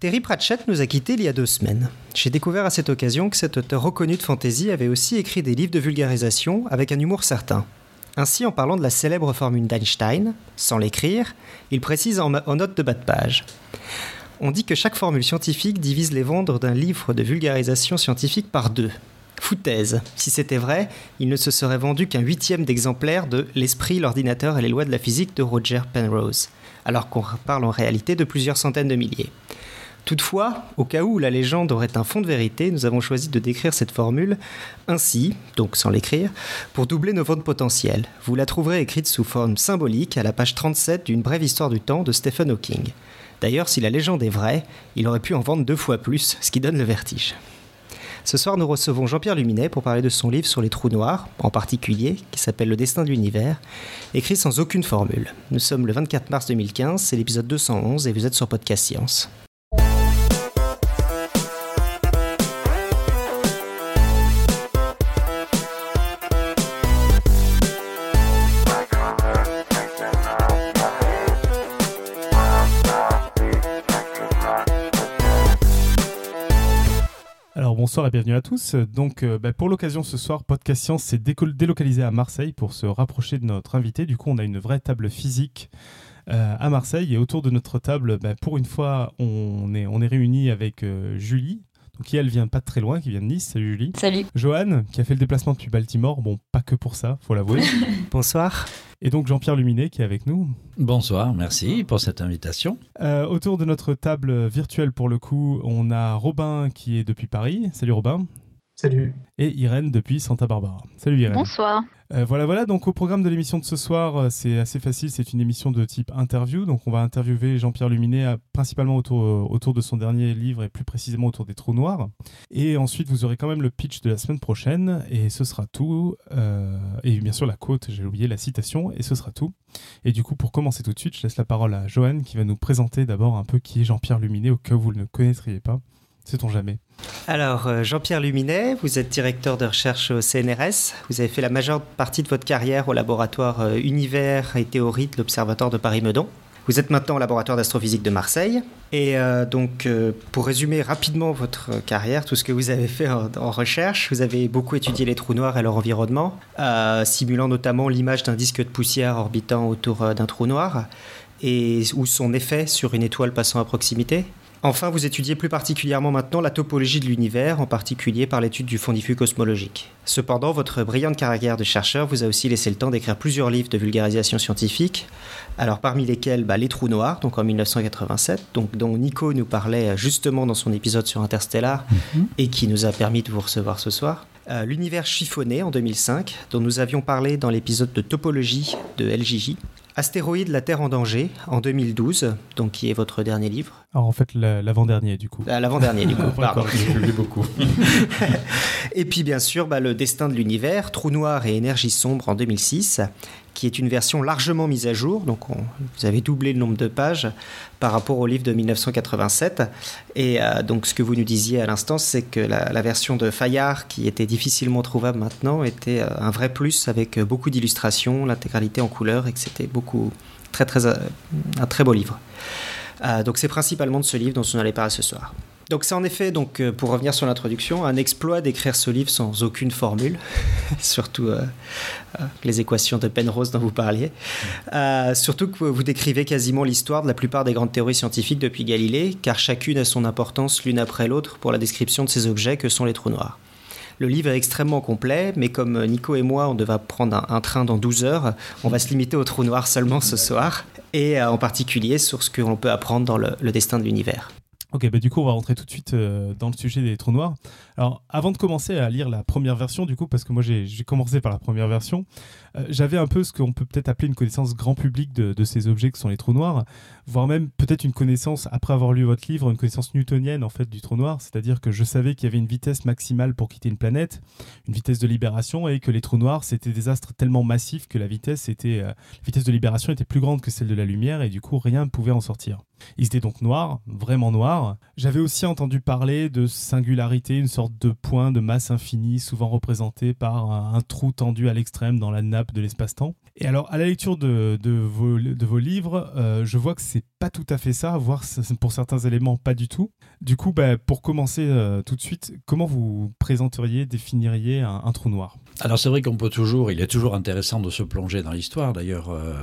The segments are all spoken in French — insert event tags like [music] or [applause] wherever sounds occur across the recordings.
Terry Pratchett nous a quittés il y a deux semaines. J'ai découvert à cette occasion que cet auteur reconnu de fantasy avait aussi écrit des livres de vulgarisation avec un humour certain. Ainsi, en parlant de la célèbre formule d'Einstein, sans l'écrire, il précise en, note de bas de page. On dit que chaque formule scientifique divise les ventes d'un livre de vulgarisation scientifique par deux. Foutaise. Si c'était vrai, il ne se serait vendu qu'un huitième d'exemplaire de L'esprit, l'ordinateur et les lois de la physique de Roger Penrose, alors qu'on parle en réalité de plusieurs centaines de milliers. Toutefois, au cas où la légende aurait un fond de vérité, nous avons choisi de décrire cette formule ainsi, donc sans l'écrire, pour doubler nos ventes potentielles. Vous la trouverez écrite sous forme symbolique à la page 37 d'une brève histoire du temps de Stephen Hawking. D'ailleurs, si la légende est vraie, il aurait pu en vendre deux fois plus, ce qui donne le vertige. Ce soir, nous recevons Jean-Pierre Luminet pour parler de son livre sur les trous noirs, en particulier, qui s'appelle Le destin de l'univers, écrit sans aucune formule. Nous sommes le 24 mars 2015, c'est l'épisode 211 et vous êtes sur Podcast Science. Bonsoir et bienvenue à tous. Donc, euh, bah, pour l'occasion, ce soir, Podcast Science s'est délocalisé à Marseille pour se rapprocher de notre invité. Du coup, on a une vraie table physique euh, à Marseille. Et autour de notre table, bah, pour une fois, on est, réunis avec euh, Julie, qui elle vient pas de très loin, qui vient de Nice. Salut Julie. Salut. Joanne, qui a fait le déplacement depuis Baltimore. Bon, pas que pour ça, faut l'avouer. [laughs] Bonsoir. Et donc Jean-Pierre Luminet qui est avec nous. Bonsoir, merci pour cette invitation. Euh, autour de notre table virtuelle pour le coup, on a Robin qui est depuis Paris. Salut Robin. Salut. Et Irène depuis Santa Barbara. Salut Irène. Bonsoir. Euh, voilà, voilà. Donc au programme de l'émission de ce soir, euh, c'est assez facile. C'est une émission de type interview. Donc on va interviewer Jean-Pierre Luminet euh, principalement autour, autour de son dernier livre et plus précisément autour des trous noirs. Et ensuite, vous aurez quand même le pitch de la semaine prochaine et ce sera tout. et bien sûr la quote, j'ai oublié la citation et ce sera tout. Et du coup, pour commencer tout de suite, je laisse la parole à Joanne qui va nous présenter d'abord un peu qui est Jean-Pierre Luminet au cas où vous ne le connaîtriez pas. Sait-on jamais Alors, euh, Jean-Pierre Luminet, vous êtes directeur de recherche au CNRS. Vous avez fait la majeure partie de votre carrière au laboratoire euh, Univers et Théorie de l'Observatoire de Paris-Meudon. Vous êtes maintenant au laboratoire d'astrophysique de Marseille. Et euh, donc, pour résumer rapidement votre carrière, tout ce que vous avez fait en, recherche, vous avez beaucoup étudié les trous noirs et leur environnement, simulant notamment l'image d'un disque de poussière orbitant autour d'un trou noir et ou son effet sur une étoile passant à proximité. Enfin, vous étudiez plus particulièrement maintenant la topologie de l'univers, en particulier par l'étude du fond diffus cosmologique. Cependant, votre brillante carrière de chercheur vous a aussi laissé le temps d'écrire plusieurs livres de vulgarisation scientifique, alors parmi lesquels bah, Les Trous Noirs, donc en 1987, donc, dont Nico nous parlait justement dans son épisode sur Interstellar, mhm. et qui nous a permis de vous recevoir ce soir. Euh, l'univers chiffonné en 2005, dont nous avions parlé dans l'épisode de topologie de LJJ, Astéroïde, la Terre en danger, en 2012, donc qui est votre dernier livre. Alors en fait, l'avant-dernier du coup. Ah, l'avant-dernier du coup, [laughs] pardon. J'ai beaucoup. [laughs] et puis bien sûr, bah, Le destin de l'univers, Trou noir et énergie sombre en 2006, qui est une version largement mise à jour. Donc, vous avez doublé le nombre de pages par rapport au livre de 1987. Et euh, donc, ce que vous nous disiez à l'instant, c'est que la, version de Fayard, qui était difficilement trouvable maintenant, était euh, un vrai plus avec beaucoup d'illustrations, l'intégralité en couleur, et que c'était beaucoup très très euh, un très beau livre. Donc, c'est principalement de ce livre dont on allait parler ce soir. Donc c'est en effet, donc, euh, pour revenir sur l'introduction, un exploit d'écrire ce livre sans aucune formule, [laughs] surtout euh, euh, les équations de Penrose dont vous parliez. surtout que vous décrivez quasiment l'histoire de la plupart des grandes théories scientifiques depuis Galilée, car chacune a son importance l'une après l'autre pour la description de ces objets que sont les trous noirs. Le livre est extrêmement complet, mais comme Nico et moi, on devait prendre un, train dans 12 heures, on va se limiter aux trous noirs seulement ce soir, et en particulier sur ce que l'on peut apprendre dans le destin de l'univers. Ok, bah du coup, on va rentrer tout de suite euh, dans le sujet des trous noirs. Alors, avant de commencer à lire la première version, du coup, parce que moi j'ai commencé par la première version, euh, j'avais un peu ce qu'on peut peut-être appeler une connaissance grand public de, ces objets que sont les trous noirs, voire même peut-être une connaissance, après avoir lu votre livre, une connaissance newtonienne en fait du trou noir, c'est-à-dire que je savais qu'il y avait une vitesse maximale pour quitter une planète, une vitesse de libération, et que les trous noirs c'était des astres tellement massifs que la vitesse, était, euh, vitesse de libération était plus grande que celle de la lumière, et du coup rien ne pouvait en sortir. Ils étaient donc noirs, vraiment noirs. J'avais aussi entendu parler de singularité, une sorte de point de masse infinie, souvent représenté par un, trou tendu à l'extrême dans la nappe de l'espace-temps. Et alors, à la lecture de, vos, livres, euh, je vois que c'est pas tout à fait ça, voire pour certains éléments, pas du tout. Du coup, bah, pour commencer euh, tout de suite, comment vous présenteriez, définiriez un, trou noir? Alors, c'est vrai qu'on peut toujours, il est toujours intéressant de se plonger dans l'histoire. D'ailleurs, euh,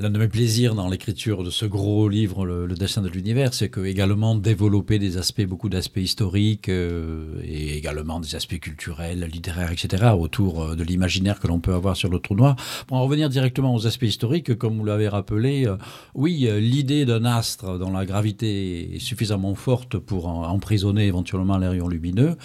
L'un de mes plaisirs dans l'écriture de ce gros livre, Le, dessin de l'univers, c'est que également développer des aspects, beaucoup d'aspects historiques euh, et également des aspects culturels, littéraires, etc. autour euh, de l'imaginaire que l'on peut avoir sur le trou noir. Pour en revenir directement aux aspects historiques, comme vous l'avez rappelé, euh, oui, l'idée d'un astre dont la gravité est suffisamment forte pour emprisonner éventuellement les rayons lumineux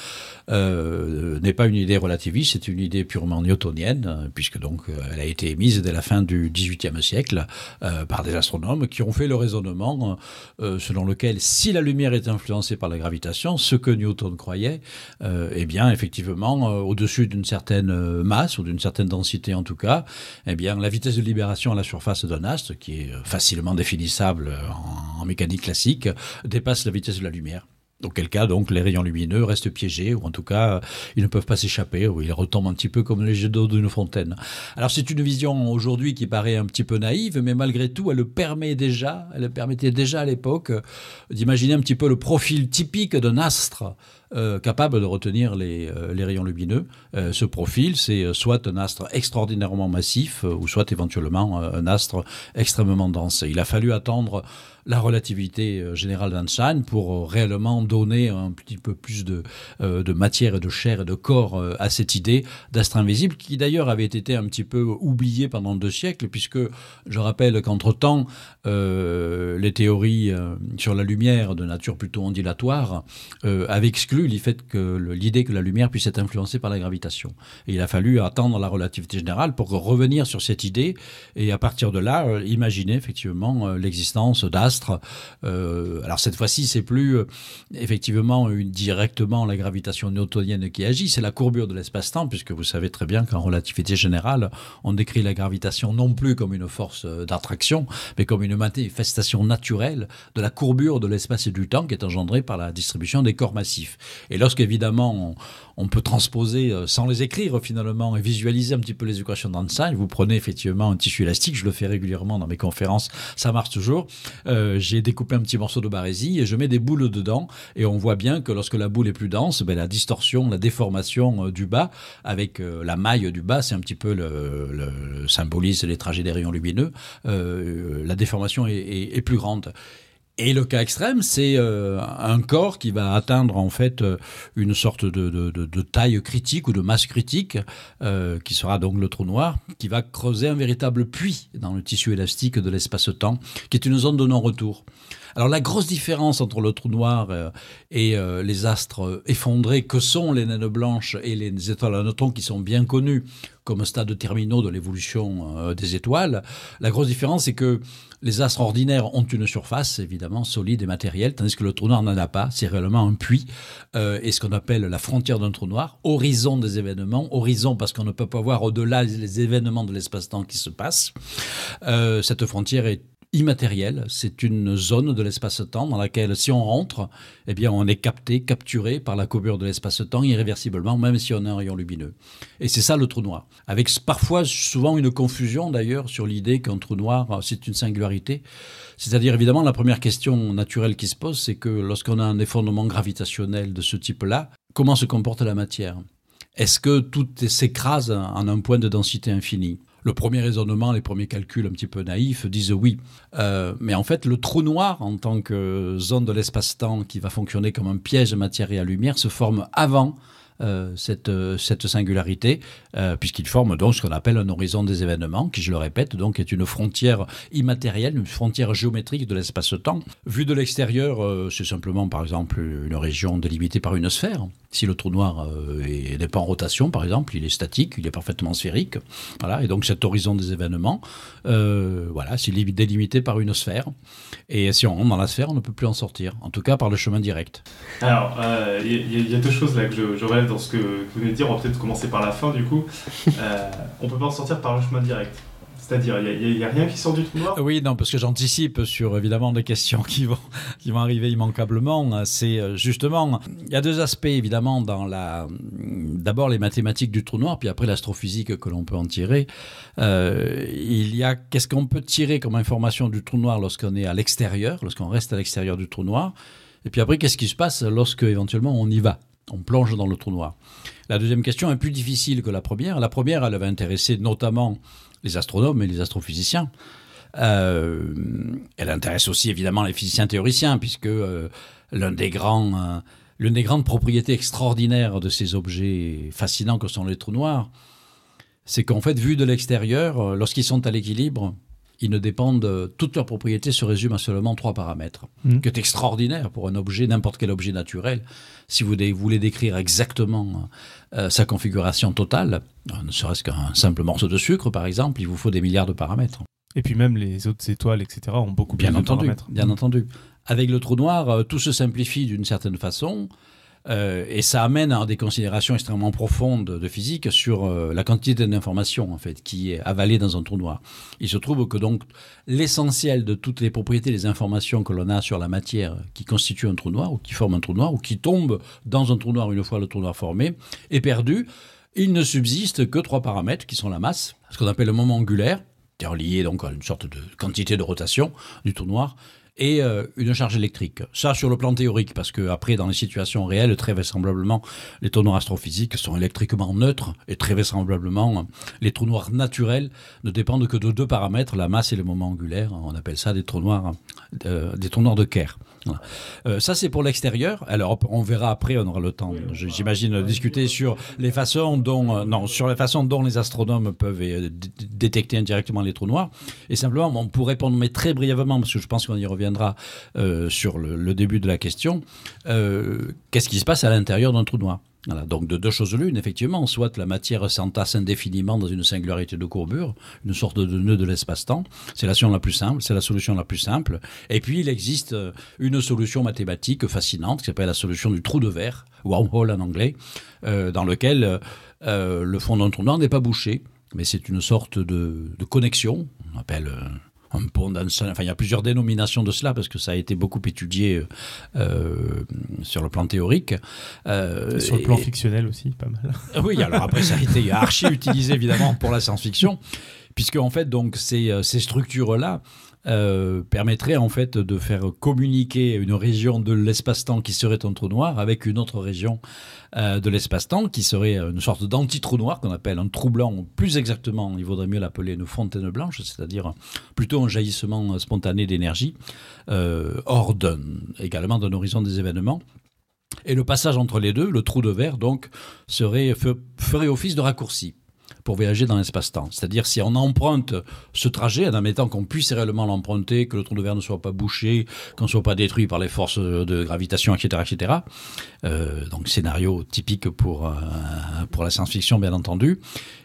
n'est pas une idée relativiste, c'est une idée purement newtonienne, puisque donc elle a été émise dès la fin du XVIIIe siècle euh, par des astronomes qui ont fait le raisonnement euh, selon lequel si la lumière est influencée par la gravitation, ce que Newton croyait, euh, eh bien effectivement au-dessus d'une certaine masse ou d'une certaine densité en tout cas, eh bien la vitesse de libération à la surface d'un astre, qui est facilement définissable en mécanique classique, dépasse la vitesse de la lumière. Dans quel cas, donc, les rayons lumineux restent piégés, ou en tout cas, ils ne peuvent pas s'échapper, ou ils retombent un petit peu comme les jets d'eau d'une fontaine. Alors, c'est une vision aujourd'hui qui paraît un petit peu naïve, mais malgré tout, elle permet déjà, elle permettait déjà à l'époque d'imaginer un petit peu le profil typique d'un astre euh, capable de retenir les, euh, rayons lumineux. Euh, ce profil, c'est soit un astre extraordinairement massif, ou soit éventuellement un astre extrêmement dense. Il a fallu attendre la relativité euh, générale d'Einstein pour euh, réellement donner un petit peu plus de, euh, de matière et de chair et de corps à cette idée d'astre invisible qui d'ailleurs avait été un petit peu oubliée pendant deux siècles puisque je rappelle qu'entre-temps les théories sur la lumière de nature plutôt ondulatoire avaient exclu l'idée que, que la lumière puisse être influencée par la gravitation. Et il a fallu attendre la relativité générale pour revenir sur cette idée et à partir de là imaginer effectivement l'existence d'astres euh, alors cette fois-ci, c'est plus euh, effectivement directement la gravitation newtonienne qui agit, c'est la courbure de l'espace-temps, puisque vous savez très bien qu'en relativité générale, on décrit la gravitation non plus comme une force euh, d'attraction, mais comme une manifestation naturelle de la courbure de l'espace et du temps qui est engendrée par la distribution des corps massifs. Et lorsqu'évidemment on peut transposer euh, sans les écrire finalement et visualiser un petit peu les équations d'Einstein. Vous prenez effectivement un tissu élastique, je le fais régulièrement dans mes conférences, ça marche toujours. Euh, j'ai découpé un petit morceau de barésie et je mets des boules dedans et on voit bien que lorsque la boule est plus dense, ben, la distorsion, la déformation euh, du bas avec la maille du bas, c'est un petit peu le, le, symbolise les trajets des rayons lumineux, la déformation est, est plus grande. Et le cas extrême, c'est euh, un corps qui va atteindre en fait euh, une sorte de, taille critique ou de masse critique, euh, qui sera donc le trou noir, qui va creuser un véritable puits dans le tissu élastique de l'espace-temps, qui est une zone de non-retour. Alors la grosse différence entre le trou noir et les astres effondrés, que sont les naines blanches et les étoiles à neutrons, qui sont bien connus comme stade terminaux de l'évolution des étoiles, la grosse différence, c'est que les astres ordinaires ont une surface, évidemment, solide et matérielle, tandis que le trou noir n'en a pas. C'est réellement un puits. Euh, et ce qu'on appelle la frontière d'un trou noir, horizon des événements, horizon parce qu'on ne peut pas voir au-delà les événements de l'espace-temps qui se passent. Euh, cette frontière est immatériel. C'est une zone de l'espace-temps dans laquelle, si on rentre, eh bien, on est capté, capturé par la courbure de l'espace-temps irréversiblement, même si on a un rayon lumineux. Et c'est ça le trou noir. Avec parfois, souvent, une confusion d'ailleurs sur l'idée qu'un trou noir, c'est une singularité. C'est-à-dire, évidemment, la première question naturelle qui se pose, c'est que lorsqu'on a un effondrement gravitationnel de ce type-là, comment se comporte la matière? Est-ce que tout s'écrase en un point de densité infinie? Le premier raisonnement, les premiers calculs un petit peu naïfs disent oui. Euh, mais en fait, le trou noir, en tant que zone de l'espace-temps qui va fonctionner comme un piège matière et à lumière, se forme avant euh, euh, cette singularité, euh, puisqu'il forme donc ce qu'on appelle un horizon des événements, qui, je le répète, donc est une frontière immatérielle, une frontière géométrique de l'espace-temps. Vu de l'extérieur, c'est simplement, par exemple, une région délimitée par une sphère. Si le trou noir n'est pas en rotation, par exemple, il est statique, il est parfaitement sphérique. Voilà, et donc cet horizon des événements, voilà, c'est délimité par une sphère. Et si on rentre dans la sphère, on ne peut plus en sortir, en tout cas par le chemin direct. Alors, il y, a deux choses là que je, je dans ce que vous venez de dire. On va peut-être commencer par la fin du coup. Euh, on peut pas en sortir par le chemin direct. C'est-à-dire, il n'y a, rien qui sort du trou noir? Oui, non, parce que j'anticipe sur évidemment des questions qui vont, [laughs] qui vont arriver immanquablement. C'est euh, justement, il y a deux aspects évidemment dans la. D'abord les mathématiques du trou noir, puis après l'astrophysique que l'on peut en tirer. Euh, il y a qu'est-ce qu'on peut tirer comme information du trou noir lorsqu'on est à l'extérieur, lorsqu'on reste à l'extérieur du trou noir? Et puis après, qu'est-ce qui se passe lorsque éventuellement on y va? On plonge dans le trou noir. La deuxième question est plus difficile que la première. La première, elle va intéresser notamment les astronomes et les astrophysiciens. Euh, elle intéresse aussi évidemment les physiciens théoriciens, puisque euh, euh, l'une des grandes propriétés extraordinaires de ces objets fascinants que sont les trous noirs, c'est qu'en fait, vu de l'extérieur, lorsqu'ils sont à l'équilibre, ils ne dépendent, toutes leurs propriétés se résument à seulement trois paramètres, mmh. qui est extraordinaire pour un objet, n'importe quel objet naturel. Si vous voulez décrire exactement euh, sa configuration totale, euh, ne serait-ce qu'un simple morceau de sucre par exemple, il vous faut des milliards de paramètres. Et puis même les autres étoiles, etc., ont beaucoup bien plus entendu, de paramètres. Bien entendu. Avec le trou noir, euh, tout se simplifie d'une certaine façon. Euh, et ça amène à des considérations extrêmement profondes de physique sur euh, la quantité d'informations en fait qui est avalée dans un trou noir. Il se trouve que donc l'essentiel de toutes les propriétés, les informations que l'on a sur la matière qui constitue un trou noir ou qui forme un trou noir ou qui tombe dans un trou noir une fois le trou noir formé est perdu. Il ne subsiste que trois paramètres qui sont la masse, ce qu'on appelle le moment angulaire, relié donc à une sorte de quantité de rotation du trou noir, et euh, une charge électrique. Ça sur le plan théorique, parce que après dans les situations réelles, très vraisemblablement, les trous noirs astrophysiques sont électriquement neutres et très vraisemblablement, les trous noirs naturels ne dépendent que de deux paramètres, la masse et le moment angulaire. On appelle ça des trous noirs, euh, des trous noirs de Kerr. Euh, ça, c'est pour l'extérieur. Alors, on verra après, on aura le temps, j'imagine, discuter sur les façons dont, non, sur la façon dont les astronomes peuvent détecter indirectement les trous noirs. Et simplement, bon, pour répondre, mais très brièvement, parce que je pense qu'on y revient euh, sur le, début de la question, euh, qu'est-ce qui se passe à l'intérieur d'un trou noir? Donc de deux choses l'une, effectivement, soit la matière s'entasse indéfiniment dans une singularité de courbure, une sorte de nœud de l'espace-temps, c'est la solution la plus simple, c'est la solution la plus simple. Et puis il existe euh, une solution mathématique fascinante qui s'appelle la solution du trou de verre, wormhole en anglais, dans lequel le fond d'un trou noir n'est pas bouché, mais c'est une sorte de connexion, on appelle un pont Enfin, il y a plusieurs dénominations de cela parce que ça a été beaucoup étudié euh, sur le plan théorique. Euh, sur le plan fictionnel aussi, pas mal. oui, alors après, ça a été archi utilisé évidemment pour la science-fiction, puisque en fait, donc, ces, euh, ces structures-là euh, permettrait en fait de faire communiquer une région de l'espace-temps qui serait un trou noir avec une autre région euh, de l'espace-temps qui serait une sorte d'anti-trou noir qu'on appelle un trou blanc, plus exactement, il vaudrait mieux l'appeler une fontaine blanche, c'est-à-dire plutôt un jaillissement spontané d'énergie, euh, hors également d'un horizon des événements. Et le passage entre les deux, le trou de verre, donc, ferait office de raccourci pour voyager dans l'espace-temps. C'est-à-dire si on emprunte ce trajet, en admettant qu'on puisse réellement l'emprunter, que le trou de verre ne soit pas bouché, qu'on ne soit pas détruit par les forces de gravitation, etc., etc. Euh, donc scénario typique pour, euh, pour la science-fiction, bien entendu.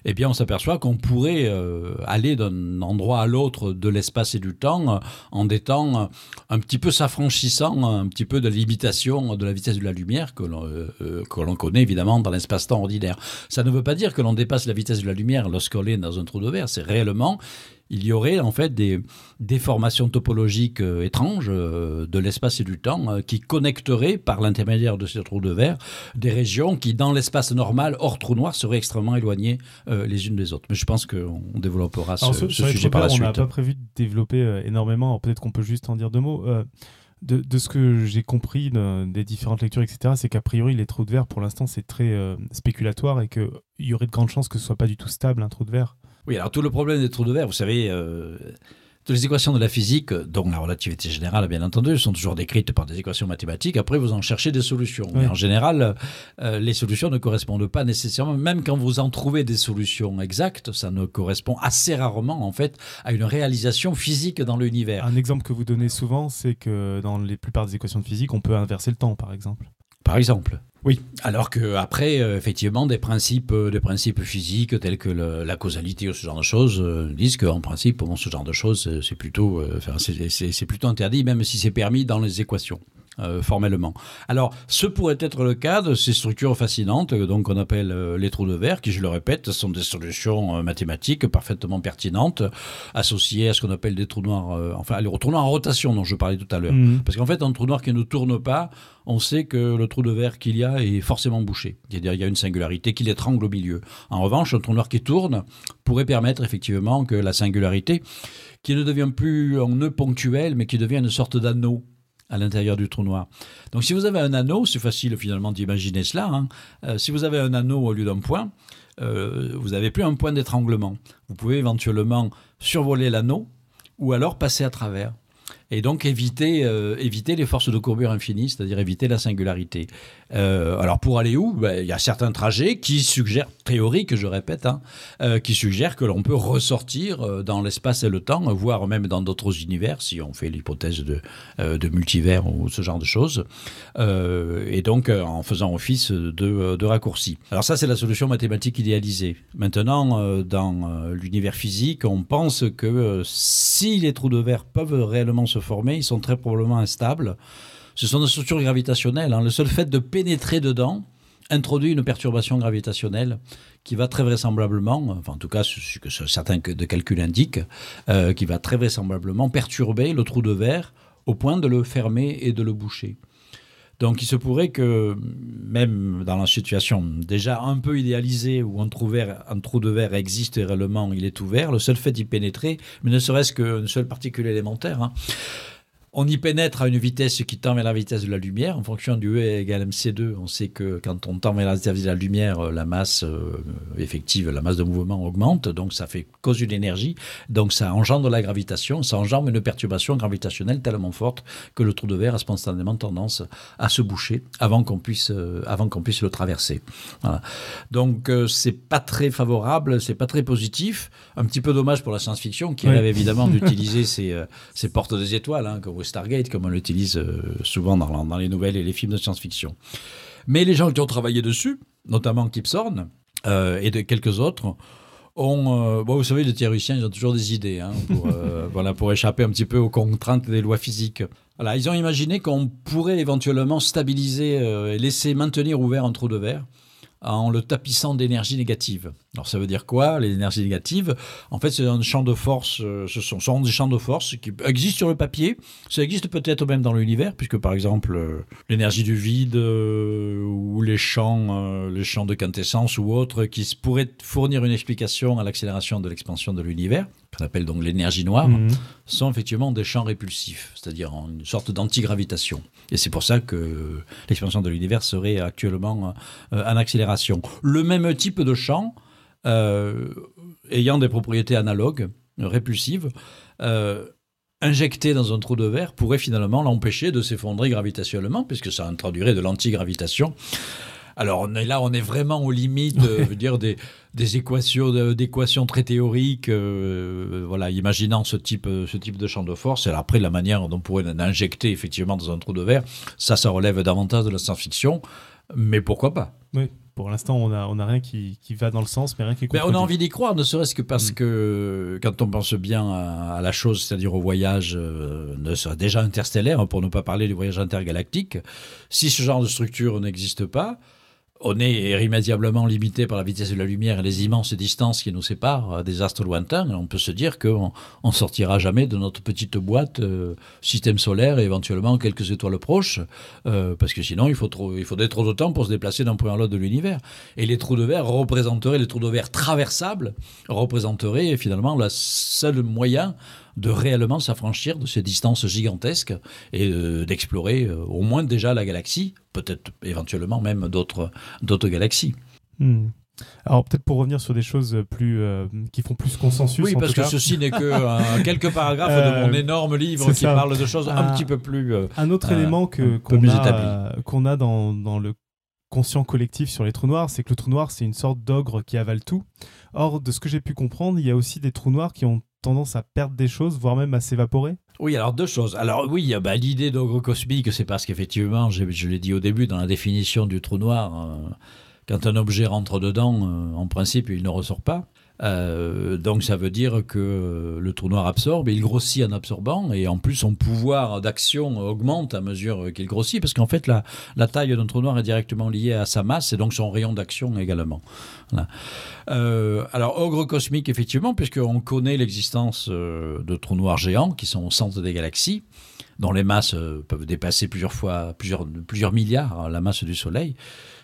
Eh bien, on s'aperçoit qu'on pourrait euh, aller d'un endroit à l'autre de l'espace et du temps en des temps un petit peu s'affranchissant un petit peu de l'imitation de la vitesse de la lumière que l'on connaît évidemment dans l'espace-temps ordinaire. Ça ne veut pas dire que l'on dépasse la vitesse de la lumière lorsqu'on est dans un trou de verre. C'est réellement, il y aurait en fait des déformations topologiques euh, étranges euh, de l'espace et du temps euh, qui connecteraient par l'intermédiaire de ces trous de verre des régions qui, dans l'espace normal, hors trou noir, seraient extrêmement éloignées les unes des autres. Mais je pense qu'on développera ce, sujet par la suite. On n'a pas prévu de développer énormément. Peut-être qu'on peut juste en dire deux mots. De, ce que j'ai compris des différentes lectures, etc., c'est qu'a priori, les trous de verre, pour l'instant, c'est très spéculatoire et qu'il y aurait de grandes chances que ce soit pas du tout stable, un trou de verre. Oui, alors tout le problème des trous de verre, vous savez, euh, toutes les équations de la physique, dont la relativité générale, bien entendu, sont toujours décrites par des équations mathématiques. Après, vous en cherchez des solutions. Mais en général, euh, les solutions ne correspondent pas nécessairement. Même quand vous en trouvez des solutions exactes, ça ne correspond assez rarement, en fait, à une réalisation physique dans l'univers. Un exemple que vous donnez souvent, c'est que dans les plupart des équations de physique, on peut inverser le temps, par exemple. Par exemple. Oui, alors que après, euh, effectivement, des principes, euh, des principes physiques tels que la causalité ou ce genre de choses euh, disent qu'en principe, bon, ce genre de choses, c'est plutôt, c'est plutôt interdit, même si c'est permis dans les équations. Euh, formellement. Alors, ce pourrait être le cas de ces structures fascinantes, donc qu'on appelle euh, les trous de verre, qui, je le répète, sont des solutions euh, mathématiques parfaitement pertinentes, associées à ce qu'on appelle des trous noirs, enfin, les trous noirs en rotation dont je parlais tout à l'heure. Mhm. Parce qu'en fait, un trou noir qui ne tourne pas, on sait que le trou de verre qu'il y a est forcément bouché. C'est-à-dire, il y a une singularité qui l'étrangle au milieu. En revanche, un trou noir qui tourne pourrait permettre effectivement que la singularité, qui ne devient plus un nœud ponctuel, mais qui devient une sorte d'anneau à l'intérieur du trou noir. Donc si vous avez un anneau, c'est facile finalement d'imaginer cela, hein. euh, si vous avez un anneau au lieu d'un point, euh, vous n'avez plus un point d'étranglement. Vous pouvez éventuellement survoler l'anneau ou alors passer à travers et donc éviter, euh, éviter les forces de courbure infinies, c'est-à-dire éviter la singularité. Euh, alors pour aller où? Ben, Il y a certains trajets qui suggèrent, théoriques je répète, hein, euh, qui suggèrent que l'on peut ressortir dans l'espace et le temps, voire même dans d'autres univers, si on fait l'hypothèse de, de multivers ou ce genre de choses, et donc en faisant office de, de raccourci. Alors ça c'est la solution mathématique idéalisée. Maintenant, dans l'univers physique, on pense que si les trous de verre peuvent réellement se former, ils sont très probablement instables. Ce sont des structures gravitationnelles. hein. Le seul fait de pénétrer dedans introduit une perturbation gravitationnelle qui va très vraisemblablement, enfin en tout cas ce que certains de calculs indiquent, euh, qui va très vraisemblablement perturber le trou de verre au point de le fermer et de le boucher. Donc il se pourrait que même dans la situation déjà un peu idéalisée où un trou, de verre existe réellement, il est ouvert, le seul fait d'y pénétrer, mais ne serait-ce qu'une seule particule élémentaire, hein, on y pénètre à une vitesse qui tend vers la vitesse de la lumière. En fonction du E égale mc2, on sait que quand on tend vers la vitesse de la lumière, euh, la masse euh, effective, la masse de mouvement augmente, donc ça fait cause d'une énergie, donc ça engendre la gravitation, ça engendre une perturbation gravitationnelle tellement forte que le trou de verre a spontanément tendance à se boucher avant qu'on puisse, euh, avant qu'on puisse le traverser. Voilà. Donc c'est pas très favorable, c'est pas très positif. Un petit peu dommage pour la science-fiction qui Oui. rêve évidemment [laughs] d'utiliser ces, ces portes des étoiles, hein, Stargate, comme on l'utilise euh, souvent dans, dans les nouvelles et les films de science-fiction. Mais les gens qui ont travaillé dessus, notamment Kip Thorne euh, et de quelques autres, ont, euh, bon, vous savez, les théoriciens, ils ont toujours des idées hein, pour, euh, [laughs] voilà, pour échapper un petit peu aux contraintes des lois physiques. Voilà, ils ont imaginé qu'on pourrait éventuellement stabiliser et laisser maintenir ouvert un trou de verre en le tapissant d'énergie négative. Alors ça veut dire quoi Les énergies négatives, en fait, c'est un champ de force. euh, ce sont, des champs de force qui existent sur le papier. Ça existe peut-être même dans l'univers, puisque par exemple euh, l'énergie du vide euh, ou les champs, les champs de quintessence ou autres, qui pourraient fournir une explication à l'accélération de l'expansion de l'univers, qu'on appelle donc l'énergie noire Mhm. sont effectivement des champs répulsifs, c'est-à-dire une sorte d'antigravitation. Et c'est pour ça que l'expansion de l'univers serait actuellement euh, en accélération. Le même type de champ, euh, ayant des propriétés analogues, répulsives, euh, injecté dans un trou de verre pourrait finalement l'empêcher de s'effondrer gravitationnellement, puisque ça introduirait de l'antigravitation. Alors on est là, on est vraiment aux limites, euh, veux dire des, des équations, d'équations très théoriques. euh, voilà, imaginant ce type, euh, ce type de champ de force. Et après la manière dont on pourrait l'injecter effectivement dans un trou de verre, ça, ça relève davantage de la science-fiction. Mais pourquoi pas? Oui. Pour l'instant, on n'a on a rien qui, qui va dans le sens, mais rien qui est Mais on a envie d'y croire, ne serait-ce que parce Mm. que quand on pense bien à, à la chose, c'est-à-dire au voyage, euh, déjà interstellaire, hein, pour ne pas parler du voyage intergalactique, si ce genre de structure n'existe pas, on est irrémédiablement limité par la vitesse de la lumière et les immenses distances qui nous séparent euh, des astres lointains. On peut se dire qu'on on sortira jamais de notre petite boîte euh, système solaire et éventuellement quelques étoiles proches, euh, parce que sinon il, faut trop, il faudrait trop de temps pour se déplacer d'un point à l'autre de l'univers. Et les trous de verre représenteraient, les trous de verre traversables représenteraient finalement le seul moyen de réellement s'affranchir de ces distances gigantesques et euh, d'explorer euh, au moins déjà la galaxie, peut-être éventuellement même d'autres galaxies. Hmm. Alors peut-être pour revenir sur des choses plus euh, qui font plus consensus. Oui, en parce tout que cas. ceci n'est que [laughs] euh, quelques paragraphes Euh, de mon énorme livre qui ça. parle de choses un petit peu plus. Un autre élément que qu'on a, qu'on a dans, dans le conscient collectif sur les trous noirs, c'est que le trou noir c'est une sorte d'ogre qui avale tout. Or, de ce que j'ai pu comprendre, il y a aussi des trous noirs qui ont tendance à perdre des choses, voire même à s'évaporer. Oui, alors deux choses. Alors oui, a, bah, l'idée d'ogre cosmique, c'est parce qu'effectivement, je, je l'ai dit au début, dans la définition du trou noir, euh, quand un objet rentre dedans, euh, en principe, il ne ressort pas. Euh, donc ça veut dire que le trou noir absorbe, et il grossit en absorbant, et en plus son pouvoir d'action augmente à mesure qu'il grossit, parce qu'en fait la, taille d'un trou noir est directement liée à sa masse, et donc son rayon d'action également. Euh, alors ogre cosmique effectivement, puisqu'on connaît l'existence euh, de trous noirs géants qui sont au centre des galaxies, dont les masses peuvent dépasser plusieurs fois, plusieurs, plusieurs milliards hein, la masse du Soleil.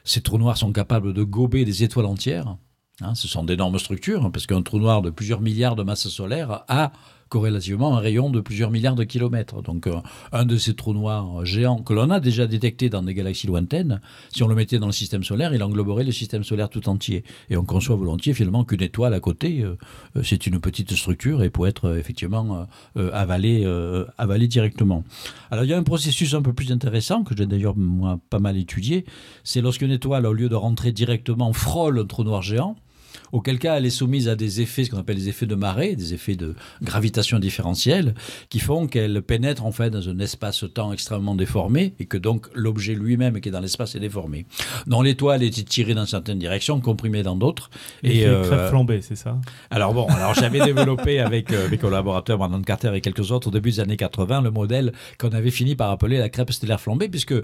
Ces trous noirs sont capables de gober des étoiles entières. Hein, ce sont d'énormes structures, hein, parce qu'un trou noir de plusieurs milliards de masses solaires a corrélativement un rayon de plusieurs milliards de kilomètres. Donc euh, un de ces trous noirs géants que l'on a déjà détecté dans des galaxies lointaines, si on le mettait dans le système solaire, il engloberait le système solaire tout entier. Et on conçoit volontiers finalement qu'une étoile à côté, euh, euh, c'est une petite structure et peut être effectivement avalée, avalée directement. Alors il y a un processus un peu plus intéressant que j'ai d'ailleurs moi pas mal étudié, c'est lorsqu'une étoile, au lieu de rentrer directement, frôle un trou noir géant, auquel cas elle est soumise à des effets, ce qu'on appelle les effets de marée, des effets de gravitation différentielle, qui font qu'elle pénètre en fait dans un espace-temps extrêmement déformé et que donc l'objet lui-même qui est dans l'espace est déformé. Dans l'étoile est tirée dans certaines directions, comprimée dans d'autres. Et, et euh, flambée, c'est ça? Alors bon, alors j'avais développé avec euh, mes collaborateurs Brandon Carter et quelques autres au début des années 80 le modèle qu'on avait fini par appeler la crêpe stellaire flambée, puisque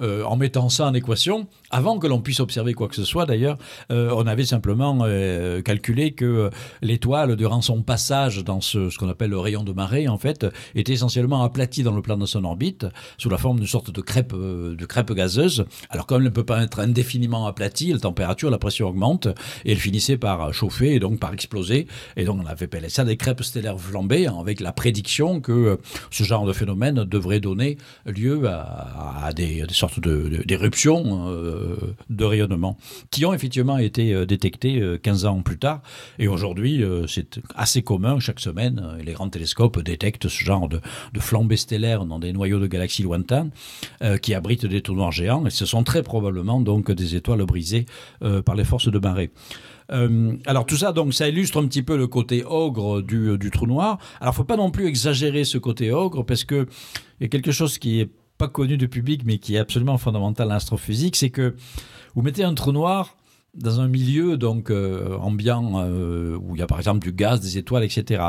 euh, en mettant ça en équation, avant que l'on puisse observer quoi que ce soit d'ailleurs, euh, on avait simplement euh, calculé que l'étoile, durant son passage dans ce, qu'on appelle le rayon de marée, en fait, était essentiellement aplatie dans le plan de son orbite, sous la forme d'une sorte de crêpe, euh, de crêpe gazeuse. Alors comme elle ne peut pas être indéfiniment aplatie, la température, la pression augmente, et elle finissait par chauffer et donc par exploser. Et donc on avait appelé ça des crêpes stellaires flambées, hein, avec la prédiction que ce genre de phénomène devrait donner lieu à, des, sortes d'éruptions de, de rayonnement, qui ont effectivement été détectées 15 plus tard. Et aujourd'hui, euh, c'est assez commun. Chaque semaine, euh, les grands télescopes détectent ce genre de, flambées stellaires dans des noyaux de galaxies lointains euh, qui abritent des trous noirs géants. Et ce sont très probablement donc des étoiles brisées par les forces de marée. alors tout ça, donc, ça illustre un petit peu le côté ogre du, du trou noir. Alors, faut pas non plus exagérer ce côté ogre parce que il y a quelque chose qui est pas connu du public, mais qui est absolument fondamental en astrophysique, c'est que vous mettez un trou noir dans un milieu donc euh, ambiant euh, où il y a par exemple du gaz, des étoiles, etc.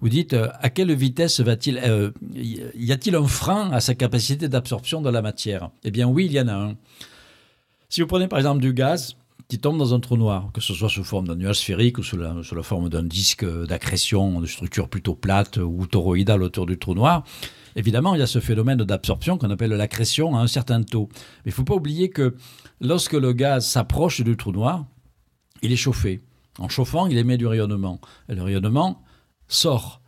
Vous dites euh, à quelle vitesse va-t-il y a-t-il un frein à sa capacité d'absorption de la matière? Eh bien oui, il y en a un. Si vous prenez par exemple du gaz qui tombe dans un trou noir, que ce soit sous forme d'un nuage sphérique ou sous la, sous la forme d'un disque d'accrétion de structure plutôt plate ou toroïdale autour du trou noir, évidemment, il y a ce phénomène d'absorption qu'on appelle l'accrétion à un certain taux. Mais il ne faut pas oublier que lorsque le gaz s'approche du trou noir, il est chauffé. En chauffant, il émet du rayonnement. Le rayonnement sort.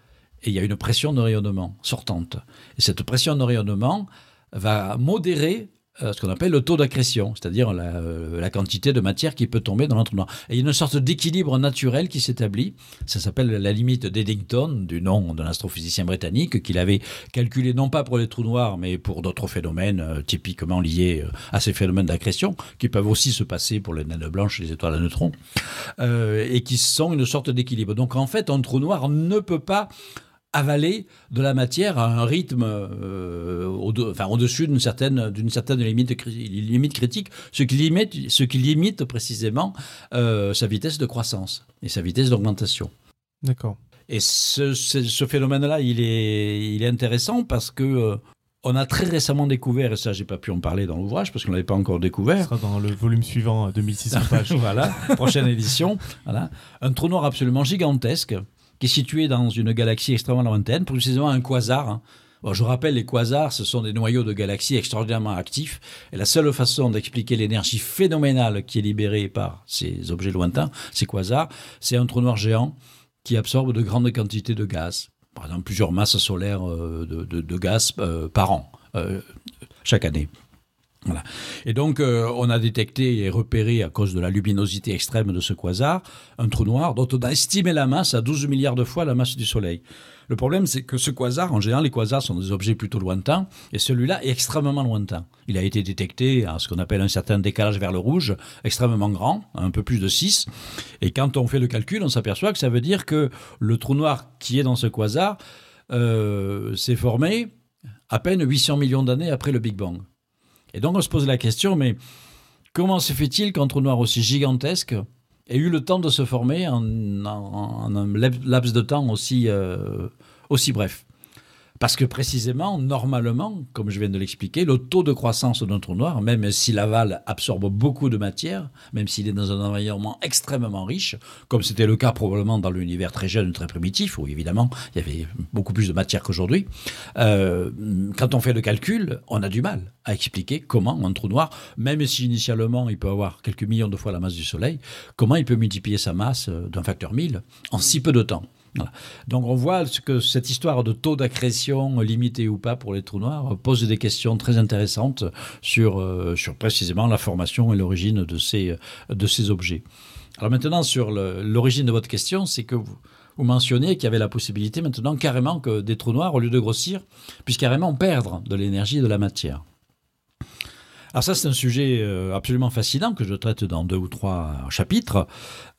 Et il y a une pression de rayonnement sortante. Et cette pression de rayonnement va modérer euh, ce qu'on appelle le taux d'accrétion, c'est-à-dire euh, la, quantité de matière qui peut tomber dans l'entre noir. Et il y a une sorte d'équilibre naturel qui s'établit. Ça s'appelle la limite d'Eddington, du nom d'un astrophysicien britannique, qu'il avait calculé non pas pour les trous noirs, mais pour d'autres phénomènes euh, typiquement liés à ces phénomènes d'accrétion, qui peuvent aussi se passer pour les naines blanches et les étoiles à neutrons, et qui sont une sorte d'équilibre. Donc en fait, un trou noir ne peut pas avaler de la matière à un rythme euh, au enfin, au-dessus d'une certaine, d'une certaine limite, limite critique, ce qui limite, ce qui limite précisément euh, sa vitesse de croissance et sa vitesse d'augmentation. D'accord. Et ce, ce, phénomène-là, il est, il est intéressant parce que euh, on a très récemment découvert, et ça j'ai pas pu en parler dans l'ouvrage parce qu'on l'avait pas encore découvert. Ce sera dans le volume suivant, 2600 [laughs] pages. voilà, prochaine édition. Voilà, un trou noir absolument gigantesque qui est situé dans une galaxie extrêmement lointaine, précisément un quasar. Hein. je rappelle, les quasars, ce sont des noyaux de galaxies extraordinairement actifs. Et la seule façon d'expliquer l'énergie phénoménale qui est libérée par ces objets lointains, ces quasars, c'est un trou noir géant qui absorbe de grandes quantités de gaz. Par exemple, plusieurs masses solaires euh, de, gaz euh, par an, euh, chaque année. Et donc, euh, on a détecté et repéré, à cause de la luminosité extrême de ce quasar, un trou noir dont on a estimé la masse à 12 milliards de fois la masse du Soleil. Le problème, c'est que ce quasar, en général, les quasars sont des objets plutôt lointains, et celui-là est extrêmement lointain. Il a été détecté à ce qu'on appelle un certain décalage vers le rouge, extrêmement grand, un peu plus de 6. Et quand on fait le calcul, on s'aperçoit que ça veut dire que le trou noir qui est dans ce quasar euh, s'est formé à peine 800 millions d'années après le Big Bang. Et donc on se pose la question, mais comment se fait-il qu'un trou noir aussi gigantesque ait eu le temps de se former en, un laps de temps aussi, euh, aussi bref? Parce que précisément, normalement, comme je viens de l'expliquer, le taux de croissance d'un trou noir, même si l'aval absorbe beaucoup de matière, même s'il est dans un environnement extrêmement riche, comme c'était le cas probablement dans l'univers très jeune, très primitif, où évidemment il y avait beaucoup plus de matière qu'aujourd'hui, euh, quand on fait le calcul, on a du mal à expliquer comment un trou noir, même si initialement il peut avoir quelques millions de fois la masse du Soleil, comment il peut multiplier sa masse euh, d'un facteur 1000 en si peu de temps. Donc on voit que cette histoire de taux d'accrétion limité ou pas pour les trous noirs pose des questions très intéressantes sur, euh, précisément la formation et l'origine de ces, ces objets. Alors maintenant, sur l'origine de votre question, c'est que vous, mentionnez qu'il y avait la possibilité maintenant carrément que des trous noirs, au lieu de grossir, puissent carrément perdre de l'énergie et de la matière. Alors ça, c'est un sujet euh, absolument fascinant que je traite dans deux ou trois chapitres.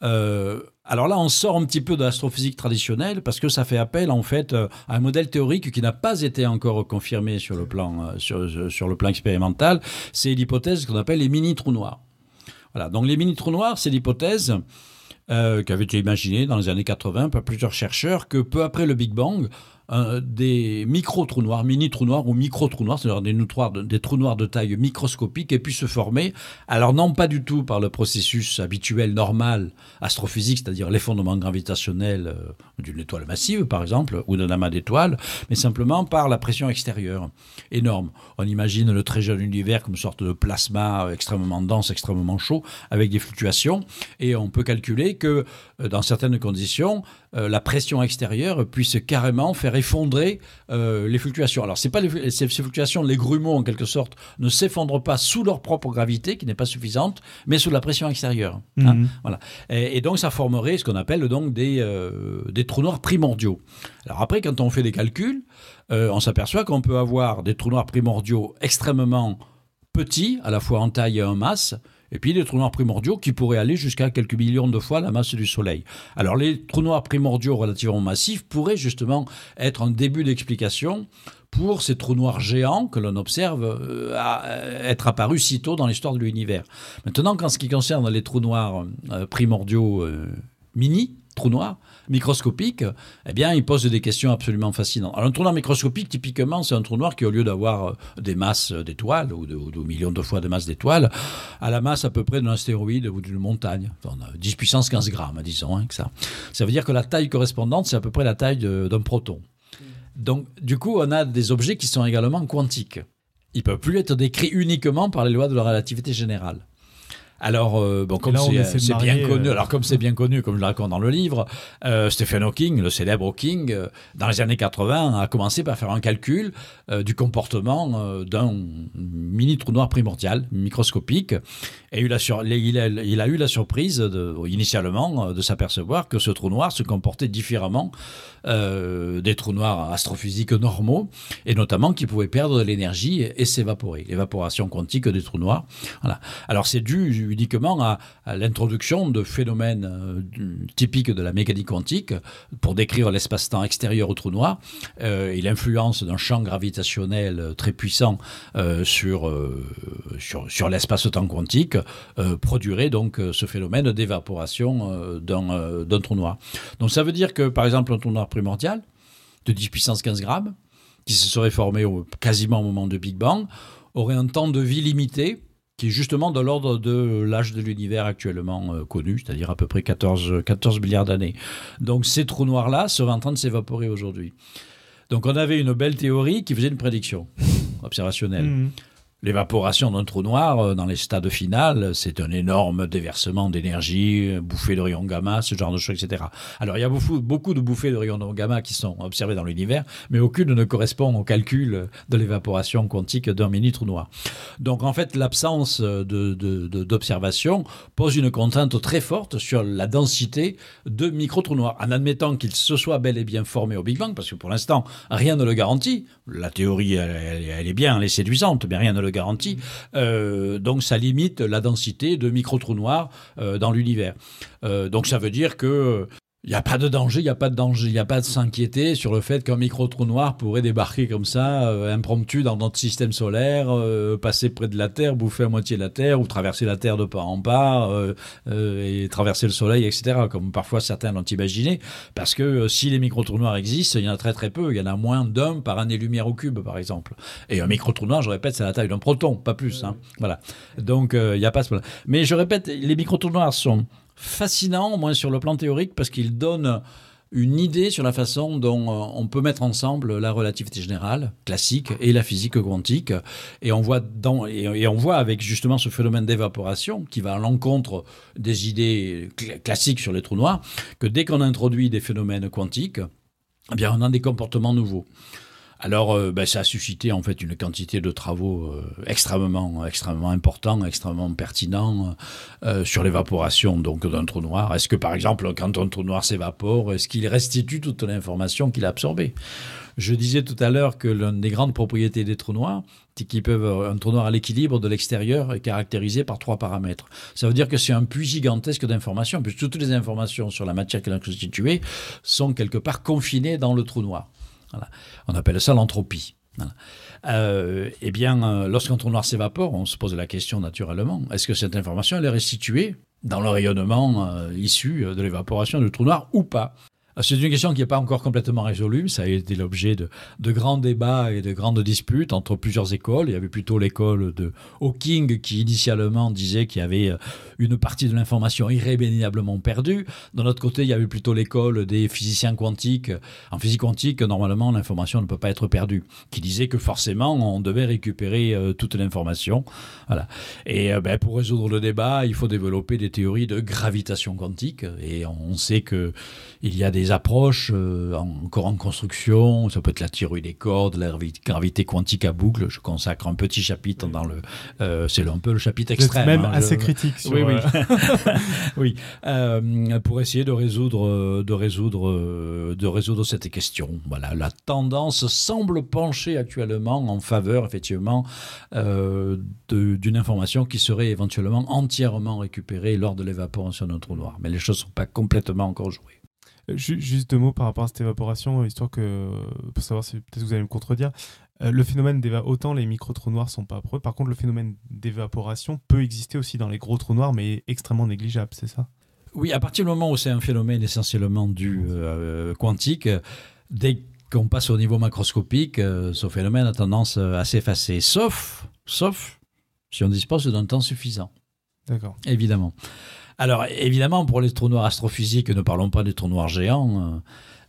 Euh, alors là, on sort un petit peu de l'astrophysique traditionnelle parce que ça fait appel en fait euh, à un modèle théorique qui n'a pas été encore confirmé sur le plan, sur, le plan expérimental. C'est l'hypothèse qu'on appelle les mini-trous noirs. Voilà, donc les mini-trous noirs, c'est l'hypothèse euh, été imaginée dans les années 80 par plusieurs chercheurs que peu après le Big Bang, des micro-trous noirs, mini-trous noirs ou micro-trous noirs, c'est-à-dire des, trous noirs de taille microscopique, aient pu se former. Alors non pas du tout par le processus habituel, normal, astrophysique, c'est-à-dire l'effondrement gravitationnel euh, d'une étoile massive, par exemple, ou d'un amas d'étoiles, mais simplement par la pression extérieure énorme. On imagine le très jeune univers comme une sorte de plasma extrêmement dense, extrêmement chaud, avec des fluctuations, et on peut calculer que euh, dans certaines conditions, euh, la pression extérieure puisse carrément faire effondrer euh, les fluctuations. Alors, c'est pas ces, fluctuations, les grumeaux en quelque sorte, ne s'effondrent pas sous leur propre gravité, qui n'est pas suffisante, mais sous la pression extérieure. Hein. Mhm. voilà. Et, donc, ça formerait ce qu'on appelle donc des, des trous noirs primordiaux. Alors après, quand on fait des calculs, on s'aperçoit qu'on peut avoir des trous noirs primordiaux extrêmement petits, à la fois en taille et en masse, et puis des trous noirs primordiaux qui pourraient aller jusqu'à quelques millions de fois la masse du Soleil. Alors les trous noirs primordiaux relativement massifs pourraient justement être un début d'explication pour ces trous noirs géants que l'on observe euh, être apparus si tôt dans l'histoire de l'univers. Maintenant, en ce qui concerne les trous noirs euh, primordiaux euh, mini, trous noirs, microscopique, eh bien, il pose des questions absolument fascinantes. Alors, un trou noir microscopique, typiquement, c'est un trou noir qui, au lieu d'avoir euh, des masses d'étoiles, ou de, millions de fois de masses d'étoiles, a la masse à peu près d'un astéroïde ou d'une montagne. On a 10 puissance 15 grammes, disons, hein, que ça. Ça veut dire que la taille correspondante, c'est à peu près la taille d'un proton. Donc, du coup, on a des objets qui sont également quantiques. Ils ne peuvent plus être décrits uniquement par les lois de la relativité générale. Alors, euh, bon, comme c'est bien connu, euh, alors comme c'est bien connu, comme je le raconte dans le livre, euh, Stephen Hawking, le célèbre Hawking, dans les années 80, a commencé par faire un calcul du comportement d'un mini trou noir primordial, microscopique, et il a, eu la surprise, initialement, de s'apercevoir que ce trou noir se comportait différemment des trous noirs astrophysiques normaux, et notamment qu'il pouvait perdre de l'énergie et, s'évaporer, l'évaporation quantique des trous noirs. Voilà. Alors c'est dû uniquement à, l'introduction de phénomènes euh, typiques de la mécanique quantique pour décrire l'espace-temps extérieur au trou noir euh, et l'influence d'un champ gravitationnel très puissant euh, sur, sur l'espace-temps quantique produirait donc ce phénomène d'évaporation d'un trou noir. Donc ça veut dire que par exemple un trou noir primordial de 10 puissance 15 grammes qui se serait formé quasiment au moment de Big Bang aurait un temps de vie limité qui est justement de l'ordre de l'âge de l'univers actuellement euh, connu, c'est-à-dire à peu près 14, 14 milliards d'années. Donc ces trous noirs-là seraient en train de s'évaporer aujourd'hui. Donc on avait une belle théorie qui faisait une prédiction observationnelle. Mmh. L'évaporation d'un trou noir euh, dans les stades finales, c'est un énorme déversement d'énergie, bouffée de rayons gamma, ce genre de choses, etc. Alors il y a beaucoup, beaucoup de bouffées de rayons gamma qui sont observées dans l'univers, mais aucune ne correspond au calcul de l'évaporation quantique d'un mini trou noir. Donc en fait, l'absence d'observation de, pose une contrainte très forte sur la densité de micro-trous noirs, en admettant qu'ils se soient bel et bien formés au Big Bang, parce que pour l'instant, rien ne le garantit. La théorie, elle, elle est bien, elle est séduisante, mais rien ne le garantie. Euh, donc ça limite la densité de micro-trous noirs euh, dans l'univers. Euh, donc ça veut dire que Il n'y a pas de danger, il n'y a pas de danger, il n'y a pas de s'inquiéter sur le fait qu'un micro-trou noir pourrait débarquer comme ça, euh, impromptu, dans notre système solaire, euh, passer près de la Terre, bouffer à moitié la Terre, ou traverser la Terre de part en part, euh, et traverser le Soleil, etc., comme parfois certains l'ont imaginé. Parce que si les micro-trous noirs existent, il y en a très très peu. Il y en a moins d'un par année-lumière au cube, par exemple. Et un micro-trou noir, je répète, c'est la taille d'un proton, pas plus. Hein. Voilà. Donc, il n'y a pas ce problème. Mais je répète, les micro-trous noirs sont fascinant, au moins sur le plan théorique, parce qu'il donne une idée sur la façon dont euh, on peut mettre ensemble la relativité générale classique et la physique quantique. Et on voit, dans, et on voit avec justement ce phénomène d'évaporation qui va à l'encontre des idées classiques sur les trous noirs, que dès qu'on introduit des phénomènes quantiques, eh bien on a des comportements nouveaux. Alors, euh, ben, ça a suscité en fait une quantité de travaux euh, extrêmement, extrêmement importants, extrêmement pertinents euh, sur l'évaporation donc d'un trou noir. Est-ce que par exemple, quand un trou noir s'évapore, est-ce qu'il restitue toute l'information qu'il a absorbée? Je disais tout à l'heure que l'une des grandes propriétés des trous noirs, c'est qu'ils peuvent un trou noir à l'équilibre de l'extérieur est caractérisé par trois paramètres. Ça veut dire que c'est un puits gigantesque d'informations, puisque toutes les informations sur la matière qui l'a constituée sont quelque part confinées dans le trou noir. On appelle ça l'entropie. Euh, eh bien, euh, lorsqu'un trou noir s'évapore, on se pose la question naturellement. Est-ce que cette information est restituée dans le rayonnement euh, issu de l'évaporation du trou noir ou pas? C'est une question qui n'est pas encore complètement résolue. Ça a été l'objet de, grands débats et de grandes disputes entre plusieurs écoles. Il y avait plutôt l'école de Hawking qui initialement disait qu'il y avait euh, une partie de l'information irrémédiablement perdue. D'un autre côté, il y avait plutôt l'école des physiciens quantiques. En physique quantique, normalement, l'information ne peut pas être perdue. Qui disait que forcément, on devait récupérer euh, toute l'information. Voilà. Et euh, ben, pour résoudre le débat, il faut développer des théories de gravitation quantique. Et on sait que il y a des approches euh, encore en construction. Ça peut être la théorie des cordes, la gravité quantique à boucle. Je consacre un petit chapitre dans le. Euh, c'est un peu le chapitre extrême. même hein, assez critique. Sur, oui, oui. [laughs] oui. Euh, pour essayer de résoudre, de résoudre, de résoudre cette question. Voilà, la tendance semble pencher actuellement en faveur, effectivement, d'une information qui serait éventuellement entièrement récupérée lors de l'évaporation d'un trou noir. Mais les choses ne sont pas complètement encore jouées. Juste deux mots par rapport à cette évaporation, histoire que, pour savoir si peut-être vous allez me contredire. Euh, le phénomène d'évaporation, autant les micro-trous noirs sont pas preuves, par contre le phénomène d'évaporation peut exister aussi dans les gros trous noirs, mais extrêmement négligeable, c'est ça? Oui, à partir du moment où c'est un phénomène essentiellement du euh, quantique, dès qu'on passe au niveau macroscopique, euh, ce phénomène a tendance à s'effacer, sauf, sauf si on dispose d'un temps suffisant. D'accord. Évidemment. Alors évidemment, pour les trous noirs astrophysiques, ne parlons pas des trous noirs géants. Euh,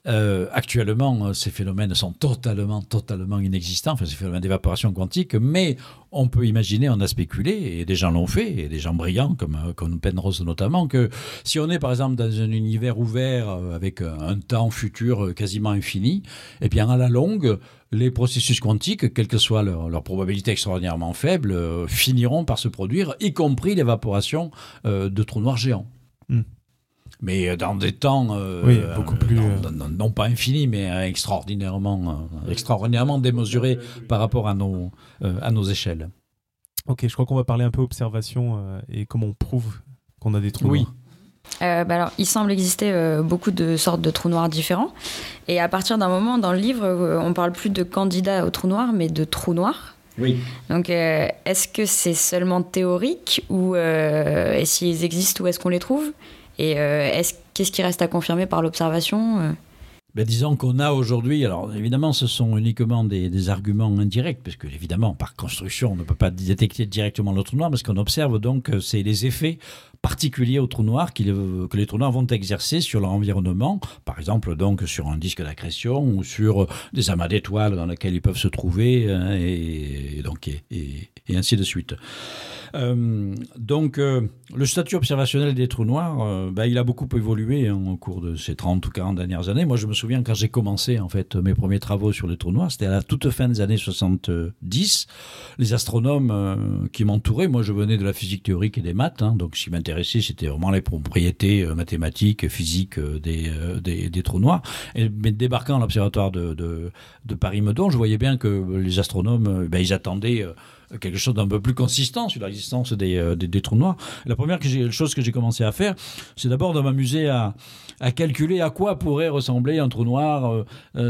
euh, actuellement, ces phénomènes sont totalement, totalement inexistants, enfin, ces phénomènes d'évaporation quantique, mais on peut imaginer, on a spéculé, et des gens l'ont fait, et des gens brillants, comme, euh, comme Penrose notamment, que si on est par exemple dans un univers ouvert avec un temps futur quasiment infini, eh bien à la longue, les processus quantiques, quelle que soit leur, probabilité extraordinairement faible, euh, finiront par se produire, y compris l'évaporation euh, de trous noirs géants. Hmm. Mais euh, dans des temps beaucoup plus non, pas infinis, mais extraordinairement, extraordinairement démesurés par rapport à nos, à nos échelles. Ok, je crois qu'on va parler un peu observation et comment on prouve qu'on a des trous oui. noirs. Euh, bah alors, il semble exister euh, beaucoup de sortes de trous noirs différents. Et à partir d'un moment, dans le livre, euh, on parle plus de candidats aux trous noirs, mais de trous noirs. Oui. Donc, est-ce que c'est seulement théorique ou s'ils existent, où est-ce qu'on les trouve? Et qu'est-ce qui reste à confirmer par l'observation ben, disons qu'on a aujourd'hui, alors évidemment ce sont uniquement des, arguments indirects, parce que évidemment par construction on ne peut pas détecter directement trou noir, mais ce qu'on observe donc c'est les effets particuliers au trou noir que les trous noirs vont exercer sur leur environnement, par exemple donc sur un disque d'accrétion ou sur des amas d'étoiles dans lesquels ils peuvent se trouver, hein, et, donc, et, ainsi de suite. Euh, donc, euh, le statut observationnel des trous noirs, euh, ben, il a beaucoup évolué hein, au cours de ces 30 ou 40 dernières années. Moi, je me souviens quand j'ai commencé en fait mes premiers travaux sur les trous noirs, c'était à la toute fin des années 70. Les astronomes qui m'entouraient, moi, je venais de la physique théorique et des maths, hein, donc qui c'était vraiment les propriétés mathématiques, physiques des, des, trous noirs. Et mais débarquant à l'observatoire de, de, Paris-Meudon, je voyais bien que les astronomes, ben, ils attendaient quelque chose d'un peu plus consistant sur l'existence des, des, trous noirs. La première chose que j'ai commencé à faire, c'est d'abord de m'amuser à, calculer à quoi pourrait ressembler un trou noir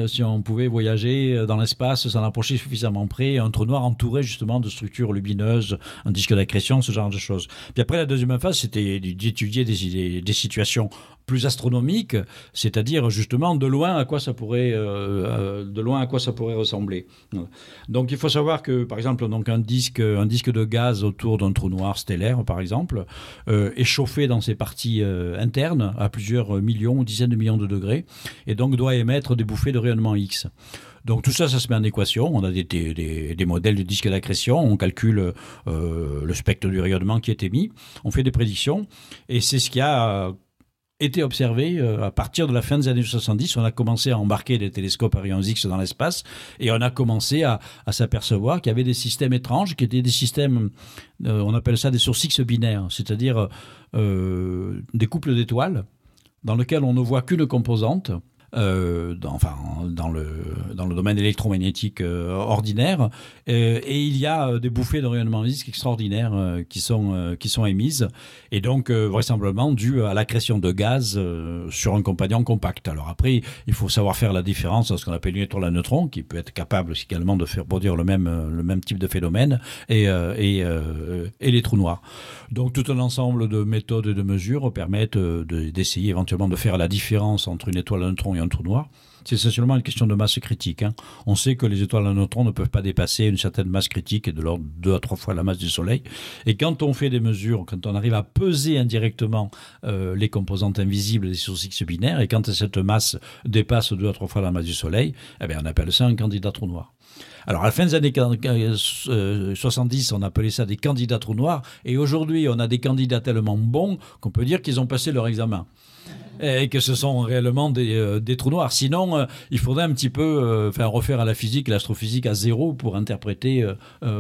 si on pouvait voyager dans l'espace sans approcher suffisamment près, un trou noir entouré justement de structures lumineuses, un disque d'accrétion, ce genre de choses. Puis après, la deuxième phase, c'était d'étudier des situations plus astronomiques, c'est-à-dire justement de loin à quoi ça pourrait, euh, euh, de loin à quoi ça pourrait ressembler. Donc il faut savoir que par exemple donc un disque, un disque de gaz autour d'un trou noir stellaire par exemple euh, est chauffé dans ses parties internes à plusieurs millions, dizaines de millions de degrés et donc doit émettre des bouffées de rayonnement X. Donc tout ça, ça se met en équation. On a des, des, modèles de disques d'accrétion, on calcule le spectre du rayonnement qui est émis, on fait des prédictions, et c'est ce qui a été observé euh, à partir de la fin des années 70. On a commencé à embarquer des télescopes à rayons X dans l'espace et on a commencé à, s'apercevoir qu'il y avait des systèmes étranges qui étaient des systèmes, euh, on appelle ça des sources X binaires, c'est-à-dire euh, des couples d'étoiles dans lesquels on ne voit qu'une composante euh, dans, le, domaine électromagnétique euh, ordinaire. Euh, et il y a des bouffées de rayonnement X extraordinaires qui, sont, émises, et donc vraisemblablement dues à l'accrétion de gaz sur un compagnon compact. Alors après, il faut savoir faire la différence entre ce qu'on appelle une étoile à neutrons, qui peut être capable également de faire produire le même, type de phénomène, et les trous noirs. Donc tout un ensemble de méthodes et de mesures permettent d'essayer éventuellement de faire la différence entre une étoile à neutrons un trou noir, c'est essentiellement une question de masse critique. Hein. On sait que les étoiles à neutrons ne peuvent pas dépasser une certaine masse critique de l'ordre de deux à trois fois la masse du Soleil. Et quand on fait des mesures, quand on arrive à peser indirectement euh, les composantes invisibles des sources X binaires, et quand cette masse dépasse deux à trois fois la masse du Soleil, eh bien on appelle ça un candidat trou noir. Alors, à la fin des années 70, euh, on appelait ça des candidats trous noirs. Et aujourd'hui, on a des candidats tellement bons qu'on peut dire qu'ils ont passé leur examen et que ce sont réellement des, euh, des trous noirs. Sinon, euh, il faudrait un petit peu euh, faire refaire à la physique, l'astrophysique à zéro pour interpréter,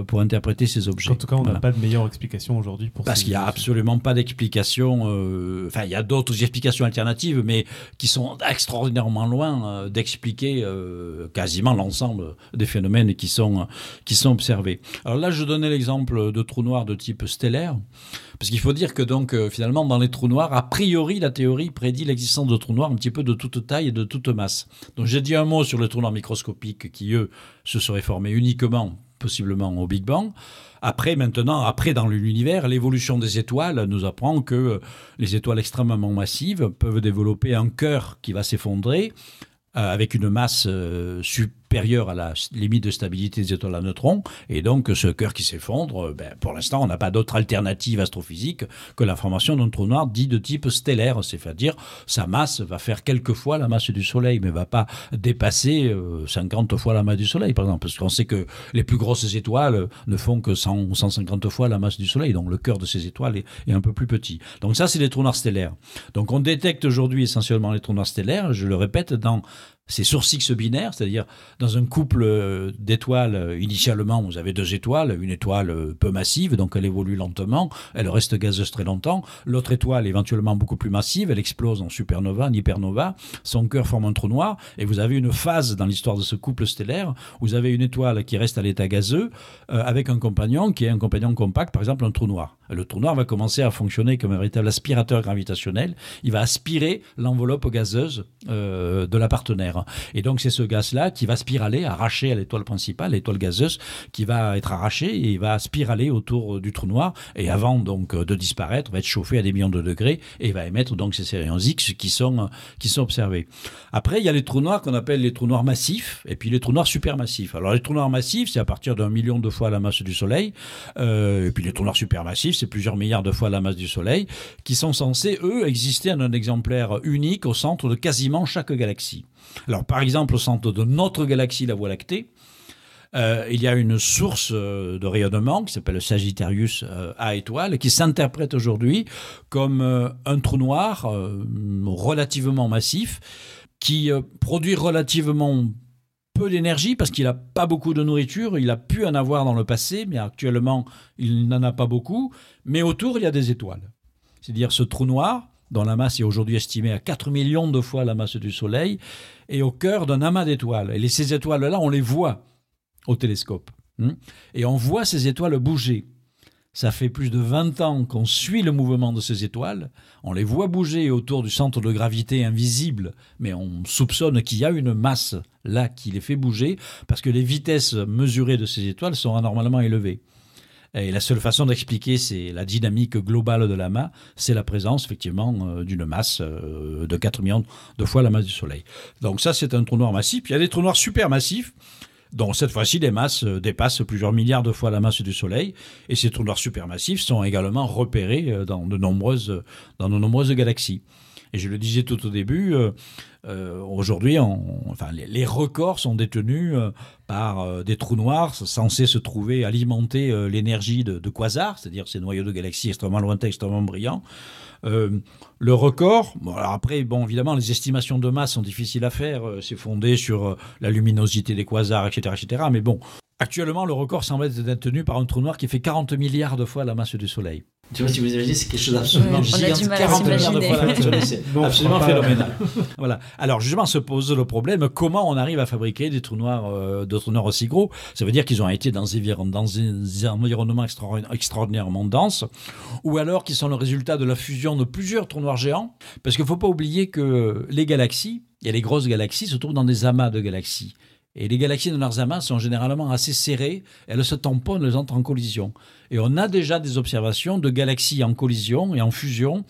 pour interpréter ces objets. En tout cas, on n'a pas de meilleure explication aujourd'hui pour Parce qu'il n'y a absolument pas d'explication. Enfin, il y a d'autres explications alternatives, mais qui sont extraordinairement loin d'expliquer quasiment l'ensemble des phénomènes qui sont, qui sont observés. Alors là, je donnais l'exemple de trous noirs de type stellaire. Parce qu'il faut dire que donc euh, finalement dans les trous noirs, a priori la théorie prédit l'existence de trous noirs un petit peu de toute taille et de toute masse. Donc j'ai dit un mot sur les trous noirs microscopiques qui eux se seraient formés uniquement possiblement au Big Bang. Après, maintenant, après dans l'univers, l'évolution des étoiles nous apprend que euh, les étoiles extrêmement massives peuvent développer un cœur qui va s'effondrer euh, avec une masse supérieure à la limite de stabilité des étoiles à neutrons. Et donc, ce cœur qui s'effondre, euh, ben, pour l'instant, on n'a pas d'autre alternative astrophysique que la formation d'un trou noir dit de type stellaire. C'est-à-dire, sa masse va faire quelques fois la masse du Soleil, mais va pas dépasser 50 euh, fois la masse du Soleil, par exemple. Parce qu'on sait que les plus grosses étoiles ne font que 100 ou 150 fois la masse du Soleil. Donc, le cœur de ces étoiles est, est un peu plus petit. Donc, ça, c'est les trous noirs stellaires. Donc, on détecte aujourd'hui essentiellement les trous noirs stellaires, je le répète, dans ces sources X binaires, c'est-à-dire dans un couple euh, d'étoiles, euh, initialement, vous avez deux étoiles, une étoile euh, peu massive, donc elle évolue lentement, elle reste gazeuse très longtemps, l'autre étoile éventuellement beaucoup plus massive, elle explose en supernova, en hypernova, son cœur forme un trou noir, et vous avez une phase dans l'histoire de ce couple stellaire, vous avez une étoile qui reste à l'état gazeux, avec un compagnon qui est un compagnon compact, par exemple un trou noir. Le trou noir va commencer à fonctionner comme un véritable aspirateur gravitationnel, il va aspirer l'enveloppe gazeuse de la partenaire. Et donc c'est ce gaz-là qui va spiraler, arracher à l'étoile principale, l'étoile gazeuse, qui va être arrachée et va spiraler autour du trou noir et avant donc de disparaître, va être chauffé à des millions de degrés et va émettre donc ces rayons X qui sont, qui sont observés. Après, il y a les trous noirs qu'on appelle les trous noirs massifs et puis les trous noirs supermassifs. Alors les trous noirs massifs, c'est à partir d'un million de fois la masse du Soleil. Euh, et puis les trous noirs supermassifs, c'est plusieurs milliards de fois la masse du Soleil, qui sont censés, eux, exister en un exemplaire unique au centre de quasiment chaque galaxie. Alors, par exemple, au centre de notre galaxie, la Voie lactée, euh, il y a une source euh, de rayonnement qui s'appelle Sagittarius euh, A étoile, qui s'interprète aujourd'hui comme un trou noir relativement massif, qui produit relativement peu d'énergie parce qu'il n'a pas beaucoup de nourriture, il a pu en avoir dans le passé, mais actuellement il n'en a pas beaucoup, mais autour il y a des étoiles. C'est-à-dire ce trou noir, dont la masse est aujourd'hui estimée à 4 millions de fois la masse du Soleil, est au cœur d'un amas d'étoiles. Et ces étoiles-là, on les voit au télescope. Hmm. Et on voit ces étoiles bouger. Ça fait plus de 20 ans qu'on suit le mouvement de ces étoiles. On les voit bouger autour du centre de gravité invisible, mais on soupçonne qu'il y a une masse là qui les fait bouger parce que les vitesses mesurées de ces étoiles sont anormalement élevées. Et la seule façon d'expliquer c'est la dynamique globale de la masse, c'est la présence effectivement euh, d'une masse euh, de 4 millions de fois la masse du Soleil. Donc ça c'est un trou noir massif. Il y a des trous noirs supermassifs dont cette fois-ci les masses euh, dépassent plusieurs milliards de fois la masse du Soleil. Et ces trous noirs supermassifs sont également repérés dans de nombreuses, dans de nombreuses galaxies. Et je le disais tout au début, euh, aujourd'hui, enfin, les, records sont détenus par des trous noirs censés se trouver alimenter l'énergie de, de quasars, c'est-à-dire ces noyaux de galaxies extrêmement lointains, extrêmement brillants. Euh, le record, bon, alors après, bon, évidemment, les estimations de masse sont difficiles à faire. Euh, c'est fondé sur euh, la luminosité des quasars, etc., etc. Mais bon, actuellement, le record semble être détenu par un trou noir qui fait 40 milliards de fois la masse du Soleil. Tu vois, si vous imaginez, c'est quelque chose d'absolument gigantesque. 40 milliards de fois c'est absolument phénoménal. [laughs] voilà. Alors, justement, se pose le problème, comment on arrive à fabriquer des trous noirs, euh, de trous noirs aussi gros? Ça veut dire qu'ils ont été dans des, dans des environnements extraordinairement denses, ou alors qu'ils sont le résultat de la fusion de plusieurs trous noirs géants, parce qu'il ne faut pas oublier que les galaxies, et les grosses galaxies, se trouvent dans des amas de galaxies. Et les galaxies de leurs amas sont généralement assez serrées, elles se tamponnent, elles entrent en collision. Et on a déjà des observations de galaxies en collision et en fusion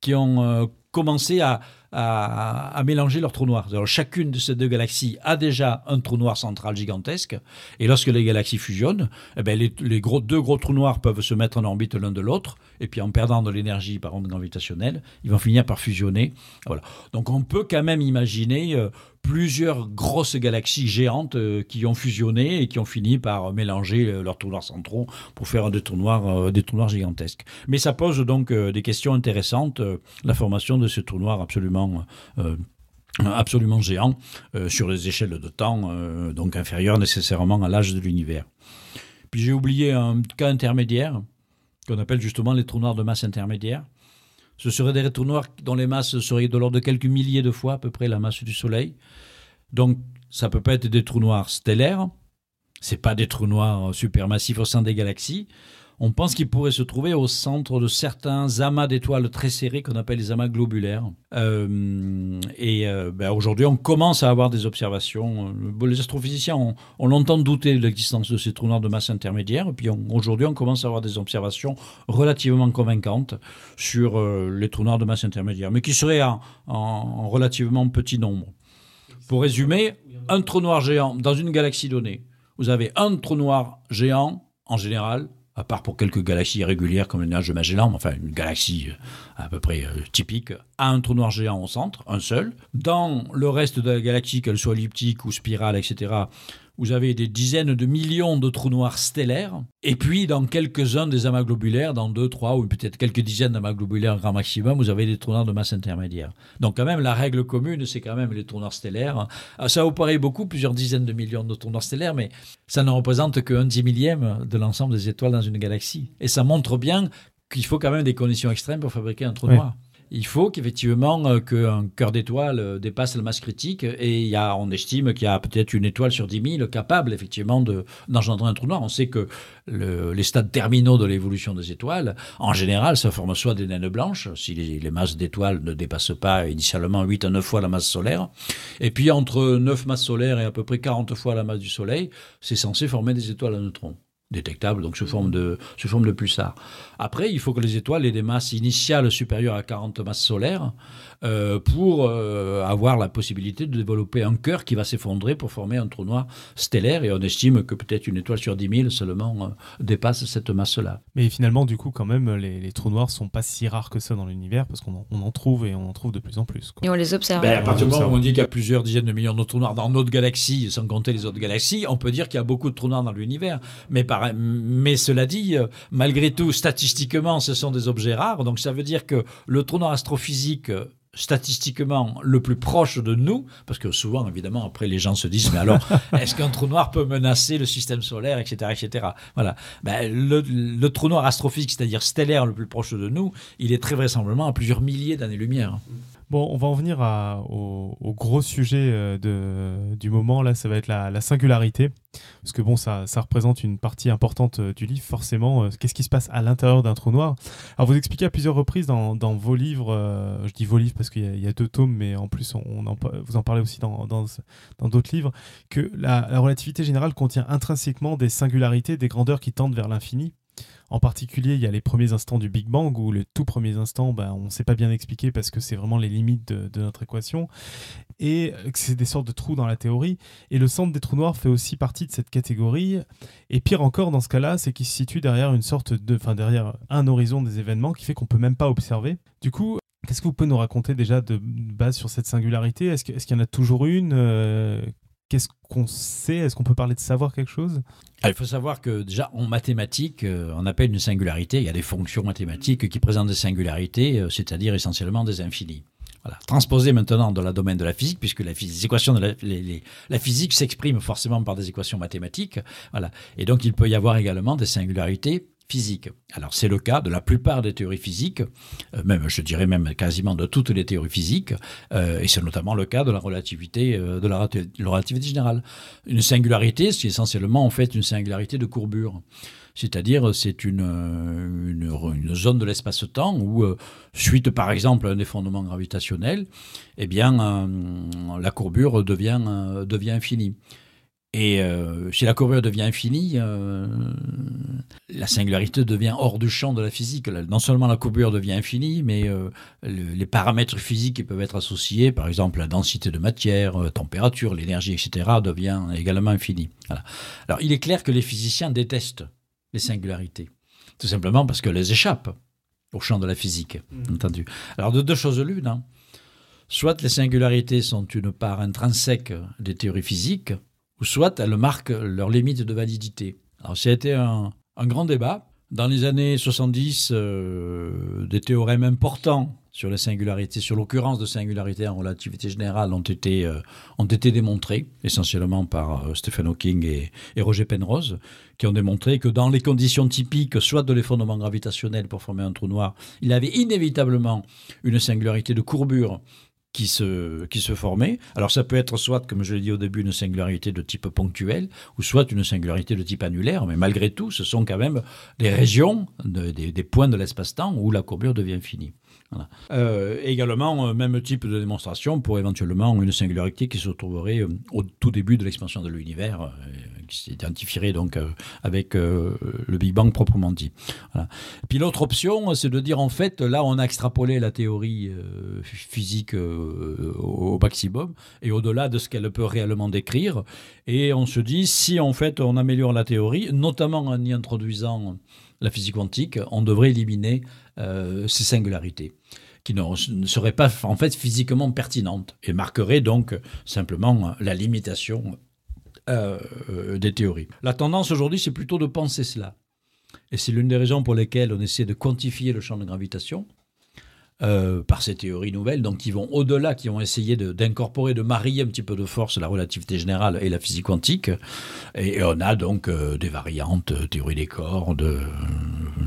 qui ont euh, commencé à, à, mélanger leurs trous noirs. Alors, chacune de ces deux galaxies a déjà un trou noir central gigantesque. Et lorsque les galaxies fusionnent, eh ben, les, deux gros trous noirs peuvent se mettre en orbite l'un de l'autre. Et puis, en perdant de l'énergie par onde gravitationnelle, ils vont finir par fusionner. Voilà. Donc, on peut quand même imaginer euh, plusieurs grosses galaxies géantes euh, qui ont fusionné et qui ont fini par mélanger euh, leurs trous noirs centraux pour faire des trous noirs, euh, des trous gigantesques. Mais ça pose donc des questions intéressantes, la formation de ces trous noirs absolument absolument géants sur les échelles de temps, donc inférieures nécessairement à l'âge de l'univers. Puis j'ai oublié un cas intermédiaire qu'on appelle justement les trous noirs de masse intermédiaire. Ce seraient des trous noirs dont les masses seraient de l'ordre de quelques milliers de fois à peu près la masse du Soleil. Donc ça peut pas être des trous noirs stellaires, c'est pas des trous noirs supermassifs au sein des galaxies, on pense qu'il pourrait se trouver au centre de certains amas d'étoiles très serrés qu'on appelle les amas globulaires. Euh, et euh, ben, aujourd'hui, on commence à avoir des observations. Les astrophysiciens ont, longtemps douté de l'existence de ces trous noirs de masse intermédiaire. Et puis aujourd'hui, on commence à avoir des observations relativement convaincantes sur euh, les trous noirs de masse intermédiaire, mais qui seraient en relativement petit nombre. Pour résumer, un trou noir géant dans une galaxie donnée, vous avez un trou noir géant en général à part pour quelques galaxies irrégulières comme le nuage de Magellan, enfin une galaxie euh, à peu près euh, typique, a un trou noir géant au centre, un seul. Dans le reste de la galaxie, qu'elle soit elliptique ou spirale, etc., vous avez des dizaines de millions de trous noirs stellaires, et puis dans quelques-uns des amas globulaires, dans deux, trois ou peut-être quelques dizaines d'amas globulaires grand maximum, vous avez des trous noirs de masse intermédiaire. Donc quand même, la règle commune, c'est quand même les trous noirs stellaires. Ah, ça vous paraît beaucoup, plusieurs dizaines de millions de trous noirs stellaires, mais ça ne représente qu'un dix millième de l'ensemble des étoiles dans une galaxie. Et ça montre bien qu'il faut quand même des conditions extrêmes pour fabriquer un trou noir il faut qu'effectivement euh, qu'un cœur d'étoile euh, dépasse la masse critique. Et y a, on estime qu'il y a peut-être une étoile sur 10 000 capable effectivement d'engendrer un trou noir. On sait que les stades terminaux de l'évolution des étoiles, en général, ça forme soit des naines blanches, si les, masses d'étoiles ne dépassent pas initialement 8 à 9 fois la masse solaire, et puis entre 9 masses solaires et à peu près 40 fois la masse du Soleil, c'est censé former des étoiles à neutrons détectables, donc sous forme de, sous forme de pulsars. Après, il faut que les étoiles aient des masses initiales supérieures à 40 masses solaires euh, pour euh, avoir la possibilité de développer un cœur qui va s'effondrer pour former un trou noir stellaire. Et on estime que peut-être une étoile sur 10 000 seulement euh, dépasse cette masse-là. Mais finalement, du coup, quand même, les, trous noirs sont pas si rares que ça dans l'univers parce qu'on en, trouve et on en trouve de plus en plus. Et on les observe. Ben, à partir du moment où on dit qu'il y a plusieurs dizaines de millions de trous noirs dans notre galaxie, sans compter les autres galaxies, on peut dire qu'il y a beaucoup de trous noirs dans l'univers. Mais, mais cela dit, malgré tout, statistiquement, ce sont des objets rares. Donc ça veut dire que le trou noir astrophysique statistiquement le plus proche de nous, parce que souvent, évidemment, après les gens se disent, mais alors, [laughs] est-ce qu'un trou noir peut menacer le système solaire, etc., etc. Voilà. Ben, le, trou noir astrophysique, c'est-à-dire stellaire le plus proche de nous, il est très vraisemblablement à plusieurs milliers d'années-lumière. Bon, on va en venir au, gros sujet euh, du moment. Là, ça va être la, singularité. Parce que bon, ça, ça, représente une partie importante euh, du livre, forcément. Euh, qu'est-ce qui se passe à l'intérieur d'un trou noir? Alors, vous expliquez à plusieurs reprises dans, vos livres, je dis vos livres parce qu'il y, a deux tomes, mais en plus, on, en, vous en parlez aussi dans d'autres livres, que la, la relativité générale contient intrinsèquement des singularités, des grandeurs qui tendent vers l'infini. En particulier, il y a les premiers instants du Big Bang où les tout premiers instants, ben, on ne sait pas bien expliquer parce que c'est vraiment les limites de, notre équation et que c'est des sortes de trous dans la théorie. Et le centre des trous noirs fait aussi partie de cette catégorie. Et pire encore dans ce cas-là, c'est qu'il se situe derrière une sorte de, enfin derrière un horizon des événements qui fait qu'on peut même pas observer. Du coup, Qu'est-ce que vous pouvez nous raconter déjà de base sur cette singularité? Est-ce qu'il y en a toujours une? Euh, Qu'est-ce qu'on sait? Est-ce qu'on peut parler de savoir quelque chose? Ah, Il faut savoir que déjà en mathématiques, euh, on appelle une singularité, il y a des fonctions mathématiques qui présentent des singularités, euh, c'est-à-dire essentiellement des infinis. Transposé maintenant dans le domaine de la physique, puisque la, les équations de la, physique s'expriment forcément par des équations mathématiques. Voilà. Et donc il peut y avoir également des singularités Alors c'est le cas de la plupart des théories physiques, euh, même je dirais même quasiment de toutes les théories physiques, euh, et c'est notamment le cas de la relativité, euh, de la, relativité générale. Une singularité, c'est essentiellement en fait une singularité de courbure. C'est-à-dire, c'est une, zone de l'espace-temps où, suite par exemple à un effondrement gravitationnel, eh bien, la courbure devient infinie. Et euh, si la courbure devient infinie, euh, la singularité devient hors du champ de la physique. Non seulement la courbure devient infinie, mais euh, les paramètres physiques qui peuvent être associés, par exemple la densité de matière, température, l'énergie, etc., devient également infini. Alors il est clair que les physiciens détestent les singularités, tout simplement parce qu'elles échappent au champ de la physique, mmh. entendu. Alors de deux choses l'une, hein. soit les singularités sont une part intrinsèque des théories physiques, ou soit elles marquent leurs limites de validité. Alors ça a été un, grand débat. Dans les années 70, euh, des théorèmes importants sur les singularités, sur l'occurrence de singularités en relativité générale ont été, euh, démontrés, essentiellement par euh, Stephen Hawking et, et, Roger Penrose, qui ont démontré que dans les conditions typiques, soit de l'effondrement gravitationnel pour former un trou noir, il avait inévitablement une singularité de courbure qui se, qui se formait. Alors ça peut être soit, comme je l'ai dit au début, une singularité de type ponctuel, ou soit une singularité de type annulaire, mais malgré tout, ce sont quand même des régions, des, des, points de l'espace-temps où la courbure devient finie. Euh, également, euh, même type de démonstration pour éventuellement une singularité qui se trouverait euh, au tout début de l'expansion de l'univers, qui s'identifierait donc avec le Big Bang proprement dit. Puis l'autre option, c'est de dire en fait, là on a extrapolé la théorie physique au maximum et au-delà de ce qu'elle peut réellement décrire, et on se dit si en fait on améliore la théorie, notamment en y introduisant la physique quantique, on devrait éliminer ces singularités qui ne, serait pas en fait physiquement pertinente et marquerait donc simplement la limitation euh, des théories. La tendance aujourd'hui, c'est plutôt de penser cela. Et c'est l'une des raisons pour lesquelles on essaie de quantifier le champ de gravitation. Euh, par ces théories nouvelles, donc qui vont au-delà, qui ont essayé d'incorporer, de, marier un petit peu de force la relativité générale et la physique quantique. Et, on a donc euh, des variantes, théorie des corps, de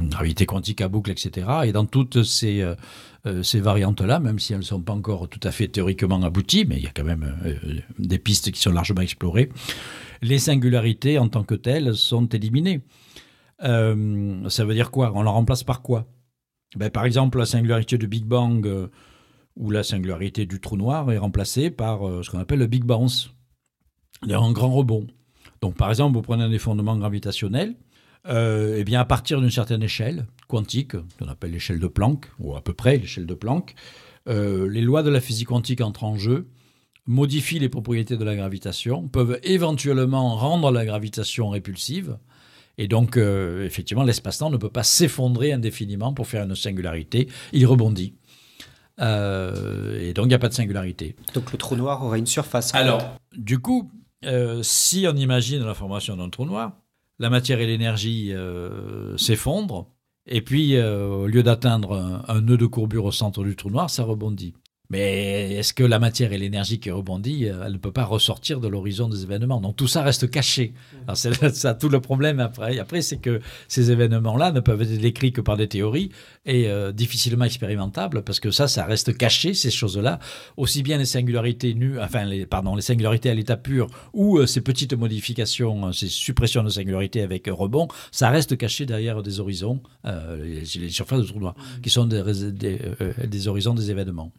gravité quantique à boucle, etc. Et dans toutes ces euh, variantes-là, même si elles ne sont pas encore tout à fait théoriquement abouties, mais il y a quand même euh, des pistes qui sont largement explorées, les singularités en tant que telles sont éliminées. Euh, ça veut dire quoi? On la remplace par quoi? Ben, Par exemple, la singularité du Big Bang ou la singularité du trou noir est remplacée par ce qu'on appelle le Big Bounce, un grand rebond. Donc par exemple, vous prenez un effondrement gravitationnel, euh, eh bien, à partir d'une certaine échelle quantique, qu'on appelle l'échelle de Planck, ou à peu près l'échelle de Planck, euh, les lois de la physique quantique entrent en jeu, modifient les propriétés de la gravitation, peuvent éventuellement rendre la gravitation répulsive, et donc, euh, effectivement, l'espace-temps ne peut pas s'effondrer indéfiniment pour faire une singularité, il rebondit. et donc, il n'y a pas de singularité. Donc, le trou noir aurait une surface. Alors, du coup, si on imagine la formation d'un trou noir, la matière et l'énergie euh, s'effondrent, et puis euh, au lieu d'atteindre un, nœud de courbure au centre du trou noir, ça rebondit. Mais est-ce que la matière et l'énergie qui rebondit, euh, elle ne peut pas ressortir de l'horizon des événements? Donc tout ça reste caché. C'est [laughs] ça tout le problème après. Après, c'est que ces événements-là ne peuvent être décrits que par des théories et euh, difficilement expérimentables parce que ça, ça reste caché ces choses-là. Aussi bien les singularités nues, enfin les, pardon, les singularités à l'état pur ou euh, ces petites modifications, ces suppressions de singularité avec rebond, ça reste caché derrière des horizons, les, surfaces de trous noirs, qui sont des, des horizons des événements.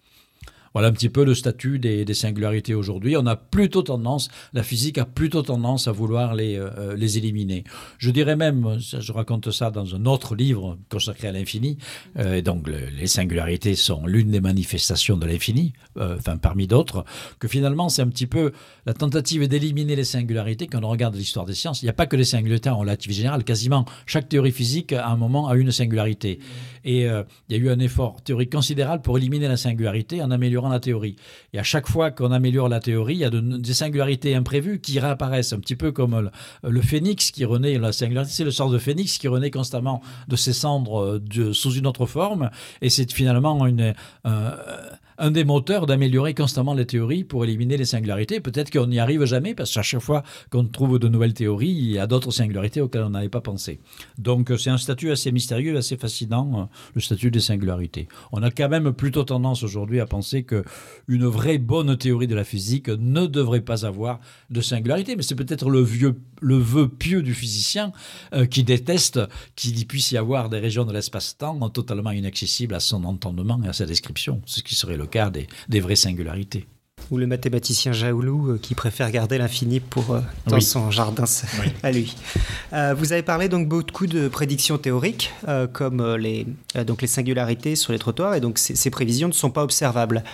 Voilà un petit peu le statut des, singularités aujourd'hui. On a plutôt tendance, la physique a plutôt tendance à vouloir les, euh, les éliminer. Je dirais même, je raconte ça dans un autre livre consacré à l'infini, euh, et donc les singularités sont l'une des manifestations de l'infini, euh, enfin parmi d'autres, que finalement c'est un petit peu la tentative d'éliminer les singularités quand on regarde l'histoire des sciences. Il n'y a pas que les singularités en relativité générale, quasiment chaque théorie physique à un moment a une singularité. Et il y a eu un effort théorique considérable pour éliminer la singularité en améliorant la théorie. Et à chaque fois qu'on améliore la théorie, il y a des singularités imprévues qui réapparaissent, un petit peu comme le, phénix qui renaît, la singularité, c'est le sort de phénix qui renaît constamment de ses cendres euh, sous une autre forme. Et c'est finalement une, euh, un des moteurs d'améliorer constamment les théories pour éliminer les singularités. Peut-être qu'on n'y arrive jamais parce qu'à chaque fois qu'on trouve de nouvelles théories, il y a d'autres singularités auxquelles on n'avait pas pensé. Donc c'est un statut assez mystérieux, assez fascinant, euh, le statut des singularités. On a quand même plutôt tendance aujourd'hui à penser que une vraie bonne théorie de la physique ne devrait pas avoir de singularité, mais c'est peut-être le vieux le vœu pieux du physicien euh, qui déteste qu'il puisse y avoir des régions de l'espace-temps totalement inaccessibles à son entendement et à sa description, ce qui serait le cas des, vraies singularités. Ou le mathématicien Jaoulou euh, qui préfère garder l'infini pour euh, dans son jardin [laughs] à lui. Euh, vous avez parlé donc beaucoup de prédictions théoriques comme les donc les singularités sur les trottoirs et donc ces, prévisions ne sont pas observables.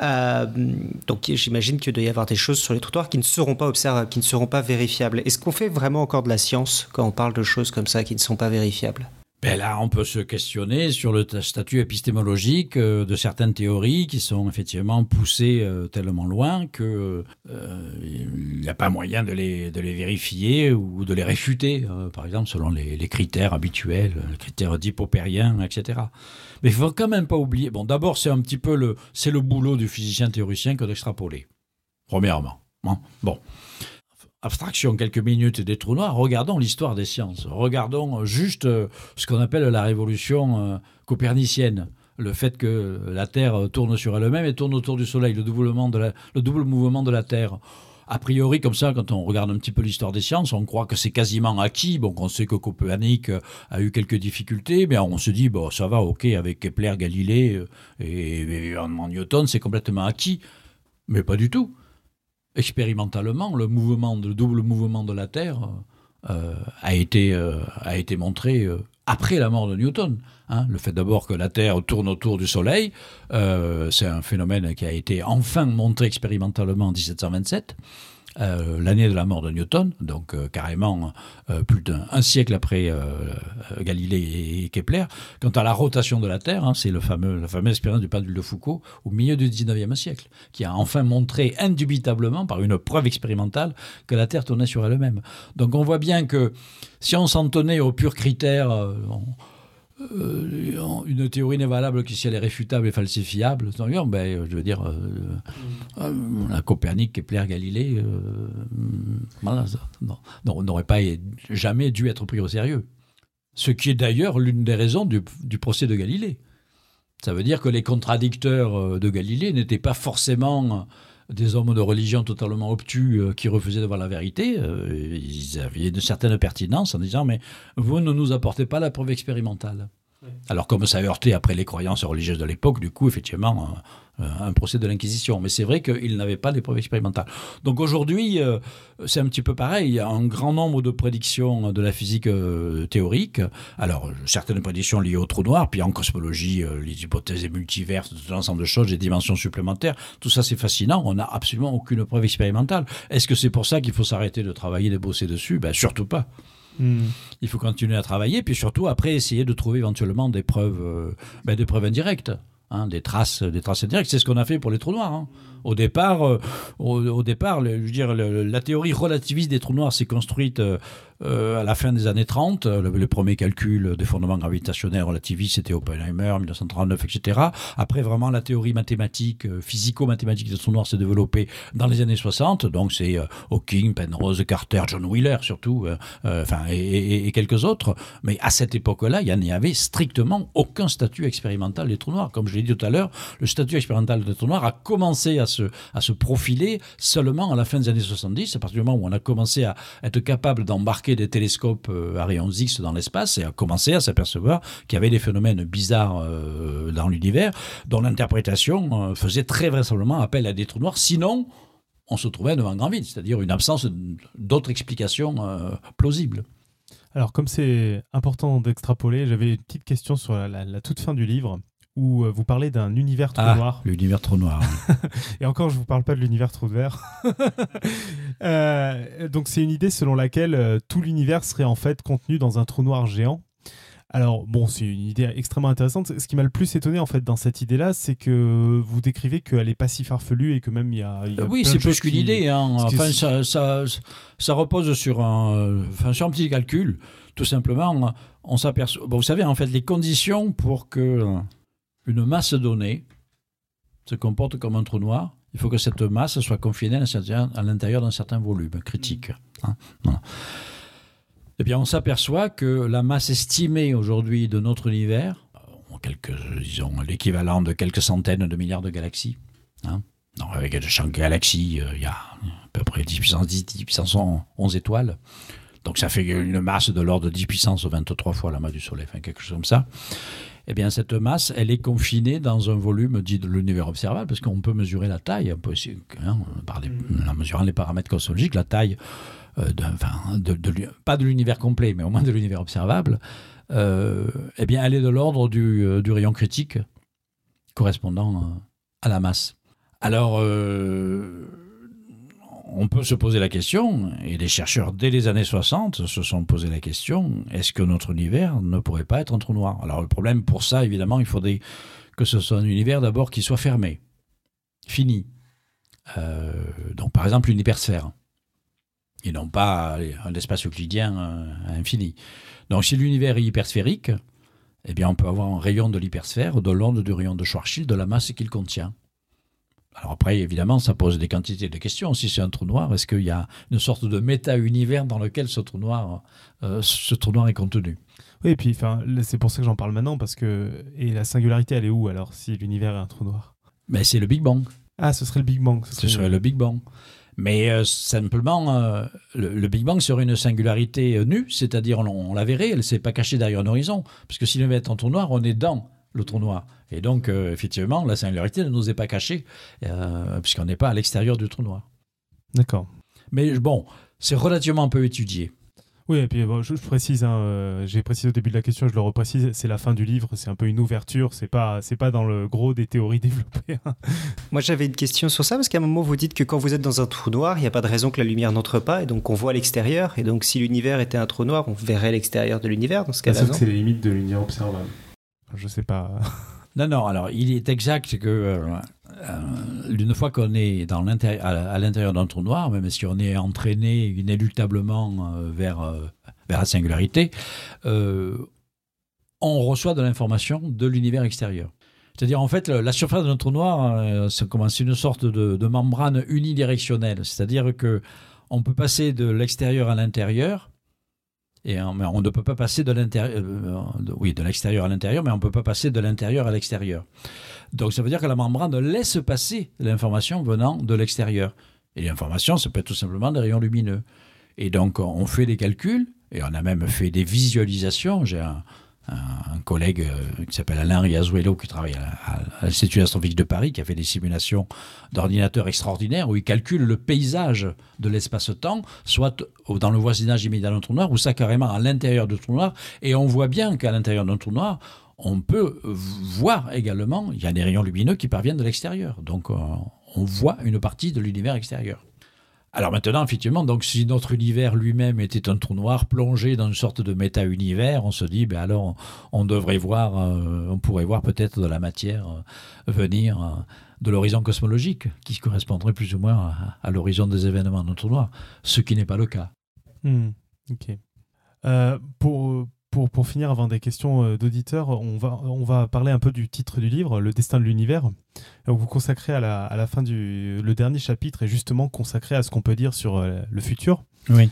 donc j'imagine qu'il doit y avoir des choses sur les trottoirs qui ne seront pas observables, qui ne seront pas vérifiables. Est-ce qu'on fait vraiment encore de la science quand on parle de choses comme ça qui ne sont pas vérifiables? Ben là, on peut se questionner sur le statut épistémologique euh, de certaines théories qui sont effectivement poussées euh, tellement loin que euh, il n'y a pas moyen de les, vérifier ou de les réfuter, par exemple selon les, les, critères habituels, les critères d'hypopérien, etc. Mais il faut quand même pas oublier. Bon, d'abord, c'est un petit peu le, c'est le boulot du physicien théoricien que d'extrapoler. Premièrement. Hein. Bon abstraction quelques minutes des trous noirs, regardons l'histoire des sciences. Regardons juste euh, ce qu'on appelle la révolution euh, copernicienne. Le fait que la Terre tourne sur elle-même et tourne autour du Soleil, le, double mouvement de la Terre. A priori, comme ça, quand on regarde un petit peu l'histoire des sciences, on croit que c'est quasiment acquis. Bon, on sait que Copernic euh, a eu quelques difficultés, mais on se dit, bon, ça va, ok, avec Kepler, Galilée et, et Newton, c'est complètement acquis. Mais pas du tout expérimentalement, le double mouvement de la Terre euh, a, été, euh, a été montré euh, après la mort de Newton. Hein. Le fait d'abord que la Terre tourne autour du Soleil, c'est un phénomène qui a été enfin montré expérimentalement en 1727. Euh, l'année de la mort de Newton, donc euh, carrément euh, plus d'un siècle après Galilée et Kepler. Quant à la rotation de la Terre, hein, c'est le fameux, la fameuse expérience du pendule de Foucault au milieu du 19e siècle, qui a enfin montré indubitablement, par une preuve expérimentale, que la Terre tournait sur elle-même. Donc on voit bien que si on s'en tenait aux purs critères, euh, une théorie n'est valable que si elle est réfutable et falsifiable. Ben, euh, je veux dire, euh, la Copernic, Kepler, Galilée, voilà, n'aurait pas jamais dû être pris au sérieux. Ce qui est d'ailleurs l'une des raisons du, procès de Galilée. Ça veut dire que les contradicteurs de Galilée n'étaient pas forcément des hommes de religion totalement obtus euh, qui refusaient de voir la vérité, euh, ils avaient une certaine pertinence en disant mais vous ne nous apportez pas la preuve expérimentale. Alors comme ça heurtait après les croyances religieuses de l'époque, du coup effectivement euh, un procès de l'Inquisition. Mais c'est vrai qu'il n'avait pas les preuves expérimentales. Donc aujourd'hui, euh, c'est un petit peu pareil. Il y a un grand nombre de prédictions de la physique euh, théorique. Alors, certaines prédictions liées au trou noir, puis en cosmologie, les hypothèses multiverses, tout l'ensemble de choses, les dimensions supplémentaires. Tout ça, c'est fascinant. On n'a absolument aucune preuve expérimentale. Est-ce que c'est pour ça qu'il faut s'arrêter de travailler, de bosser dessus? Ben, surtout pas. Hmm. Il faut continuer à travailler, puis surtout après essayer de trouver éventuellement des preuves, ben, des preuves indirectes. Hein, des traces, des traces indirectes. C'est ce qu'on a fait pour les trous noirs. Hein. Au départ, la théorie relativiste des trous noirs s'est construite euh, à la fin des années 30, le, le premier calcul des fondements gravitationnels relativistes, c'était Oppenheimer, 1939, etc. Après, vraiment, la théorie mathématique, euh, physico-mathématique des trous noirs s'est développée dans les années 60. Donc, c'est euh, Hawking, Penrose, Carter, John Wheeler, surtout, enfin, et, et, quelques autres. Mais à cette époque-là, il n'y avait strictement aucun statut expérimental des trous noirs. Comme je l'ai dit tout à l'heure, le statut expérimental des trous noirs a commencé à se, à se profiler seulement à la fin des années 70, à partir du moment où on a commencé à être capable d'embarquer des télescopes euh, à rayons X dans l'espace et a commencé à s'apercevoir qu'il y avait des phénomènes bizarres euh, dans l'univers dont l'interprétation euh, faisait très vraisemblablement appel à des trous noirs. Sinon, on se trouvait devant un grand vide, c'est-à-dire une absence d'autres explications plausibles. Alors, comme c'est important d'extrapoler, j'avais une petite question sur la, toute fin du livre où euh, vous parlez d'un univers trop ah, noir. L'univers trop noir. [laughs] Et encore, je ne vous parle pas de l'univers trop vert. [laughs] euh, donc, c'est une idée selon laquelle euh, tout l'univers serait en fait contenu dans un trou noir géant. Alors, bon, c'est une idée extrêmement intéressante. Ce qui m'a le plus étonné, en fait, dans cette idée-là, c'est que vous décrivez qu'elle n'est pas si farfelue et que même il y a. oui, c'est plus qu'une idée. Hein. Enfin, ça, ça, ça, repose sur un, enfin, sur un petit calcul. Tout simplement, on s'aperçoit. Bon, vous savez, en fait, les conditions pour que une masse donnée se comporte comme un trou noir, il faut que cette masse soit confinée à l'intérieur d'un certain volume critique. Hein. Eh bien, on s'aperçoit que la masse estimée aujourd'hui de notre univers, quelques, disons, l'équivalent de quelques centaines de milliards de galaxies, hein. avec chaque galaxie, euh, il y a à peu près 10 puissance 10, 10 puissance 11 étoiles. Donc ça fait une masse de l'ordre de 10 puissance 23 fois la masse du Soleil, enfin quelque chose comme ça eh bien cette masse, elle est confinée dans un volume dit de l'univers observable, parce qu'on peut mesurer la taille, un peu, hein, par mm. en mesurant les paramètres cosmologiques, la taille, euh, de, pas de l'univers complet, mais au moins de l'univers observable, euh, eh bien elle est de l'ordre du, euh, du, rayon critique correspondant à la masse. Alors, on peut se poser la question, et les chercheurs dès les années 60 se sont posé la question, est-ce que notre univers ne pourrait pas être un trou noir? Alors le problème pour ça, évidemment, il faudrait que ce soit un univers d'abord qui soit fermé, fini. Euh, donc par exemple une hypersphère, et non pas un espace euclidien euh, infini. Donc si l'univers est hypersphérique, eh bien on peut avoir un rayon de l'hypersphère de l'onde du rayon de Schwarzschild de la masse qu'il contient. Alors après, évidemment, ça pose des quantités de questions. Si c'est un trou noir, est-ce qu'il y a une sorte de méta-univers dans lequel ce trou noir, euh, ce trou noir est contenu? Oui, et puis c'est pour ça que j'en parle maintenant, parce que... Et la singularité, elle est où alors, si l'univers est un trou noir? Mais c'est le Big Bang. Ah, ce serait le Big Bang. Ce serait, le Big Bang. Mais euh, simplement, euh, le, Big Bang serait une singularité nue, c'est-à-dire on, la verrait, elle ne s'est pas cachée derrière un horizon. Parce que si l'univers est un trou noir, on est dans le trou noir. Et donc, euh, effectivement, la singularité ne nous est pas cachée, euh, puisqu'on n'est pas à l'extérieur du trou noir. D'accord. Mais bon, c'est relativement peu étudié. Oui, et puis je, précise, hein, euh, j'ai précisé au début de la question, je le reprécise, c'est la fin du livre, c'est un peu une ouverture, c'est pas, c'est pas dans le gros des théories [laughs] développées. Hein. Moi j'avais une question sur ça, parce qu'à un moment vous dites que quand vous êtes dans un trou noir, il n'y a pas de raison que la lumière n'entre pas, et donc on voit l'extérieur, et donc si l'univers était un trou noir, on verrait l'extérieur de l'univers dans ce cas-là. C'est les limites de l'univers observable. Je sais pas. [laughs] Non, non, alors il est exact que euh, euh, une fois qu'on est à, l'intérieur d'un trou noir, même si on est entraîné inéluctablement euh, vers, vers la singularité, on reçoit de l'information de l'univers extérieur. C'est-à-dire, en fait, la surface d'un trou noir, c'est une sorte de, de membrane unidirectionnelle. C'est-à-dire que on peut passer de l'extérieur à l'intérieur et on, ne peut pas passer de l'intérieur, euh, oui, de l'extérieur à l'intérieur, mais on ne peut pas passer de l'intérieur à l'extérieur. Donc ça veut dire que la membrane laisse passer l'information venant de l'extérieur. Et l'information, ça peut être tout simplement des rayons lumineux. Et donc on fait des calculs, et on a même fait des visualisations. J'ai un, un collègue euh, qui s'appelle Alain Riazuelo, qui travaille à, l'Institut astrophysique de Paris, qui a fait des simulations d'ordinateurs extraordinaires où il calcule le paysage de l'espace-temps, soit dans le voisinage immédiat d'un trou noir, ou ça carrément à l'intérieur du trou noir. Et on voit bien qu'à l'intérieur d'un trou noir, on peut voir également, il y a des rayons lumineux qui parviennent de l'extérieur. Donc euh, on voit une partie de l'univers extérieur. Alors maintenant, effectivement, donc si notre univers lui-même était un trou noir plongé dans une sorte de méta-univers, on se dit, ben alors on, devrait voir, euh, on pourrait voir peut-être de la matière euh, venir euh, de l'horizon cosmologique, qui correspondrait plus ou moins à, l'horizon des événements d'un trou noir, ce qui n'est pas le cas. Hmm, pour, pour, pour, finir, avant des questions euh, d'auditeurs, on va, on va parler un peu du titre du livre, Le destin de l'univers. Vous consacrez à la, à la fin du. Le dernier chapitre est justement consacré à ce qu'on peut dire sur euh, le futur. Oui.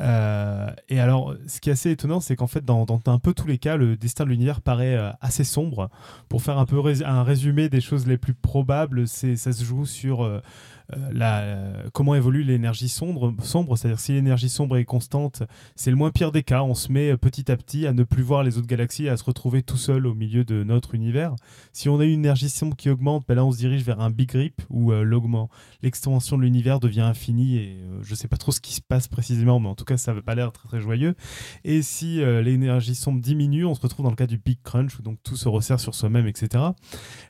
Euh, et alors, ce qui est assez étonnant, c'est qu'en fait, dans, dans, un peu tous les cas, le destin de l'univers paraît assez sombre. Pour faire un peu un résumé des choses les plus probables, c'est ça se joue sur euh, la, euh, comment évolue l'énergie sombre, c'est-à-dire si l'énergie sombre est constante, c'est le moins pire des cas. On se met petit à petit à ne plus voir les autres galaxies, à se retrouver tout seul au milieu de notre univers. Si on a une énergie sombre qui augmente, ben là on se dirige vers un big rip où euh, l'extension de l'univers devient infinie et je ne sais pas trop ce qui se passe précisément, mais en tout cas ça n'a pas l'air très très joyeux. Et si l'énergie sombre diminue, on se retrouve dans le cas du big crunch où donc tout se resserre sur soi-même, etc.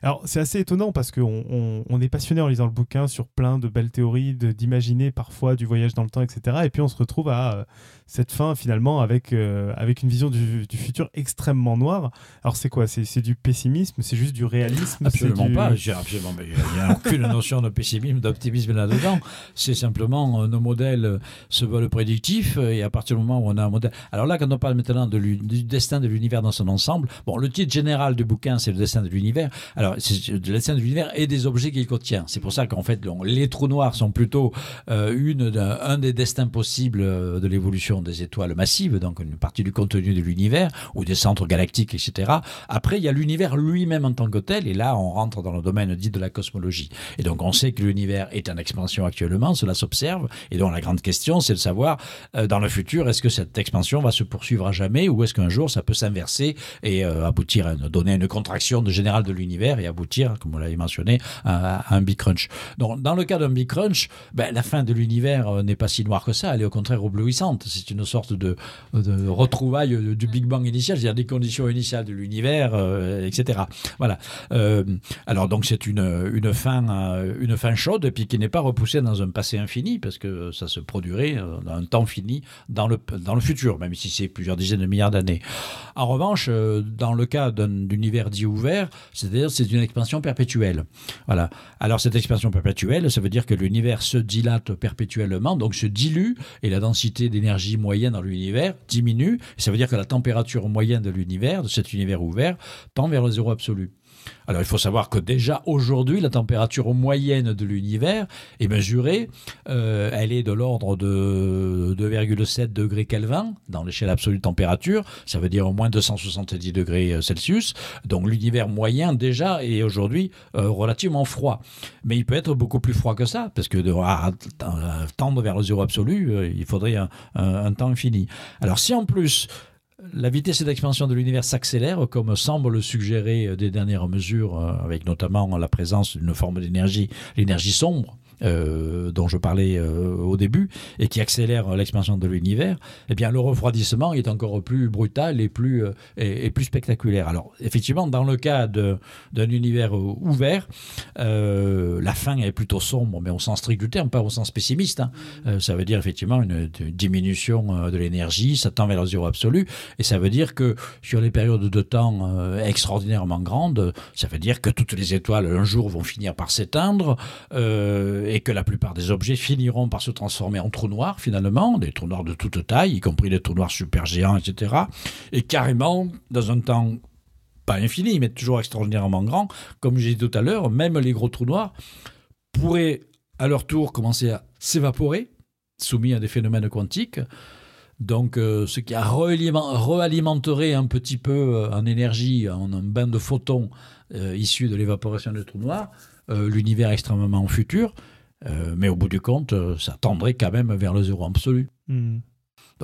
Alors c'est assez étonnant parce qu'on on est passionné en lisant le bouquin sur plein de belles théories, d'imaginer parfois du voyage dans le temps, etc. Et puis on se retrouve à euh, cette fin finalement avec, euh, avec une vision du, futur extrêmement noire. Alors c'est quoi? C'est du pessimisme? C'est juste du réalisme? Absolument pas. Absolument, il n'y a, aucune notion de pessimisme, d'optimisme là-dedans. C'est simplement euh, nos modèles se veulent prédictifs et à partir du moment où on a un modèle. Alors là, quand on parle maintenant de du destin de l'univers dans son ensemble, bon, le titre général du bouquin, c'est le destin de l'univers. Alors, c'est le destin de l'univers et des objets qu'il contient. C'est pour ça qu'en fait, les trous noirs sont plutôt euh, une, un des destins possibles de l'évolution des étoiles massives, donc une partie du contenu de l'univers, ou des centres galactiques, etc. Après, il y a l'univers lui-même en tant que tel, et là, on rentre dans le domaine dit de la cosmologie. Et donc, on sait que l'univers est en expansion actuellement, cela s'observe, et donc la grande question, c'est de savoir, euh, dans le futur, est-ce que cette expansion va se poursuivre à jamais, ou est-ce qu'un jour, ça peut s'inverser et euh, aboutir à donner une contraction de générale de l'univers et aboutir, comme vous l'avez mentionné, à, un big crunch. Donc, dans le cas d'un big crunch, ben, la fin de l'univers euh, n'est pas si noire que ça, elle est au contraire éblouissante. C'est une sorte de, retrouvaille du Big Bang initial, c'est-à-dire des conditions initiales de l'univers, euh, etc. Voilà. Euh, alors donc c'est une, une, fin, euh, une fin chaude, et puis qui n'est pas repoussée dans un passé infini, parce que ça se produirait dans un temps fini dans le, dans le futur, même si c'est plusieurs dizaines de milliards d'années. En revanche, dans le cas d'un univers dit ouvert, c'est-à-dire c'est une expansion perpétuelle. Voilà. Alors cette expansion perpétuelle, ça veut dire que l'univers se dilate perpétuellement, donc se dilue, et la densité d'énergie moyenne dans l'univers diminue. Ça veut dire que la température moyenne de l'univers, de cet univers ouvert, tend vers le zéro absolu. Alors il faut savoir que déjà aujourd'hui, la température moyenne de l'univers est mesurée, euh, elle est de l'ordre de 2,7 degrés Kelvin dans l'échelle absolue de température, ça veut dire au moins 270 degrés euh, Celsius. Donc l'univers moyen déjà est aujourd'hui euh, relativement froid. Mais il peut être beaucoup plus froid que ça, parce que de tendre vers le zéro absolu, il faudrait un, un temps infini. Alors si en plus la vitesse d'expansion de l'univers s'accélère, comme semble le suggérer euh, des dernières mesures, euh, avec notamment la présence d'une forme d'énergie, l'énergie sombre, euh, dont je parlais euh, au début, et qui accélère l'expansion de l'univers, eh bien le refroidissement est encore plus brutal et plus, euh, et, plus spectaculaire. Alors effectivement, dans le cas d'un univers ouvert, la fin est plutôt sombre, mais au sens strict du terme, pas au sens pessimiste. Hein. ça veut dire effectivement une, diminution de l'énergie, ça tend vers le zéro absolu, et ça veut dire que sur les périodes de temps extraordinairement grandes, ça veut dire que toutes les étoiles un jour vont finir par s'éteindre et que la plupart des objets finiront par se transformer en trous noirs finalement, des trous noirs de toute taille, y compris des trous noirs super géants, etc. Et carrément, dans un temps pas infini, mais toujours extraordinairement grand, comme j'ai dit tout à l'heure, même les gros trous noirs pourraient à leur tour commencer à s'évaporer, soumis à des phénomènes quantiques. Donc, euh, ce qui réalimenterait un petit peu euh, en énergie, en un bain de photons euh, issus de l'évaporation des trous noirs, l'univers extrêmement futur. Euh, mais au bout du compte, euh, ça tendrait quand même vers le zéro absolu. Hmm.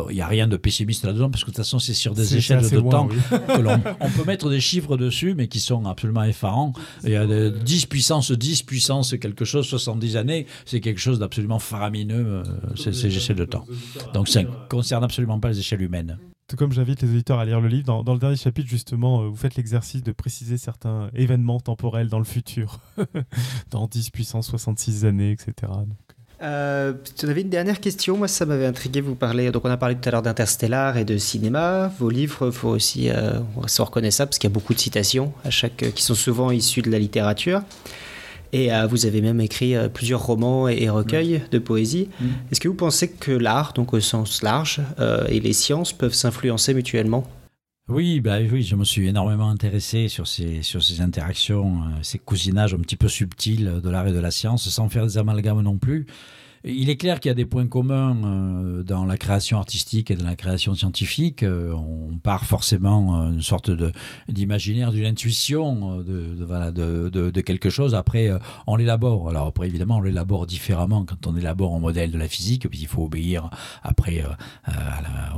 Il n'y a rien de pessimiste là-dedans, parce que de toute façon, c'est sur des échelles de temps [laughs] on peut mettre des chiffres dessus, mais qui sont absolument effarants. Il y a 10 puissance 10 puissance quelque chose, 70 années, c'est quelque chose d'absolument faramineux, euh, ces échelles de temps. Donc ça ne concerne absolument pas les échelles humaines. Tout comme j'invite les auditeurs à lire le livre, dans, le dernier chapitre, justement, euh, vous faites l'exercice de préciser certains événements temporels dans le futur, [laughs] dans 10 puissance 66 années, etc. Euh, J'avais une dernière question. Moi, ça m'avait intrigué. Vous parlez. Donc, on a parlé tout à l'heure d'Interstellar et de cinéma. Vos livres, faut aussi, euh, sont reconnaissables parce qu'il y a beaucoup de citations à chaque, qui sont souvent issues de la littérature. Et euh, vous avez même écrit euh, plusieurs romans et, recueils mmh. de poésie. Mmh. Est-ce que vous pensez que l'art, donc au sens large, euh, et les sciences peuvent s'influencer mutuellement? Oui, bah oui, je me suis énormément intéressé sur ces, sur ces interactions, ces cousinages un petit peu subtils de l'art et de la science, sans faire des amalgames non plus. Il est clair qu'il y a des points communs euh, dans la création artistique et dans la création scientifique. Euh, on part forcément euh, une sorte d'imaginaire, d'une intuition de, de, de, quelque chose. Après, on l'élabore. Alors après, évidemment, on l'élabore différemment quand on élabore un modèle de la physique, puis il faut obéir après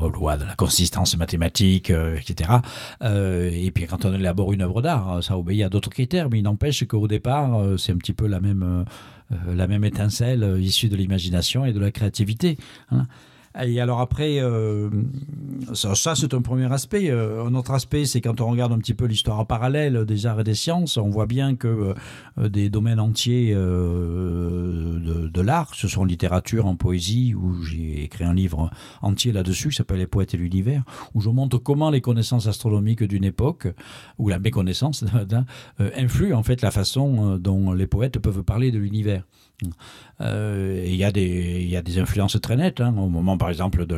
aux lois de la consistance mathématique, etc. et puis quand on élabore une œuvre d'art, ça obéit à d'autres critères, mais il n'empêche qu'au départ, c'est un petit peu la même la même étincelle euh, issue de l'imagination et de la créativité. Hein. Et alors après, euh, ça, c'est un premier aspect. Euh, un autre aspect, c'est quand on regarde un petit peu l'histoire parallèle des arts et des sciences, on voit bien que euh, des domaines entiers de, l'art, ce sont en littérature, en poésie, où j'ai écrit un livre entier là-dessus qui s'appelle Les poètes et l'univers, où je montre comment les connaissances astronomiques d'une époque, ou la méconnaissance, [laughs] influent en fait la façon dont les poètes peuvent parler de l'univers. Il y a des influences très nettes. Hein. Au moment, par exemple, de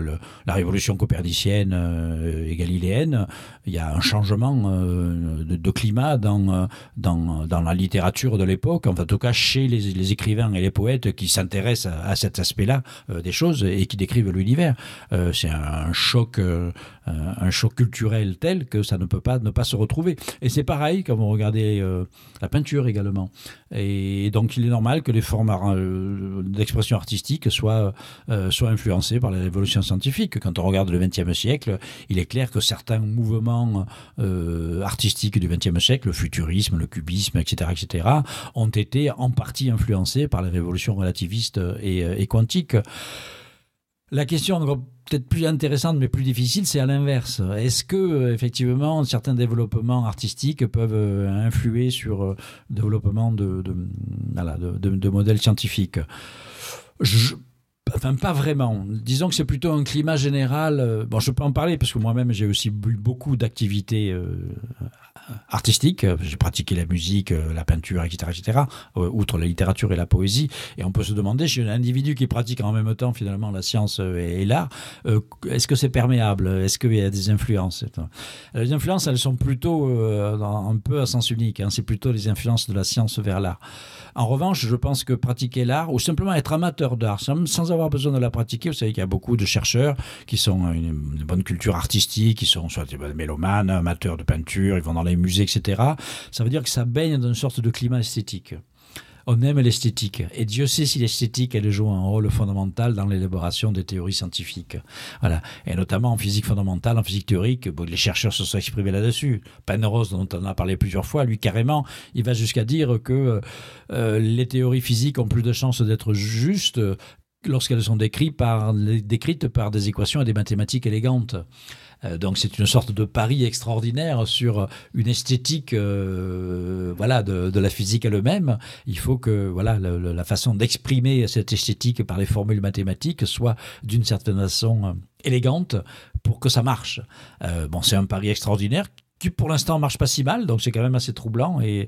la révolution copernicienne euh, et galiléenne, il y a un changement euh, de, climat dans, dans, dans, la littérature de l'époque, en tout cas chez les, écrivains et les poètes qui s'intéressent à, cet aspect-là des choses et qui décrivent l'univers. C'est un, choc, un choc culturel tel que ça ne peut pas ne pas se retrouver. Et c'est pareil quand vous regardez la peinture également. Et donc il est normal que les formats d'expression artistique soit, euh, soit influencée par la révolution scientifique. Quand on regarde le XXe siècle, il est clair que certains mouvements euh, artistiques du XXe siècle, le futurisme, le cubisme, etc., etc., ont été en partie influencés par les révolutions relativistes et, euh, et quantiques. La question peut-être plus intéressante mais plus difficile, c'est à l'inverse. Est-ce que effectivement certains développements artistiques peuvent influer sur le développement de, de, de, modèles scientifiques? Enfin, pas vraiment. Disons que c'est plutôt un climat général. Bon, je peux en parler parce que moi-même, j'ai aussi eu beaucoup d'activités euh, artistique. J'ai pratiqué la musique, euh, la peinture, etc., etc., euh, outre la littérature et la poésie. Et on peut se demander, chez un individu qui pratique en même temps finalement la science euh, et, l'art, est-ce que c'est perméable? Est-ce qu'il y a des influences? Les influences, elles sont plutôt un peu à sens unique. Hein. C'est plutôt les influences de la science vers l'art. En revanche, je pense que pratiquer l'art, ou simplement être amateur d'art, sans, avoir besoin de la pratiquer, vous savez qu'il y a beaucoup de chercheurs qui sont une, bonne culture artistique, qui sont soit des mélomanes, amateurs de peinture, ils vont dans les musées, etc. Ça veut dire que ça baigne dans une sorte de climat esthétique on aime l'esthétique. Et Dieu sait si l'esthétique, elle joue un rôle fondamental dans l'élaboration des théories scientifiques. Voilà. Et notamment en physique fondamentale, en physique théorique, les chercheurs se sont exprimés là-dessus. Penrose, dont on a parlé plusieurs fois, lui, carrément, il va jusqu'à dire que euh, les théories physiques ont plus de chances d'être justes lorsqu'elles sont décrites par, décrites par des équations et des mathématiques élégantes. Euh, donc c'est une sorte de pari extraordinaire sur une esthétique euh, voilà, de, la physique elle-même. Il faut que voilà, la, façon d'exprimer cette esthétique par les formules mathématiques soit d'une certaine façon euh, élégante pour que ça marche. bon, c'est un pari extraordinaire qui pour l'instant marche pas si mal, donc c'est quand même assez troublant et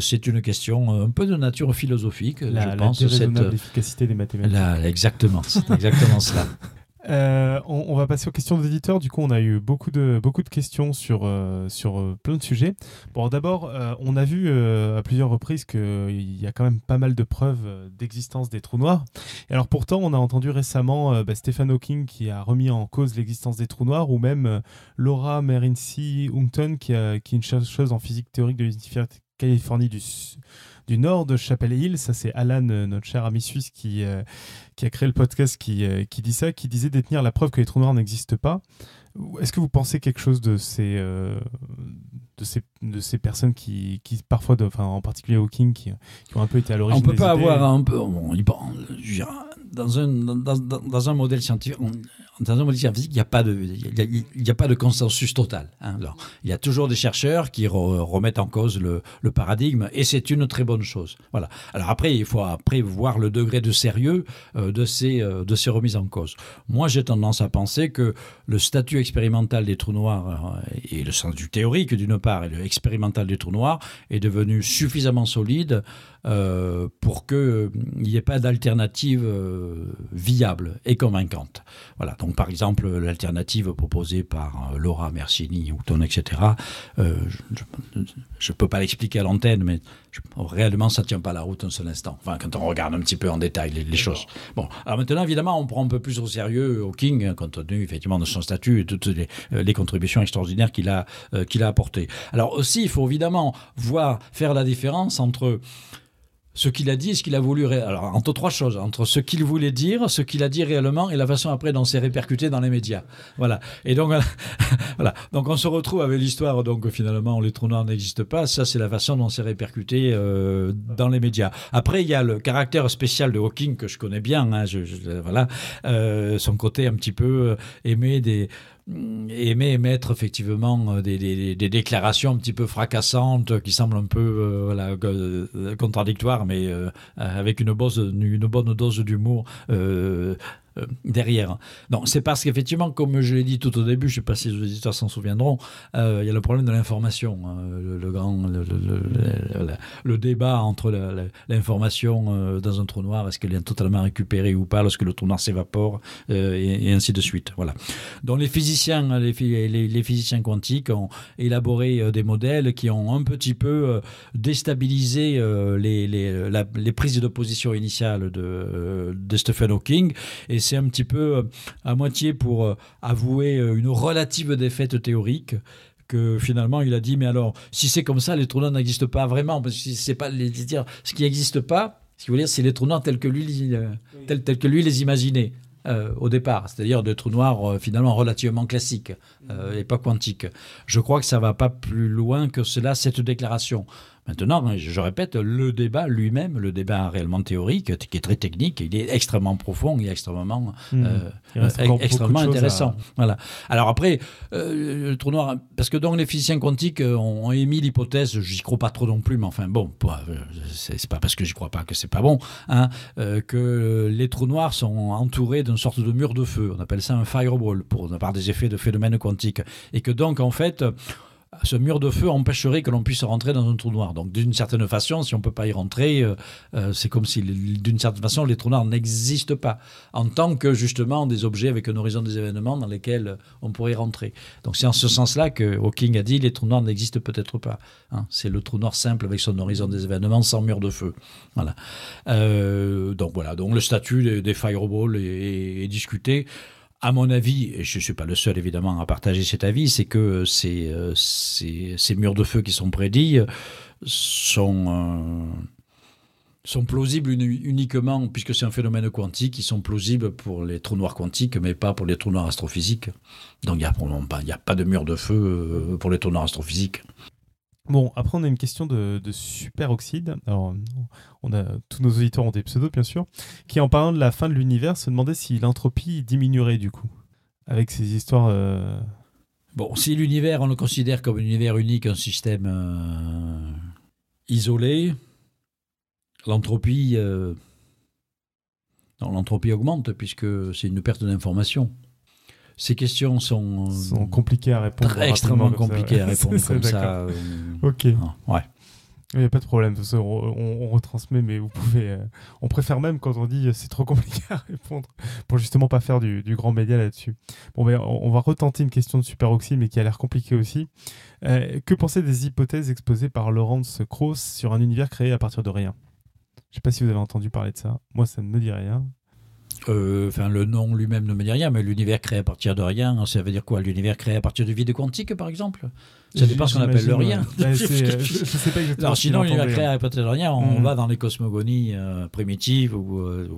c'est une question un peu de nature philosophique, la, je pense. Cette efficacité des mathématiques. exactement, c'est exactement cela. [laughs] Euh, on, va passer aux questions des éditeurs. Du coup, on a eu beaucoup de, beaucoup de questions sur, euh, sur euh, plein de sujets. Bon, d'abord, on a vu à plusieurs reprises qu'il y a quand même pas mal de preuves d'existence des trous noirs. Et alors, pourtant, on a entendu récemment bah, Stephen Hawking qui a remis en cause l'existence des trous noirs, ou même Laura Merinci Houghton qui, est une chercheuse en physique théorique de Californie du du nord de Chapel Hill. Ça, c'est Alan, euh, notre cher ami suisse, qui, euh, qui a créé le podcast qui, euh, qui dit ça, qui disait détenir la preuve que les trous noirs n'existent pas. Est-ce que vous pensez quelque chose de ces, de ces, de ces personnes qui, qui parfois, enfin, en particulier Hawking, qui, qui, ont un peu été à l'origine On peut pas idées. avoir un peu. dans un, dans, dans, un modèle scientifique, il n'y a pas de, consensus total. Hein. Il y a toujours des chercheurs qui remettent en cause le, paradigme, et c'est une très bonne chose. Voilà. Alors après, il faut après voir le degré de sérieux euh, de ces, euh, de ces remises en cause. Moi, j'ai tendance à penser que le statut expérimental des trous noirs euh, et le sens du théorique d'une part et le expérimental des trous noirs est devenu suffisamment solide pour qu'il n'y ait pas d'alternative viable et convaincante. Voilà. Par exemple, l'alternative proposée par euh, Laura Mercini, Houghton, etc., je ne peux pas l'expliquer à l'antenne, mais réellement, ça ne tient pas la route un seul instant. Enfin, quand on regarde un petit peu en détail les, choses. Bon, alors maintenant, évidemment, on prend un peu plus au sérieux Hawking, hein, compte tenu effectivement de son statut et toutes les, contributions extraordinaires qu'il a, qu'il a apportées. Alors aussi, il faut évidemment voir, faire la différence entre ce qu'il a dit et ce qu'il a voulu. Alors, entre trois choses, entre ce qu'il voulait dire, ce qu'il a dit réellement et la façon après dont c'est répercuté dans les médias. Voilà. Et donc, [laughs] voilà. Donc, on se retrouve avec l'histoire, donc finalement, les trous noirs n'existent pas. Ça, c'est la façon dont c'est répercuté euh, dans les médias. Après, il y a le caractère spécial de Hawking que je connais bien. Hein, voilà. Euh, son côté un petit peu euh, aimé des aimer émettre effectivement euh, des, déclarations un petit peu fracassantes qui semblent un peu euh, euh, contradictoires, mais avec une, une bonne dose d'humour derrière. Non, c'est parce qu'effectivement, comme je l'ai dit tout au début, je ne sais pas si les auditeurs s'en souviendront, euh, il y a le problème de l'information, hein, le, grand, le, débat entre l'information euh, dans un trou noir, est-ce qu'elle est totalement récupérée ou pas lorsque le trou noir s'évapore, et, ainsi de suite. Voilà. Donc les physiciens, les, les, physiciens quantiques ont élaboré des modèles qui ont un petit peu déstabilisé les, les, prises de position initiales de, de Stephen Hawking et c'est un petit peu euh, à moitié pour euh, avouer euh, une relative défaite théorique que finalement il a dit mais alors si c'est comme ça les trous noirs n'existent pas vraiment parce que c'est pas les dire ce qui n'existe pas ce qu'il veut dire c'est les trous noirs tels que lui tels, que lui les imaginait au départ, c'est-à-dire des trous noirs finalement relativement classiques et pas quantiques. Je crois que ça va pas plus loin que cela, cette déclaration. Maintenant, je répète, le débat lui-même, le débat réellement théorique, qui est très technique, il est extrêmement profond et extrêmement, hmm. euh, extrêmement intéressant. Voilà. Alors après, euh, le trou noir, parce que donc les physiciens quantiques ont, émis l'hypothèse, j'y crois pas trop non plus, mais enfin bon, euh, c'est pas parce que j'y crois pas que c'est pas bon, hein, que les trous noirs sont entourés d'une sorte de mur de feu. On appelle ça un fireball pour par des effets de phénomènes quantiques, et que donc en fait ce mur de feu empêcherait que l'on puisse rentrer dans un trou noir. Donc d'une certaine façon, si on ne peut pas y rentrer, euh, euh, c'est comme si d'une certaine façon les trous noirs n'existent pas en tant que justement des objets avec un horizon des événements dans lesquels on pourrait rentrer. Donc c'est en ce sens-là que Hawking a dit les trous noirs n'existent peut-être pas. Hein. C'est le trou noir simple avec son horizon des événements sans mur de feu. Voilà. Euh, donc voilà. Donc le statut des fireballs est discuté à mon avis, et je ne suis pas le seul évidemment à partager cet avis, c'est que ces, euh, ces, murs de feu qui sont prédits euh, sont, euh, sont plausibles uniquement, puisque c'est un phénomène quantique, ils sont plausibles pour les trous noirs quantiques, mais pas pour les trous noirs astrophysiques. Donc il n'y a, a, pas de mur de feu pour les trous noirs astrophysiques. Bon, après, on a une question de, superoxyde. Alors, tous nos auditeurs ont des pseudos, bien sûr, qui, en parlant de la fin de l'univers, se demandaient si l'entropie diminuerait, du coup, avec ces histoires. Euh, bon, si l'univers, on le considère comme un univers unique, un système euh, isolé, l'entropie. Euh, l'entropie augmente, puisque c'est une perte d'information ces questions sont, sont compliquées à répondre. extrêmement compliquées à [laughs] répondre comme ça. Euh, ok. Ouais. Il n'y a pas de problème, on, on, retransmet, mais vous pouvez. Euh, on préfère même quand on dit c'est trop compliqué à répondre, pour justement pas faire du, grand média là-dessus. Bon, ben, on, va retenter une question de superoxy, mais qui a l'air compliquée aussi. Euh, que penser des hypothèses exposées par Laurence Krauss sur un univers créé à partir de rien? Je ne sais pas si vous avez entendu parler de ça. Moi, ça ne me dit rien. Euh, enfin, le nom lui-même ne me dit rien, mais l'univers créé à partir de rien, ça veut dire quoi L'univers créé à partir du vide quantique, par exemple? Ça dépend ce qu'on appelle le rien. [laughs] Alors, sinon, l'univers créé à partir de rien, on mhm. va dans les cosmogonies euh, primitives ou euh,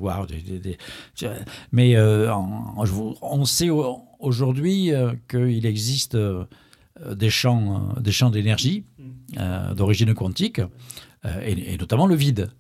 Mais on sait aujourd'hui qu'il existe des champs, des champs d'énergie mhm. d'origine quantique, et, et, notamment le vide.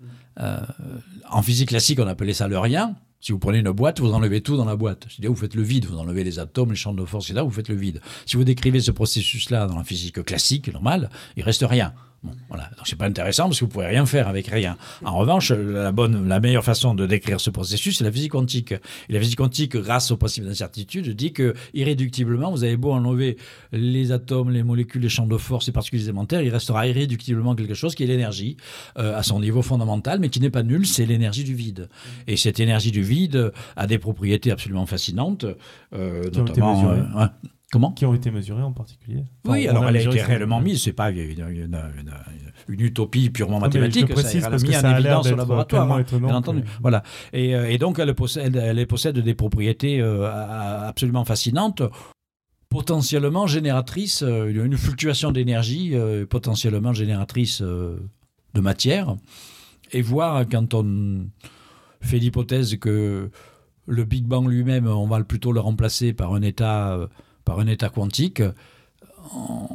en physique classique, on appelait ça le rien. Si vous prenez une boîte, vous enlevez tout dans la boîte. C'est-à-dire, vous faites le vide, vous enlevez les atomes, les champs de force, et là, vous faites le vide. Si vous décrivez ce processus-là dans la physique classique, normale, il reste rien. Bon, voilà. Donc c'est pas intéressant parce que vous pouvez rien faire avec rien. En revanche, la bonne, la meilleure façon de décrire ce processus, c'est la physique quantique. Et la physique quantique, grâce au principe d'incertitude, dit que irréductiblement, vous avez beau enlever les atomes, les molécules, les champs de force, les particules élémentaires, il restera irréductiblement quelque chose qui est l'énergie euh, à son niveau fondamental, mais qui n'est pas nul, c'est l'énergie du vide. Et cette énergie du vide a des propriétés absolument fascinantes, euh, notamment. Mesurées. Comment Qui ont été mesurés en particulier Enfin, oui, alors elle a été réellement mise, c'est pas une, utopie purement le mathématique, précise ça, elle a mis en évidence au laboratoire, hein, étonnant bien que- entendu. Voilà. Et, euh, et donc elle possède, elle possède des propriétés euh, absolument fascinantes, potentiellement génératrices, euh, une fluctuation d'énergie euh, potentiellement génératrice euh, de matière. Et voir quand on fait l'hypothèse que le Big Bang lui-même, on va plutôt le remplacer par un état, par un état quantique,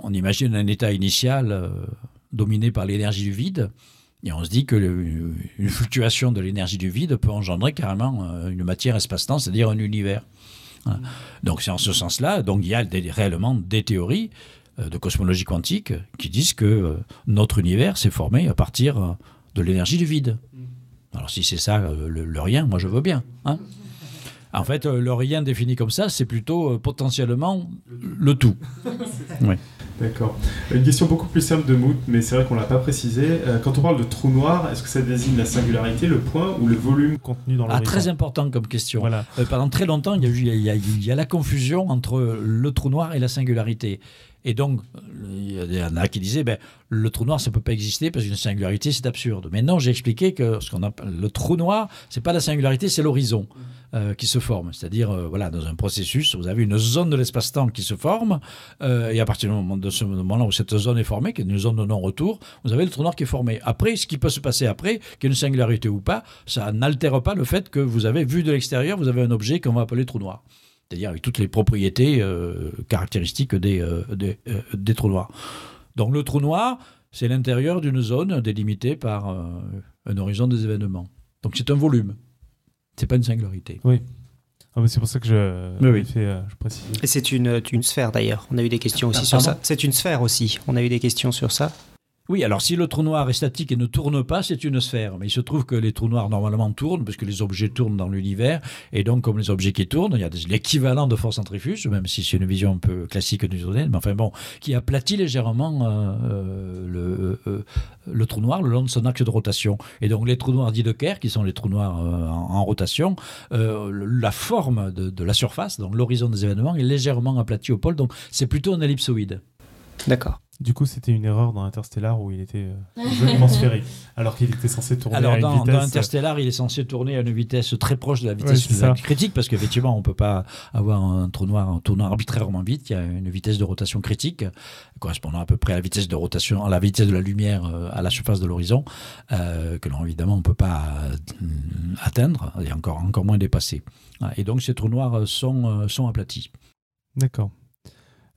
on, imagine un état initial euh, dominé par l'énergie du vide. Et on se dit que le- une fluctuation de l'énergie du vide peut engendrer carrément euh, une matière espace-temps, c'est-à-dire un univers. Voilà. Donc c'est en ce sens-là, donc il y a des- réellement des théories euh, de cosmologie quantique qui disent que notre univers s'est formé à partir de l'énergie du vide. Alors si c'est ça le, le rien, moi je veux bien. hein. En fait, euh, le rien défini comme ça, c'est plutôt euh, potentiellement le tout. [laughs] D'accord. Une question beaucoup plus simple de Mout, mais c'est vrai qu'on l'a pas précisé. Euh, Quand on parle de trou noir, est-ce que ça désigne la singularité, le point ou le volume contenu dans Ah, l'horizon. très important comme question. Voilà. Euh, pendant très longtemps, il y, a eu, il, y a, il y a la confusion entre le trou noir et la singularité. Et donc, il y en a qui disaient, ben, le trou noir, ça ne peut pas exister parce qu'une singularité, c'est absurde. Mais non, j'ai expliqué que ce qu'on appelle le trou noir, c'est pas la singularité, c'est l'horizon euh, qui se forme. C'est-à-dire, euh, voilà, dans un processus, vous avez une zone de l'espace-temps qui se forme, euh, et à partir du moment où cette zone est formée, qui est une zone de non-retour, vous avez le trou noir qui est formé. Après, ce qui peut se passer après, qu'il y ait une singularité ou pas, ça n'altère pas le fait que vous avez vu de l'extérieur, vous avez un objet qu'on va appeler trou noir. C'est-à-dire avec toutes les propriétés caractéristiques des, des, trous noirs. Donc le trou noir, c'est l'intérieur d'une zone délimitée par un horizon des événements. Donc c'est un volume. C'est pas une singularité. Ah, mais c'est pour ça que je, Oui, oui. fait, euh, je précise. Et c'est une, une sphère d'ailleurs. On a eu des questions aussi Ah, sur pardon ça. C'est une sphère aussi. On a eu des questions sur ça. Oui, alors si le trou noir est statique et ne tourne pas, c'est une sphère. Mais il se trouve que les trous noirs normalement tournent, parce que les objets tournent dans l'univers. Et donc, comme les objets qui tournent, il y a l'équivalent de force centrifuge, même si c'est une vision un peu classique newtonienne, mais enfin bon, qui aplatit légèrement euh, euh, le, euh, le trou noir le long de son axe de rotation. Et donc, les trous noirs dits de Kerr, qui sont les trous noirs en, rotation, la forme de, la surface, donc l'horizon des événements, est légèrement aplati au pôle. Donc, c'est plutôt un ellipsoïde. D'accord. Du coup, c'était une erreur dans Interstellar où il était euh, joliment [laughs] sphérique, alors qu'il était censé tourner Alors, à une vitesse. dans Interstellar, il est censé tourner à une vitesse très proche de la Ouais, vitesse critique, parce qu'effectivement, on ne peut pas avoir un trou noir en tournant arbitrairement vite. Il y a une vitesse de rotation critique, correspondant à peu près à la vitesse de rotation, à la vitesse de la lumière euh, à la surface de l'horizon, euh, que l'on, évidemment, on ne peut pas atteindre, et encore, encore moins dépasser. Et donc, ces trous noirs sont, sont aplatis. D'accord.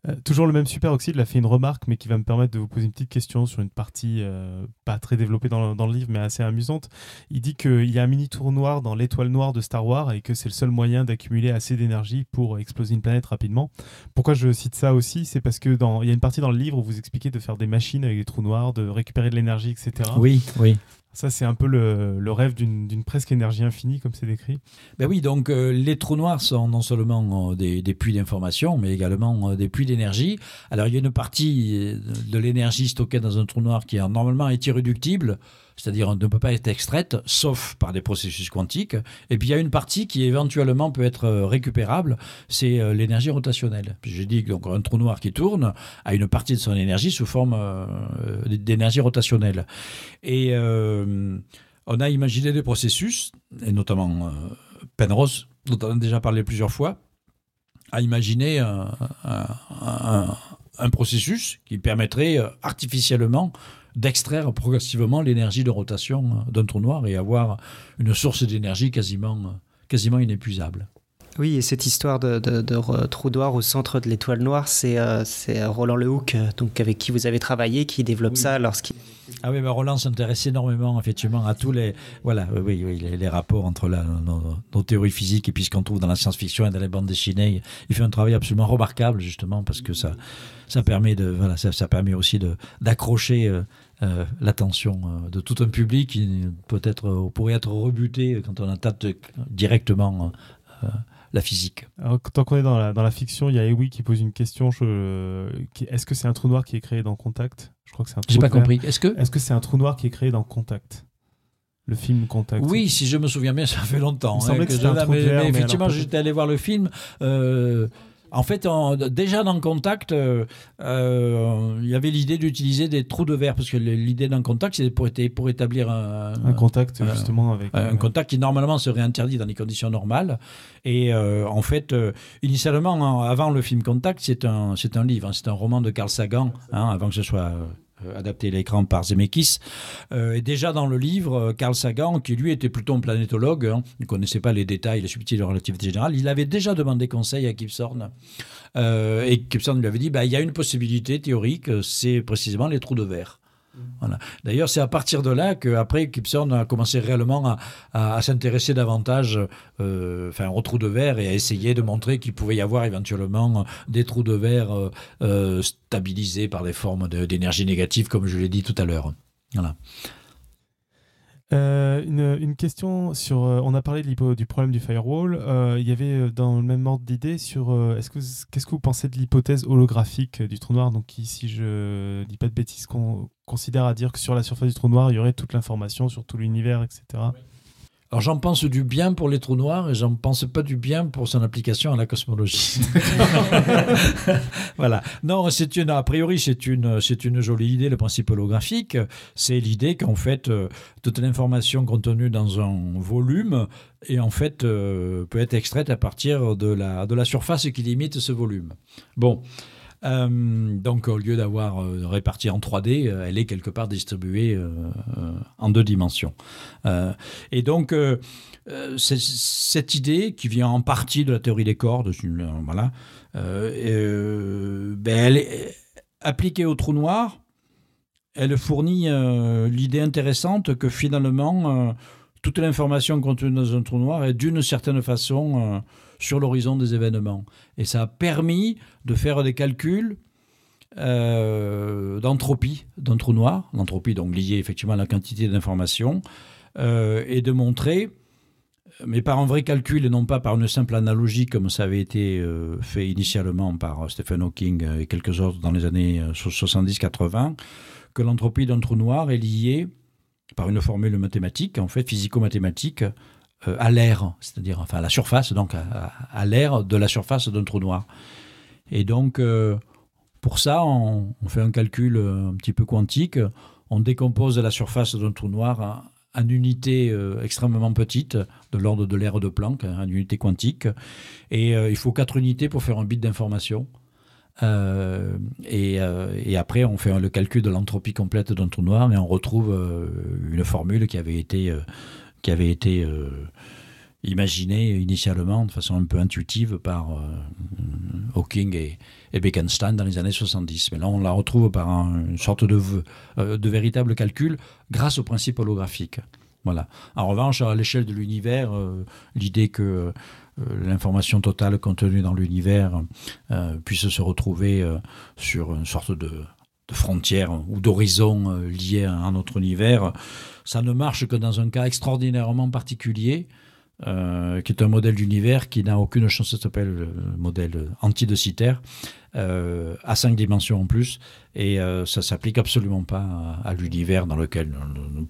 Euh, toujours le même superoxyde a fait une remarque, mais qui va me permettre de vous poser une petite question sur une partie euh, pas très développée dans le, dans le livre, mais assez amusante. Il dit qu'il y a un mini tour noir dans l'étoile noire de Star Wars et que c'est le seul moyen d'accumuler assez d'énergie pour exploser une planète rapidement. Pourquoi je cite ça aussi? C'est parce que dans, il y a une partie dans le livre où vous expliquez de faire des machines avec des trous noirs, de récupérer de l'énergie, etc. Oui, oui. Ça, c'est un peu le, rêve d'une presque énergie infinie, comme c'est décrit. Ben oui, donc euh, les trous noirs sont non seulement euh, des, puits d'information, mais également euh, des puits d'énergie. Alors il y a une partie de l'énergie stockée dans un trou noir qui est normalement est irréductible, c'est-à-dire ne peut pas être extraite, sauf par des processus quantiques. Et puis il y a une partie qui éventuellement peut être euh, récupérable, c'est euh, l'énergie rotationnelle. J'ai dit donc un trou noir qui tourne a une partie de son énergie sous forme euh, d'énergie rotationnelle. Et on a imaginé des processus, et notamment Penrose, dont on a déjà parlé plusieurs fois, a imaginé un, processus qui permettrait artificiellement d'extraire progressivement l'énergie de rotation euh, d'un trou noir et avoir une source d'énergie quasiment, euh, quasiment inépuisable. Oui, et cette histoire de, trou noir au centre de l'étoile noire, c'est Roland Lehoucq, donc avec qui vous avez travaillé, qui développe ça lorsqu'il ah oui, mais Roland s'intéresse énormément effectivement à tous les voilà oui, oui les, rapports entre la, nos, théories physiques et puis ce qu'on trouve dans la science-fiction et dans les bandes dessinées. Il fait un travail absolument remarquable justement parce que ça ça permet de voilà ça, ça permet aussi de d'accrocher euh, euh, l'attention euh, de tout un public qui peut-être pourrait être rebuté quand on attaque directement la physique. Alors, tant qu'on est dans la, dans la fiction, il y a Ewi qui pose une question. Est-ce que c'est un trou noir qui est créé dans Contact? Je crois que c'est un trou J'ai pas compris. Est-ce que Est-ce que c'est un trou noir qui est créé dans Contact? Le film Contact. Oui, si je me souviens bien, [laughs] ça fait longtemps. Il hein, que, que un mais, mais, effectivement, j'étais allé voir le film. Euh, en fait, déjà dans Contact, euh, euh, il y avait l'idée d'utiliser des trous de verre, parce que l'idée d'un contact, c'est pour, pour, établir un, un contact, justement, avec. Un, contact qui, normalement, serait interdit dans les conditions normales. Et euh, en fait, initialement, avant le film Contact, c'est un, un livre, hein, c'est un roman de Carl Sagan, hein, avant que ce soit euh, adapté à l'écran par Zemeckis. Euh, et déjà dans le livre, euh, Carl Sagan, qui lui était plutôt un planétologue, hein, ne connaissait pas les détails, les subtilités de la relativité générale, il avait déjà demandé conseil à Kip Thorne. et Thorne lui avait dit, bah, il y a une possibilité théorique, c'est précisément les trous de verre. D'ailleurs, c'est à partir de là qu'après, Gibson a commencé réellement à, s'intéresser davantage euh, enfin, aux trous de verre et à essayer de montrer qu'il pouvait y avoir éventuellement des trous de verre euh, euh, stabilisés par des formes d'énergie négative, comme je l'ai dit tout à l'heure. Euh, une, question sur. Euh, on a parlé du problème du firewall. Euh, il y avait dans le même ordre d'idée sur. est-ce que qu'est-ce que vous pensez de l'hypothèse holographique du trou noir? Donc, si je dis pas de bêtises, qu'on considère à dire que sur la surface du trou noir, il y aurait toute l'information sur tout l'univers, etc. Alors j'en pense du bien pour les trous noirs et j'en pense pas du bien pour son application à la cosmologie. [laughs] voilà. Non, c'est une a priori c'est une c'est une jolie idée le principe holographique. C'est l'idée qu'en fait euh, toute l'information contenue dans un volume est en fait euh, peut être extraite à partir de la de la surface qui limite ce volume. Bon. Euh, donc, au lieu d'avoir euh, réparti en 3D, euh, elle est quelque part distribuée en deux dimensions. et donc, cette idée qui vient en partie de la théorie des cordes, voilà, ben, elle est appliquée au trou noir. Elle fournit l'idée intéressante que finalement, toute l'information contenue dans un trou noir est d'une certaine façon sur l'horizon des événements. Et ça a permis de faire des calculs euh, d'entropie d'un trou noir, l'entropie donc liée effectivement à la quantité d'informations, euh, et de montrer, mais par un vrai calcul et non pas par une simple analogie comme ça avait été euh, fait initialement par Stephen Hawking et quelques autres dans les années 70-80, que l'entropie d'un trou noir est liée par une formule mathématique, en fait physico-mathématique, à l'air, c'est-à-dire enfin à la surface, donc à, l'air de la surface d'un trou noir. Et donc, euh, pour ça, on, fait un calcul euh, un petit peu quantique. On décompose la surface d'un trou noir en, unités extrêmement petites, de l'ordre de l'air de Planck, en unité quantique. Et il faut quatre unités pour faire un bit d'information. et, et, après, on fait le calcul de l'entropie complète d'un trou noir et on retrouve une formule qui avait été qui avait été euh, imaginé initialement de façon un peu intuitive par euh, Hawking et, Bekenstein dans les années 70. Mais là, on la retrouve par une sorte de, euh, de véritable calcul grâce au principe holographique. Voilà. En revanche, à l'échelle de l'univers, l'idée que l'information totale contenue dans l'univers puisse se retrouver sur une sorte de, de frontière ou d'horizon lié à un autre univers, ça ne marche que dans un cas extraordinairement particulier, euh, qui est un modèle d'univers qui n'a aucune chance, ça s'appelle le modèle antidocitaire, euh, à cinq dimensions en plus, et euh, ça s'applique absolument pas à, l'univers dans lequel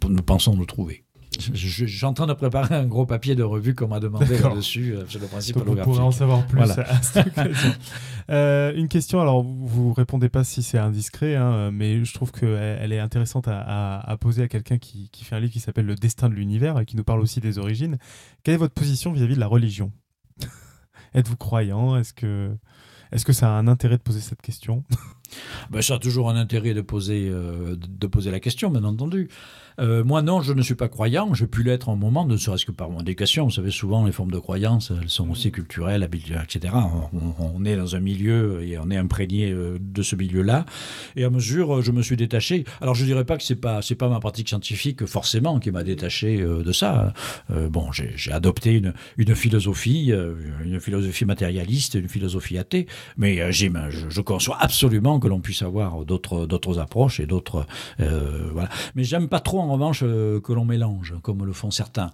nous, pensons nous trouver. Je, suis en train de préparer un gros papier de revue qu'on m'a demandé là-dessus euh, sur le principe Donc. Vous pourrez en savoir plus à cette [laughs] occasion. Euh, une question, alors vous répondez pas si c'est indiscret, hein, mais je trouve qu'elle est intéressante à, poser à quelqu'un qui, qui, fait un livre qui s'appelle Le destin de l'univers et qui nous parle aussi des origines. Quelle est votre position vis-à-vis de la religion? Êtes-vous croyant? Est-ce que, est que ça a un intérêt de poser cette question? Ben, Ça a toujours un intérêt de poser, euh, de poser la question, bien entendu. Euh, moi, non, je ne suis pas croyant. J'ai pu l'être un moment, ne serait-ce que par mon éducation. Vous savez, souvent, les formes de croyance, elles sont aussi culturelles, etc. On, est dans un milieu et on est imprégné euh, de ce milieu-là. Et à mesure, je me suis détaché. Alors, je ne dirais pas que ce n'est pas, pas ma pratique scientifique, forcément, qui m'a détaché euh, de ça. bon, j'ai adopté une, une philosophie, une philosophie matérialiste, une philosophie athée. Mais je, je, conçois absolument que l'on puisse avoir d'autres approches et d'autres. voilà. Mais j'aime pas trop en revanche euh, que l'on mélange, comme le font certains.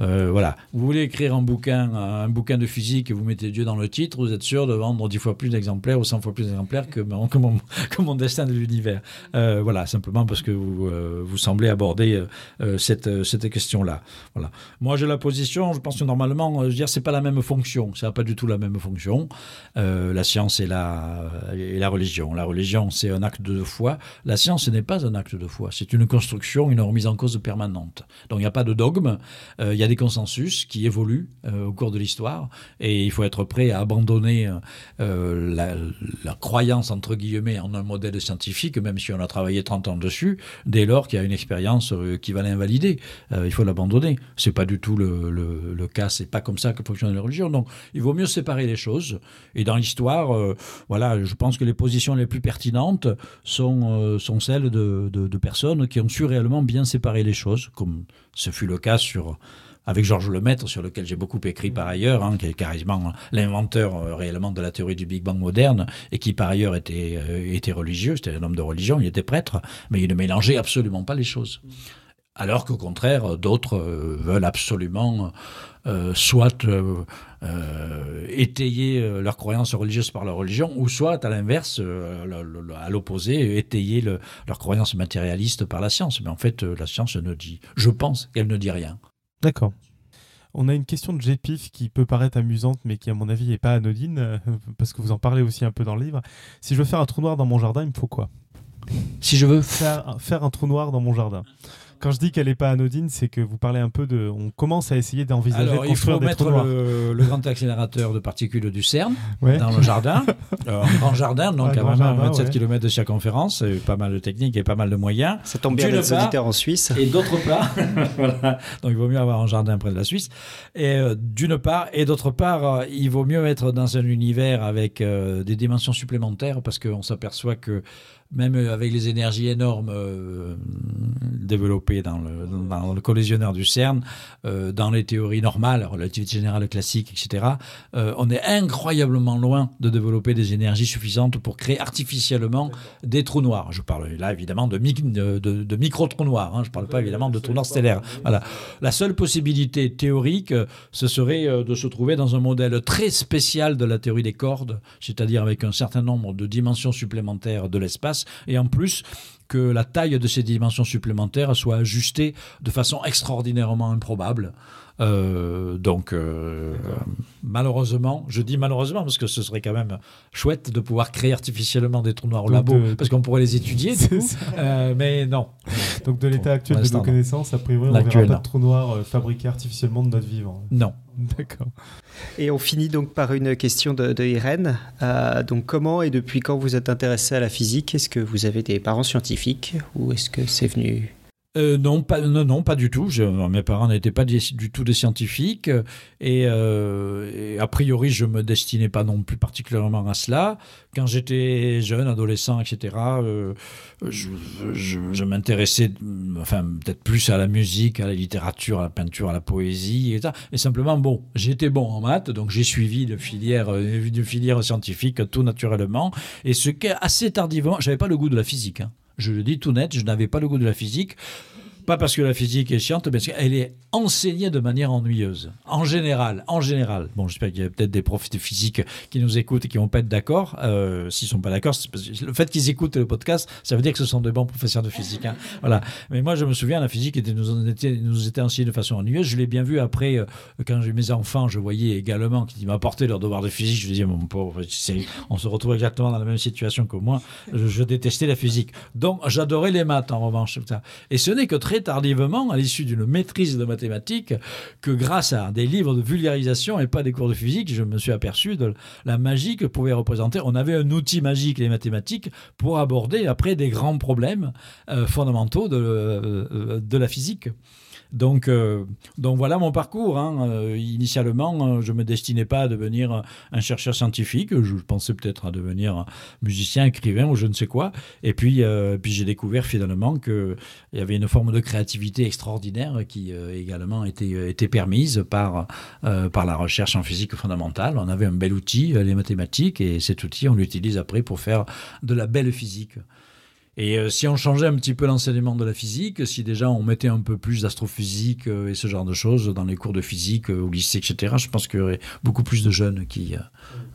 Euh, voilà. Vous voulez écrire un bouquin, un bouquin de physique et vous mettez Dieu dans le titre, vous êtes sûr de vendre dix fois plus d'exemplaires ou 100 fois plus d'exemplaires que, [laughs] que, mon, destin de l'univers. Euh, voilà, simplement parce que vous, vous semblez aborder cette, cette question-là. Voilà. Moi, j'ai la position, je pense que normalement, je veux dire, c'est pas la même fonction. Ça n'a pas du tout la même fonction. la science et la, et la religion. La religion, c'est un acte de foi. La science, ce n'est pas un acte de foi. C'est une construction, une remise en cause permanente. Donc il n'y a pas de dogme, euh, il y a des consensus qui évoluent euh, au cours de l'histoire et il faut être prêt à abandonner euh, la, croyance, entre guillemets, en un modèle scientifique, même si on a travaillé 30 ans dessus, dès lors qu'il y a une expérience qui va l'invalider. il faut l'abandonner. C'est pas du tout le, le, le cas, c'est pas comme ça que fonctionne la religion. Donc il vaut mieux séparer les choses. Et dans l'histoire, voilà, je pense que les positions les plus pertinentes sont, sont celles de, de, de personnes qui ont su réellement bien séparer les choses, comme ce fut le cas sur, avec Georges Lemaître, sur lequel j'ai beaucoup écrit par ailleurs, hein, qui est carrément l'inventeur euh, réellement de la théorie du Big Bang moderne, et qui par ailleurs était, euh, était religieux, c'était un homme de religion, il était prêtre, mais il ne mélangeait absolument pas les choses. Alors qu'au contraire, d'autres euh, veulent absolument soit euh, étayer euh, leur croyance religieuse par la religion, ou soit à l'inverse, euh, à l'opposé, étayer leur croyance matérialiste par la science. Mais en fait, la science ne dit, je pense qu'elle ne dit rien. D'accord. On a une question de GPIF qui peut paraître amusante, mais qui, à mon avis, n'est pas anodine, parce que vous en parlez aussi un peu dans le livre. Si je veux faire un trou noir dans mon jardin, il me faut quoi? Si je veux faire, faire un trou noir dans mon jardin. Quand je dis qu'elle n'est pas anodine, c'est que vous parlez un peu de. On commence à essayer d'envisager. Alors, il faut mettre le, le, grand accélérateur de particules du CERN dans le jardin. [laughs] Euh, un grand jardin, donc à 27 km de circonférence, pas mal de techniques et pas mal de moyens. Ça tombe bien d'être solitaire en Suisse. Et d'autre part, [laughs] voilà. Donc il vaut mieux avoir un jardin près de la Suisse. Et euh, d'une part, et d'autre part, euh, il vaut mieux être dans un univers avec des dimensions supplémentaires parce qu'on s'aperçoit que même avec les énergies énormes euh, développées dans le, dans le, collisionneur du CERN, euh, dans les théories normales, relativité générale classique, etc., euh, on est incroyablement loin de développer des énergies suffisantes pour créer artificiellement des trous noirs. Je parle là évidemment de, de, de, micro-trous noirs, hein. je ne parle pas évidemment de trous noirs stellaires. Voilà. La seule possibilité théorique, ce serait de se trouver dans un modèle très spécial de la théorie des cordes, c'est-à-dire avec un certain nombre de dimensions supplémentaires de l'espace et en plus que la taille de ces dimensions supplémentaires soit ajustée de façon extraordinairement improbable. Euh, donc, euh, malheureusement, je dis malheureusement parce que ce serait quand même chouette de pouvoir créer artificiellement des trous noirs au labo, parce qu'on pourrait les étudier, du coup, euh, mais non. Donc, de l'état actuel de nos connaissances, a priori, on ne verra pas de trous noirs fabriqués artificiellement de notre vivant. Non. [laughs] D'accord. Et on finit donc par une question de, Irène. donc, comment et depuis quand vous êtes intéressé à la physique? Est-ce que vous avez des parents scientifiques ou est-ce que c'est venu euh, non, pas, non, pas du tout. mes parents n'étaient pas du, tout des scientifiques euh, et, a priori, je me destinais pas non plus particulièrement à cela. Quand j'étais jeune, adolescent, etc., euh, je, m'intéressais, enfin, peut-être plus à la musique, à la littérature, à la peinture, à la poésie, et, ça. et simplement, bon, j'étais bon en maths, donc j'ai suivi une filière, scientifique tout naturellement. Et ce qui assez tardivement, j'avais pas le goût de la physique. Hein. Je le dis tout net, je n'avais pas le goût de la physique. Pas parce que la physique est chiante, mais parce qu'elle est enseignée de manière ennuyeuse. En général, en général. Bon, j'espère qu'il y a peut-être des profs de physique qui nous écoutent et qui vont pas être d'accord. Euh, S'ils sont pas d'accord, le fait qu'ils écoutent le podcast, ça veut dire que ce sont de bons professeurs de physique. Hein. [laughs] Voilà. Mais moi, je me souviens, la physique était, nous, était, nous était enseignée de façon ennuyeuse. Je l'ai bien vu après, euh, quand j'ai mes enfants, je voyais également qu'ils m'apportaient leur devoir de physique. Je disais, mon pauvre, on se retrouve exactement dans la même situation que moi. Je, je détestais la physique. Donc, j'adorais les maths, en revanche. Et ce n'est que très tardivement, à l'issue d'une maîtrise de mathématiques, que grâce à des livres de vulgarisation et pas des cours de physique, je me suis aperçu de la magie que pouvait représenter. On avait un outil magique, les mathématiques, pour aborder après des grands problèmes euh, fondamentaux de, euh, de la physique. Donc, euh, donc voilà mon parcours. Hein. Euh, initialement, euh, je me destinais pas à devenir un chercheur scientifique. Je pensais peut-être à devenir musicien, écrivain ou je ne sais quoi. Et puis, puis j'ai découvert finalement qu'il y avait une forme de créativité extraordinaire qui également était, était permise par, par la recherche en physique fondamentale. On avait un bel outil, les mathématiques, et cet outil, on l'utilise après pour faire de la belle physique. Et euh, si on changeait un petit peu l'enseignement de la physique, si déjà on mettait un peu plus d'astrophysique euh, et ce genre de choses dans les cours de physique euh, au lycée, etc., je pense qu'il y aurait beaucoup plus de jeunes qui,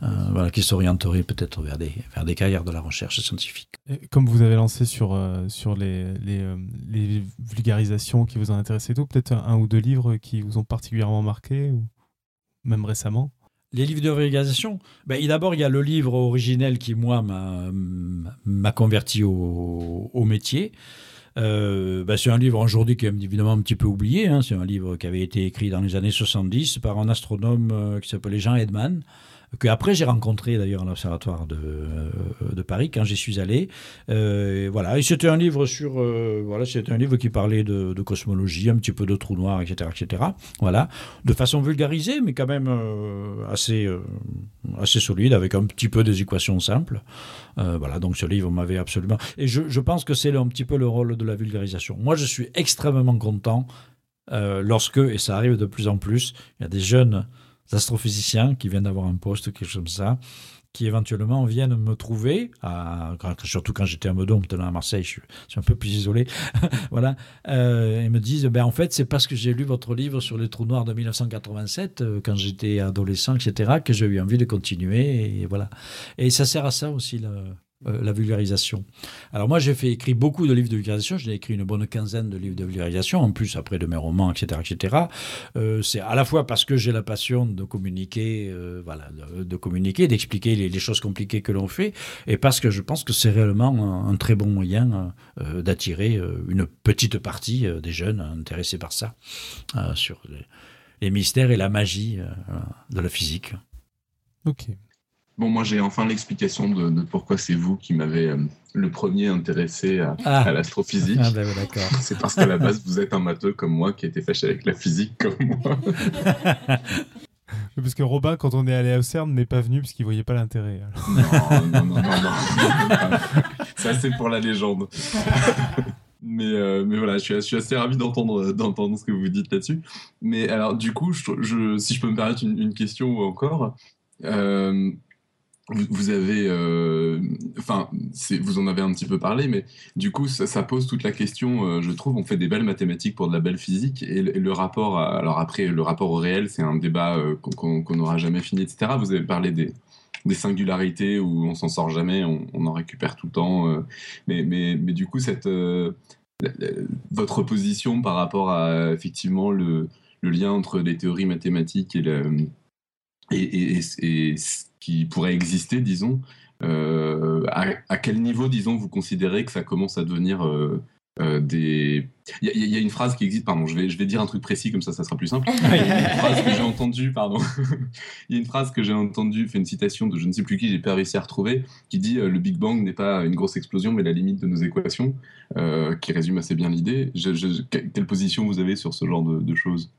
voilà, qui s'orienteraient peut-être vers des, vers des carrières de la recherche scientifique. comme vous avez lancé sur, sur les, les, vulgarisations qui vous ont intéressé, peut-être un, ou deux livres qui vous ont particulièrement marqué, ou même récemment? Les livres de vulgarisation ben, D'abord, il y a le livre originel qui, moi, m'a converti au, métier. Euh, ben, c'est un livre aujourd'hui qui est évidemment un petit peu oublié. Hein. C'est un livre qui avait été écrit dans les années 70 par un astronome euh, qui s'appelait Jean Edman que après j'ai rencontré d'ailleurs à l'observatoire de, euh, de, Paris quand j'y suis allé. Euh, voilà, et c'était un livre sur, euh, voilà, c'était un livre qui parlait de, cosmologie, un petit peu de trous noirs, etc., etc. Voilà, de façon vulgarisée, mais quand même assez, assez solide, avec un petit peu des équations simples. voilà, donc ce livre m'avait absolument. Et je pense que c'est un petit peu le rôle de la vulgarisation. Moi, je suis extrêmement content lorsque, et ça arrive de plus en plus, il y a des jeunes astrophysiciens qui viennent d'avoir un poste, quelque chose comme ça, qui éventuellement viennent me trouver, surtout quand j'étais à Meudon, maintenant à Marseille, je suis, un peu plus isolé, [laughs] voilà, euh, et me disent, ben, en fait, c'est parce que j'ai lu votre livre sur les trous noirs de 1987, euh, quand j'étais adolescent, etc., que j'ai eu envie de continuer, et voilà. Et ça sert à ça aussi, là. Euh, la vulgarisation. Alors moi, j'ai fait écrire beaucoup de livres de vulgarisation. J'ai écrit une bonne quinzaine de livres de vulgarisation, en plus après de mes romans, etc., etc. Euh, c'est à la fois parce que j'ai la passion de communiquer, euh, voilà, de, communiquer, d'expliquer les, choses compliquées que l'on fait, et parce que je pense que c'est réellement un, très bon moyen d'attirer une petite partie des jeunes intéressés par ça, sur les, les, mystères et la magie de la physique. Ok. Bon, moi, j'ai enfin l'explication de, pourquoi c'est vous qui m'avez euh, le premier intéressé à, ah. l'astrophysique. Ah, ben, d'accord. [laughs] c'est parce qu'à la base, vous êtes un matheux comme moi qui était fâché avec la physique comme moi. [laughs] parce que Robin, quand on est allé au CERN, n'est pas venu parce qu'il voyait pas l'intérêt. Non, non, non, non, non. [laughs] Ça, c'est pour la légende. Mais, euh, mais voilà, je suis, je suis assez ravi d'entendre, d'entendre ce que vous dites là-dessus. Mais alors, du coup, je, si je peux me permettre une, une question encore, euh, vous avez, euh, enfin, vous en avez un petit peu parlé, mais du coup, ça, pose toute la question. Euh, je trouve, on fait des belles mathématiques pour de la belle physique, et, le, rapport, alors après, le rapport au réel, c'est un débat euh, qu'on n'aura jamais fini, etc. Vous avez parlé des, singularités où on s'en sort jamais, on, en récupère tout le temps, mais, mais, mais, du coup, cette votre position par rapport à effectivement le, le lien entre les théories mathématiques et le et, et, et, qui pourrait exister, disons. Euh, à, quel niveau, disons, vous considérez que ça commence à devenir euh, euh, des... Il y, a une phrase qui existe, pardon, je vais, je vais dire un truc précis, comme ça, ça sera plus simple. [laughs] Il y a une phrase que j'ai entendue, pardon. [laughs] Il y a une phrase que j'ai entendue, fait une citation de je ne sais plus qui, j'ai pas réussi à retrouver, qui dit Le Big Bang n'est pas une grosse explosion, mais la limite de nos équations, qui résume assez bien l'idée. quelle position vous avez sur ce genre de choses?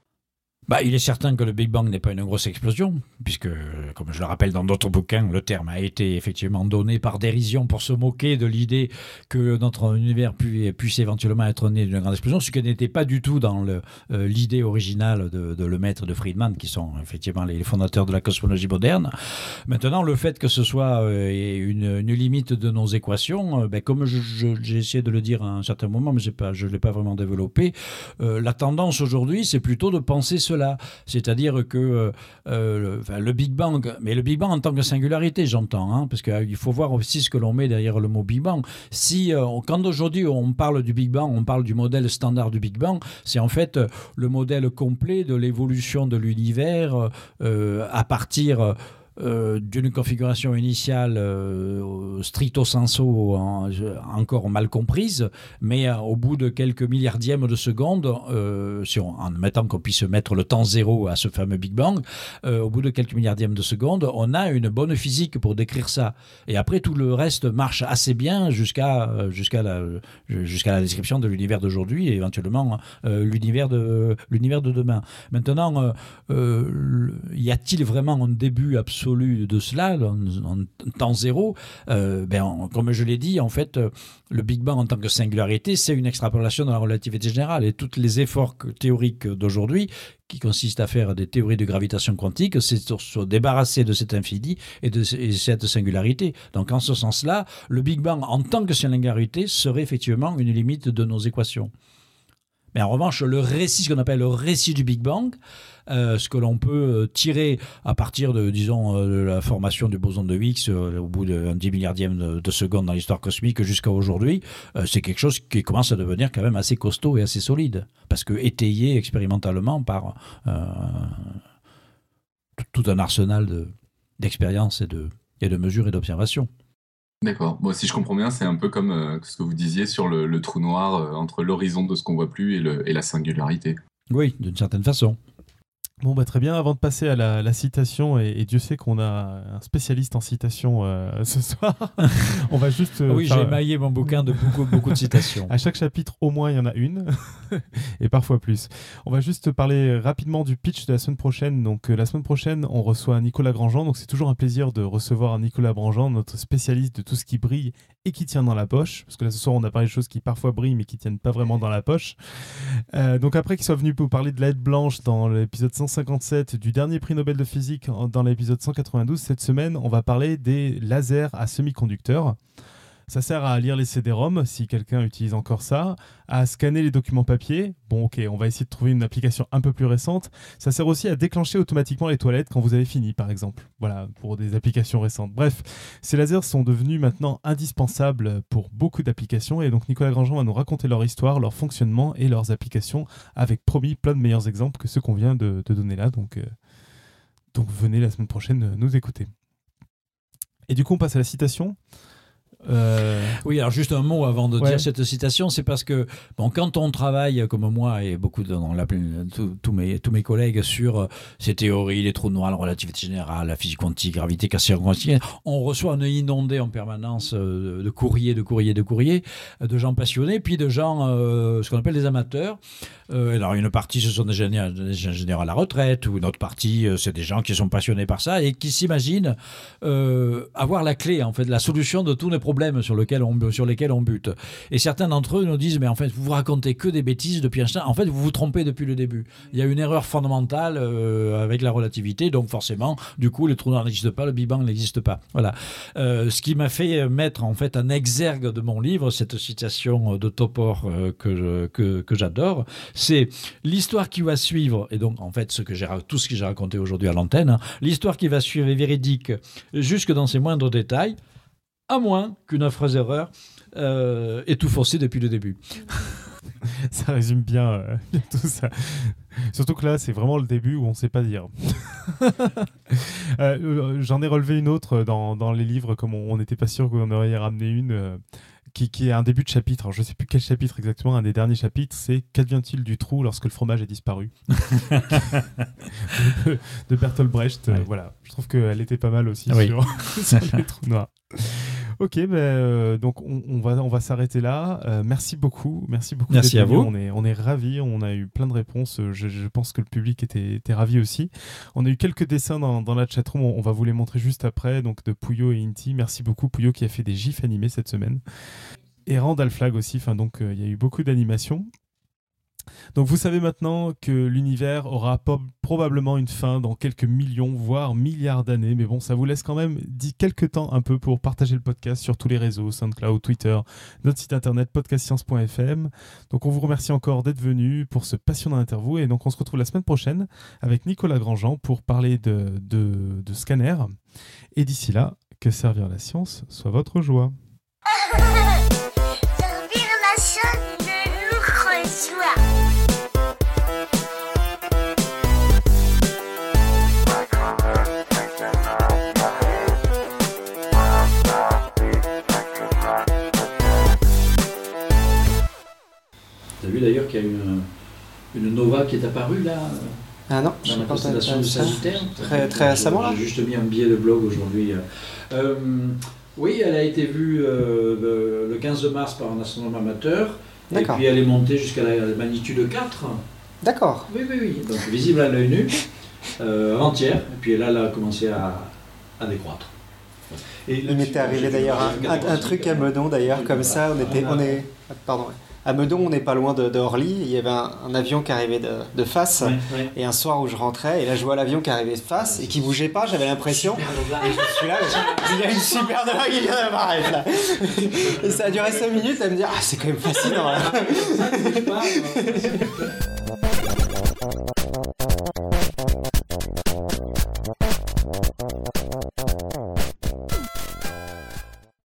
Bah, il est certain que le Big Bang n'est pas une grosse explosion, puisque, comme je le rappelle dans d'autres bouquins, le terme a été effectivement donné par dérision pour se moquer de l'idée que notre univers puisse éventuellement être né d'une grande explosion, ce qui n'était pas du tout dans euh, l'idée originale de, de Lemaitre et de Friedman, qui sont effectivement les fondateurs de la cosmologie moderne. Maintenant, le fait que ce soit euh, une, limite de nos équations, euh, ben, comme j'ai essayé de le dire à un certain moment, mais je ne l'ai pas vraiment développé, la tendance aujourd'hui, c'est plutôt de penser ce c'est-à-dire que euh, euh, le, Big Bang, mais le Big Bang en tant que singularité, j'entends, hein, parce qu'il euh, faut voir aussi ce que l'on met derrière le mot Big Bang. Si, quand aujourd'hui on parle du Big Bang, on parle du modèle standard du Big Bang, c'est en fait le modèle complet de l'évolution de l'univers à partir euh, d'une configuration initiale euh, stricto sensu encore mal comprise, mais euh, au bout de quelques milliardièmes de seconde, si on, en mettant qu'on puisse mettre le temps zéro à ce fameux Big Bang, au bout de quelques milliardièmes de seconde, on a une bonne physique pour décrire ça. Et après, tout le reste marche assez bien jusqu'à jusqu'à la, jusqu'à la description de l'univers d'aujourd'hui et éventuellement l'univers de l'univers de demain. Maintenant, y a-t-il vraiment un début absolu de cela, en, temps zéro, euh, ben, comme je l'ai dit, en fait, euh, le Big Bang en tant que singularité, c'est une extrapolation de la relativité générale. Et tous les efforts théoriques d'aujourd'hui, qui consistent à faire des théories de gravitation quantique, c'est se débarrasser de cet infini et de cette singularité. Donc en ce sens-là, le Big Bang en tant que singularité serait effectivement une limite de nos équations. Mais en revanche, le récit, ce qu'on appelle le récit du Big Bang, euh, ce que l'on peut euh, tirer à partir de, disons, euh, la formation du boson de Higgs au bout d'un 10 milliardième de, seconde dans l'histoire cosmique jusqu'à aujourd'hui, c'est quelque chose qui commence à devenir quand même assez costaud et assez solide, parce que étayé expérimentalement par tout un arsenal d'expériences et, de, et de mesures et d'observations. D'accord. Si je comprends bien, c'est un peu comme ce que vous disiez sur le, trou noir entre l'horizon de ce qu'on voit plus et la singularité. Oui, d'une certaine façon. Bon, bah, très bien. Avant de passer à la, citation, et, Dieu sait qu'on a un spécialiste en citation euh, ce soir, [laughs] on va juste. Euh, oui, j'ai émaillé mon bouquin de beaucoup, beaucoup de citations. [laughs] à chaque chapitre, au moins, il y en a une, [laughs] et parfois plus. On va juste parler rapidement du pitch de la semaine prochaine. Donc, euh, la semaine prochaine, on reçoit Nicolas Grandjean. Donc, c'est toujours un plaisir de recevoir Nicolas Grandjean, notre spécialiste de tout ce qui brille et qui tient dans la poche. Parce que là, ce soir, on a parlé de choses qui parfois brillent, mais qui tiennent pas vraiment dans la poche. donc, après qu'il soit venu pour parler de l'aide blanche dans l'épisode 100 157 du dernier prix Nobel de physique dans l'épisode 192. Cette semaine, on va parler des lasers à semi-conducteurs. Ça sert à lire les CD-ROM, si quelqu'un utilise encore ça, à scanner les documents papier. Bon, ok, on va essayer de trouver une application un peu plus récente. Ça sert aussi à déclencher automatiquement les toilettes quand vous avez fini, par exemple. Voilà, pour des applications récentes. Bref, ces lasers sont devenus maintenant indispensables pour beaucoup d'applications. Et donc, Nicolas Grandjean va nous raconter leur histoire, leur fonctionnement et leurs applications, avec promis plein de meilleurs exemples que ceux qu'on vient de, donner là. Donc, euh, donc, venez la semaine prochaine nous écouter. Et du coup, on passe à la citation. Euh, oui, alors juste un mot avant de dire cette citation, c'est parce que bon, quand on travaille comme moi et beaucoup de, la, tous mes, tous mes collègues sur euh, ces théories, les trous noirs, la relativité générale, la physique quantique, gravité quantique, on reçoit un inondé en permanence euh, de courriers, de courriers, de courriers, de gens passionnés, puis de gens, ce qu'on appelle des amateurs. alors une partie, ce sont des ingénieurs, des ingénieurs, à la retraite, ou une autre partie, c'est des gens qui sont passionnés par ça et qui s'imaginent avoir la clé, en fait, la solution de tous les problèmes sur, lequel on, sur lesquels on bute. Et certains d'entre eux nous disent, mais en fait, vous vous racontez que des bêtises depuis Einstein. En fait, vous vous trompez depuis le début. Il y a une erreur fondamentale euh, avec la relativité, donc forcément, du coup, le trou noir n'existe pas, le Big Bang n'existe pas. Voilà. Euh, ce qui m'a fait mettre en fait un exergue de mon livre, cette citation de Topor euh, que, que, que j'adore, c'est l'histoire qui va suivre, et donc en fait, ce que j'ai, tout ce que j'ai raconté aujourd'hui à l'antenne, hein, l'histoire qui va suivre est véridique jusque dans ses moindres détails à moins qu'une affreuse erreur euh, ait tout forcé depuis le début. [laughs] ça résume bien, euh, [laughs] tout ça. Surtout que là, c'est vraiment le début où on ne sait pas dire. [laughs] Euh, j'en ai relevé une autre dans, dans les livres, comme on n'était pas sûr qu'on aurait ramené une. Qui, qui, est un début de chapitre. Alors, je ne sais plus quel chapitre exactement. Un des derniers chapitres, c'est Qu'advient-il du trou lorsque le fromage est disparu? De, Bertolt Brecht. voilà, je trouve qu'elle était pas mal aussi sur, sur les trous noirs. Ok, ben, euh, donc on, va, on va s'arrêter là. Euh, merci beaucoup. Merci beaucoup. Merci à vous. On est, on est ravis. On a eu plein de réponses. Je, pense que le public était, était, ravi aussi. On a eu quelques dessins dans, dans la chatroom. On, on, va vous les montrer juste après. Donc de Pouyo et Inti. Merci beaucoup Pouyo qui a fait des gifs animés cette semaine. Et Randall Flag aussi. Enfin, donc euh, il y a eu beaucoup d'animations. Donc vous savez maintenant que l'univers aura probablement une fin dans quelques millions, voire milliards d'années. Mais bon, ça vous laisse quand même dit quelques temps un peu pour partager le podcast sur tous les réseaux, SoundCloud, Twitter, notre site internet podcastscience.fm. Donc on vous remercie encore d'être venu pour ce passionnant interview. Et donc on se retrouve la semaine prochaine avec Nicolas Grandjean pour parler de, de, scanner. Et d'ici là, que servir la science soit votre joie. [laughs] vu d'ailleurs qu'il y a une, une nova qui est apparue là Ah non, dans la constellation de Sagittaire. Très, très récemment là J'ai juste mis un billet de blog aujourd'hui. Euh, oui, elle a été vue euh, le 15 mars par un astronome amateur. Et D'accord. puis elle est montée jusqu'à la magnitude 4. D'accord. Oui, oui, oui. Donc visible à l'œil nu, euh, entière. Et puis là, elle a commencé à, à décroître. Et Il m'était arrivé d'ailleurs un, un- un truc à Meudon d'ailleurs, comme ça, on était, on est, pardon, à Meudon, on n'est pas loin de, de Orly, il y avait un, un avion qui arrivait de, de face, Ouais, ouais. et un soir où je rentrais, et là je vois l'avion qui arrivait de face, et qui bougeait pas, j'avais l'impression, et je suis là, il y a une super qui vient d'apparaître là. Et ça a duré 5 minutes à me dire, ah c'est quand même fascinant là. [laughs]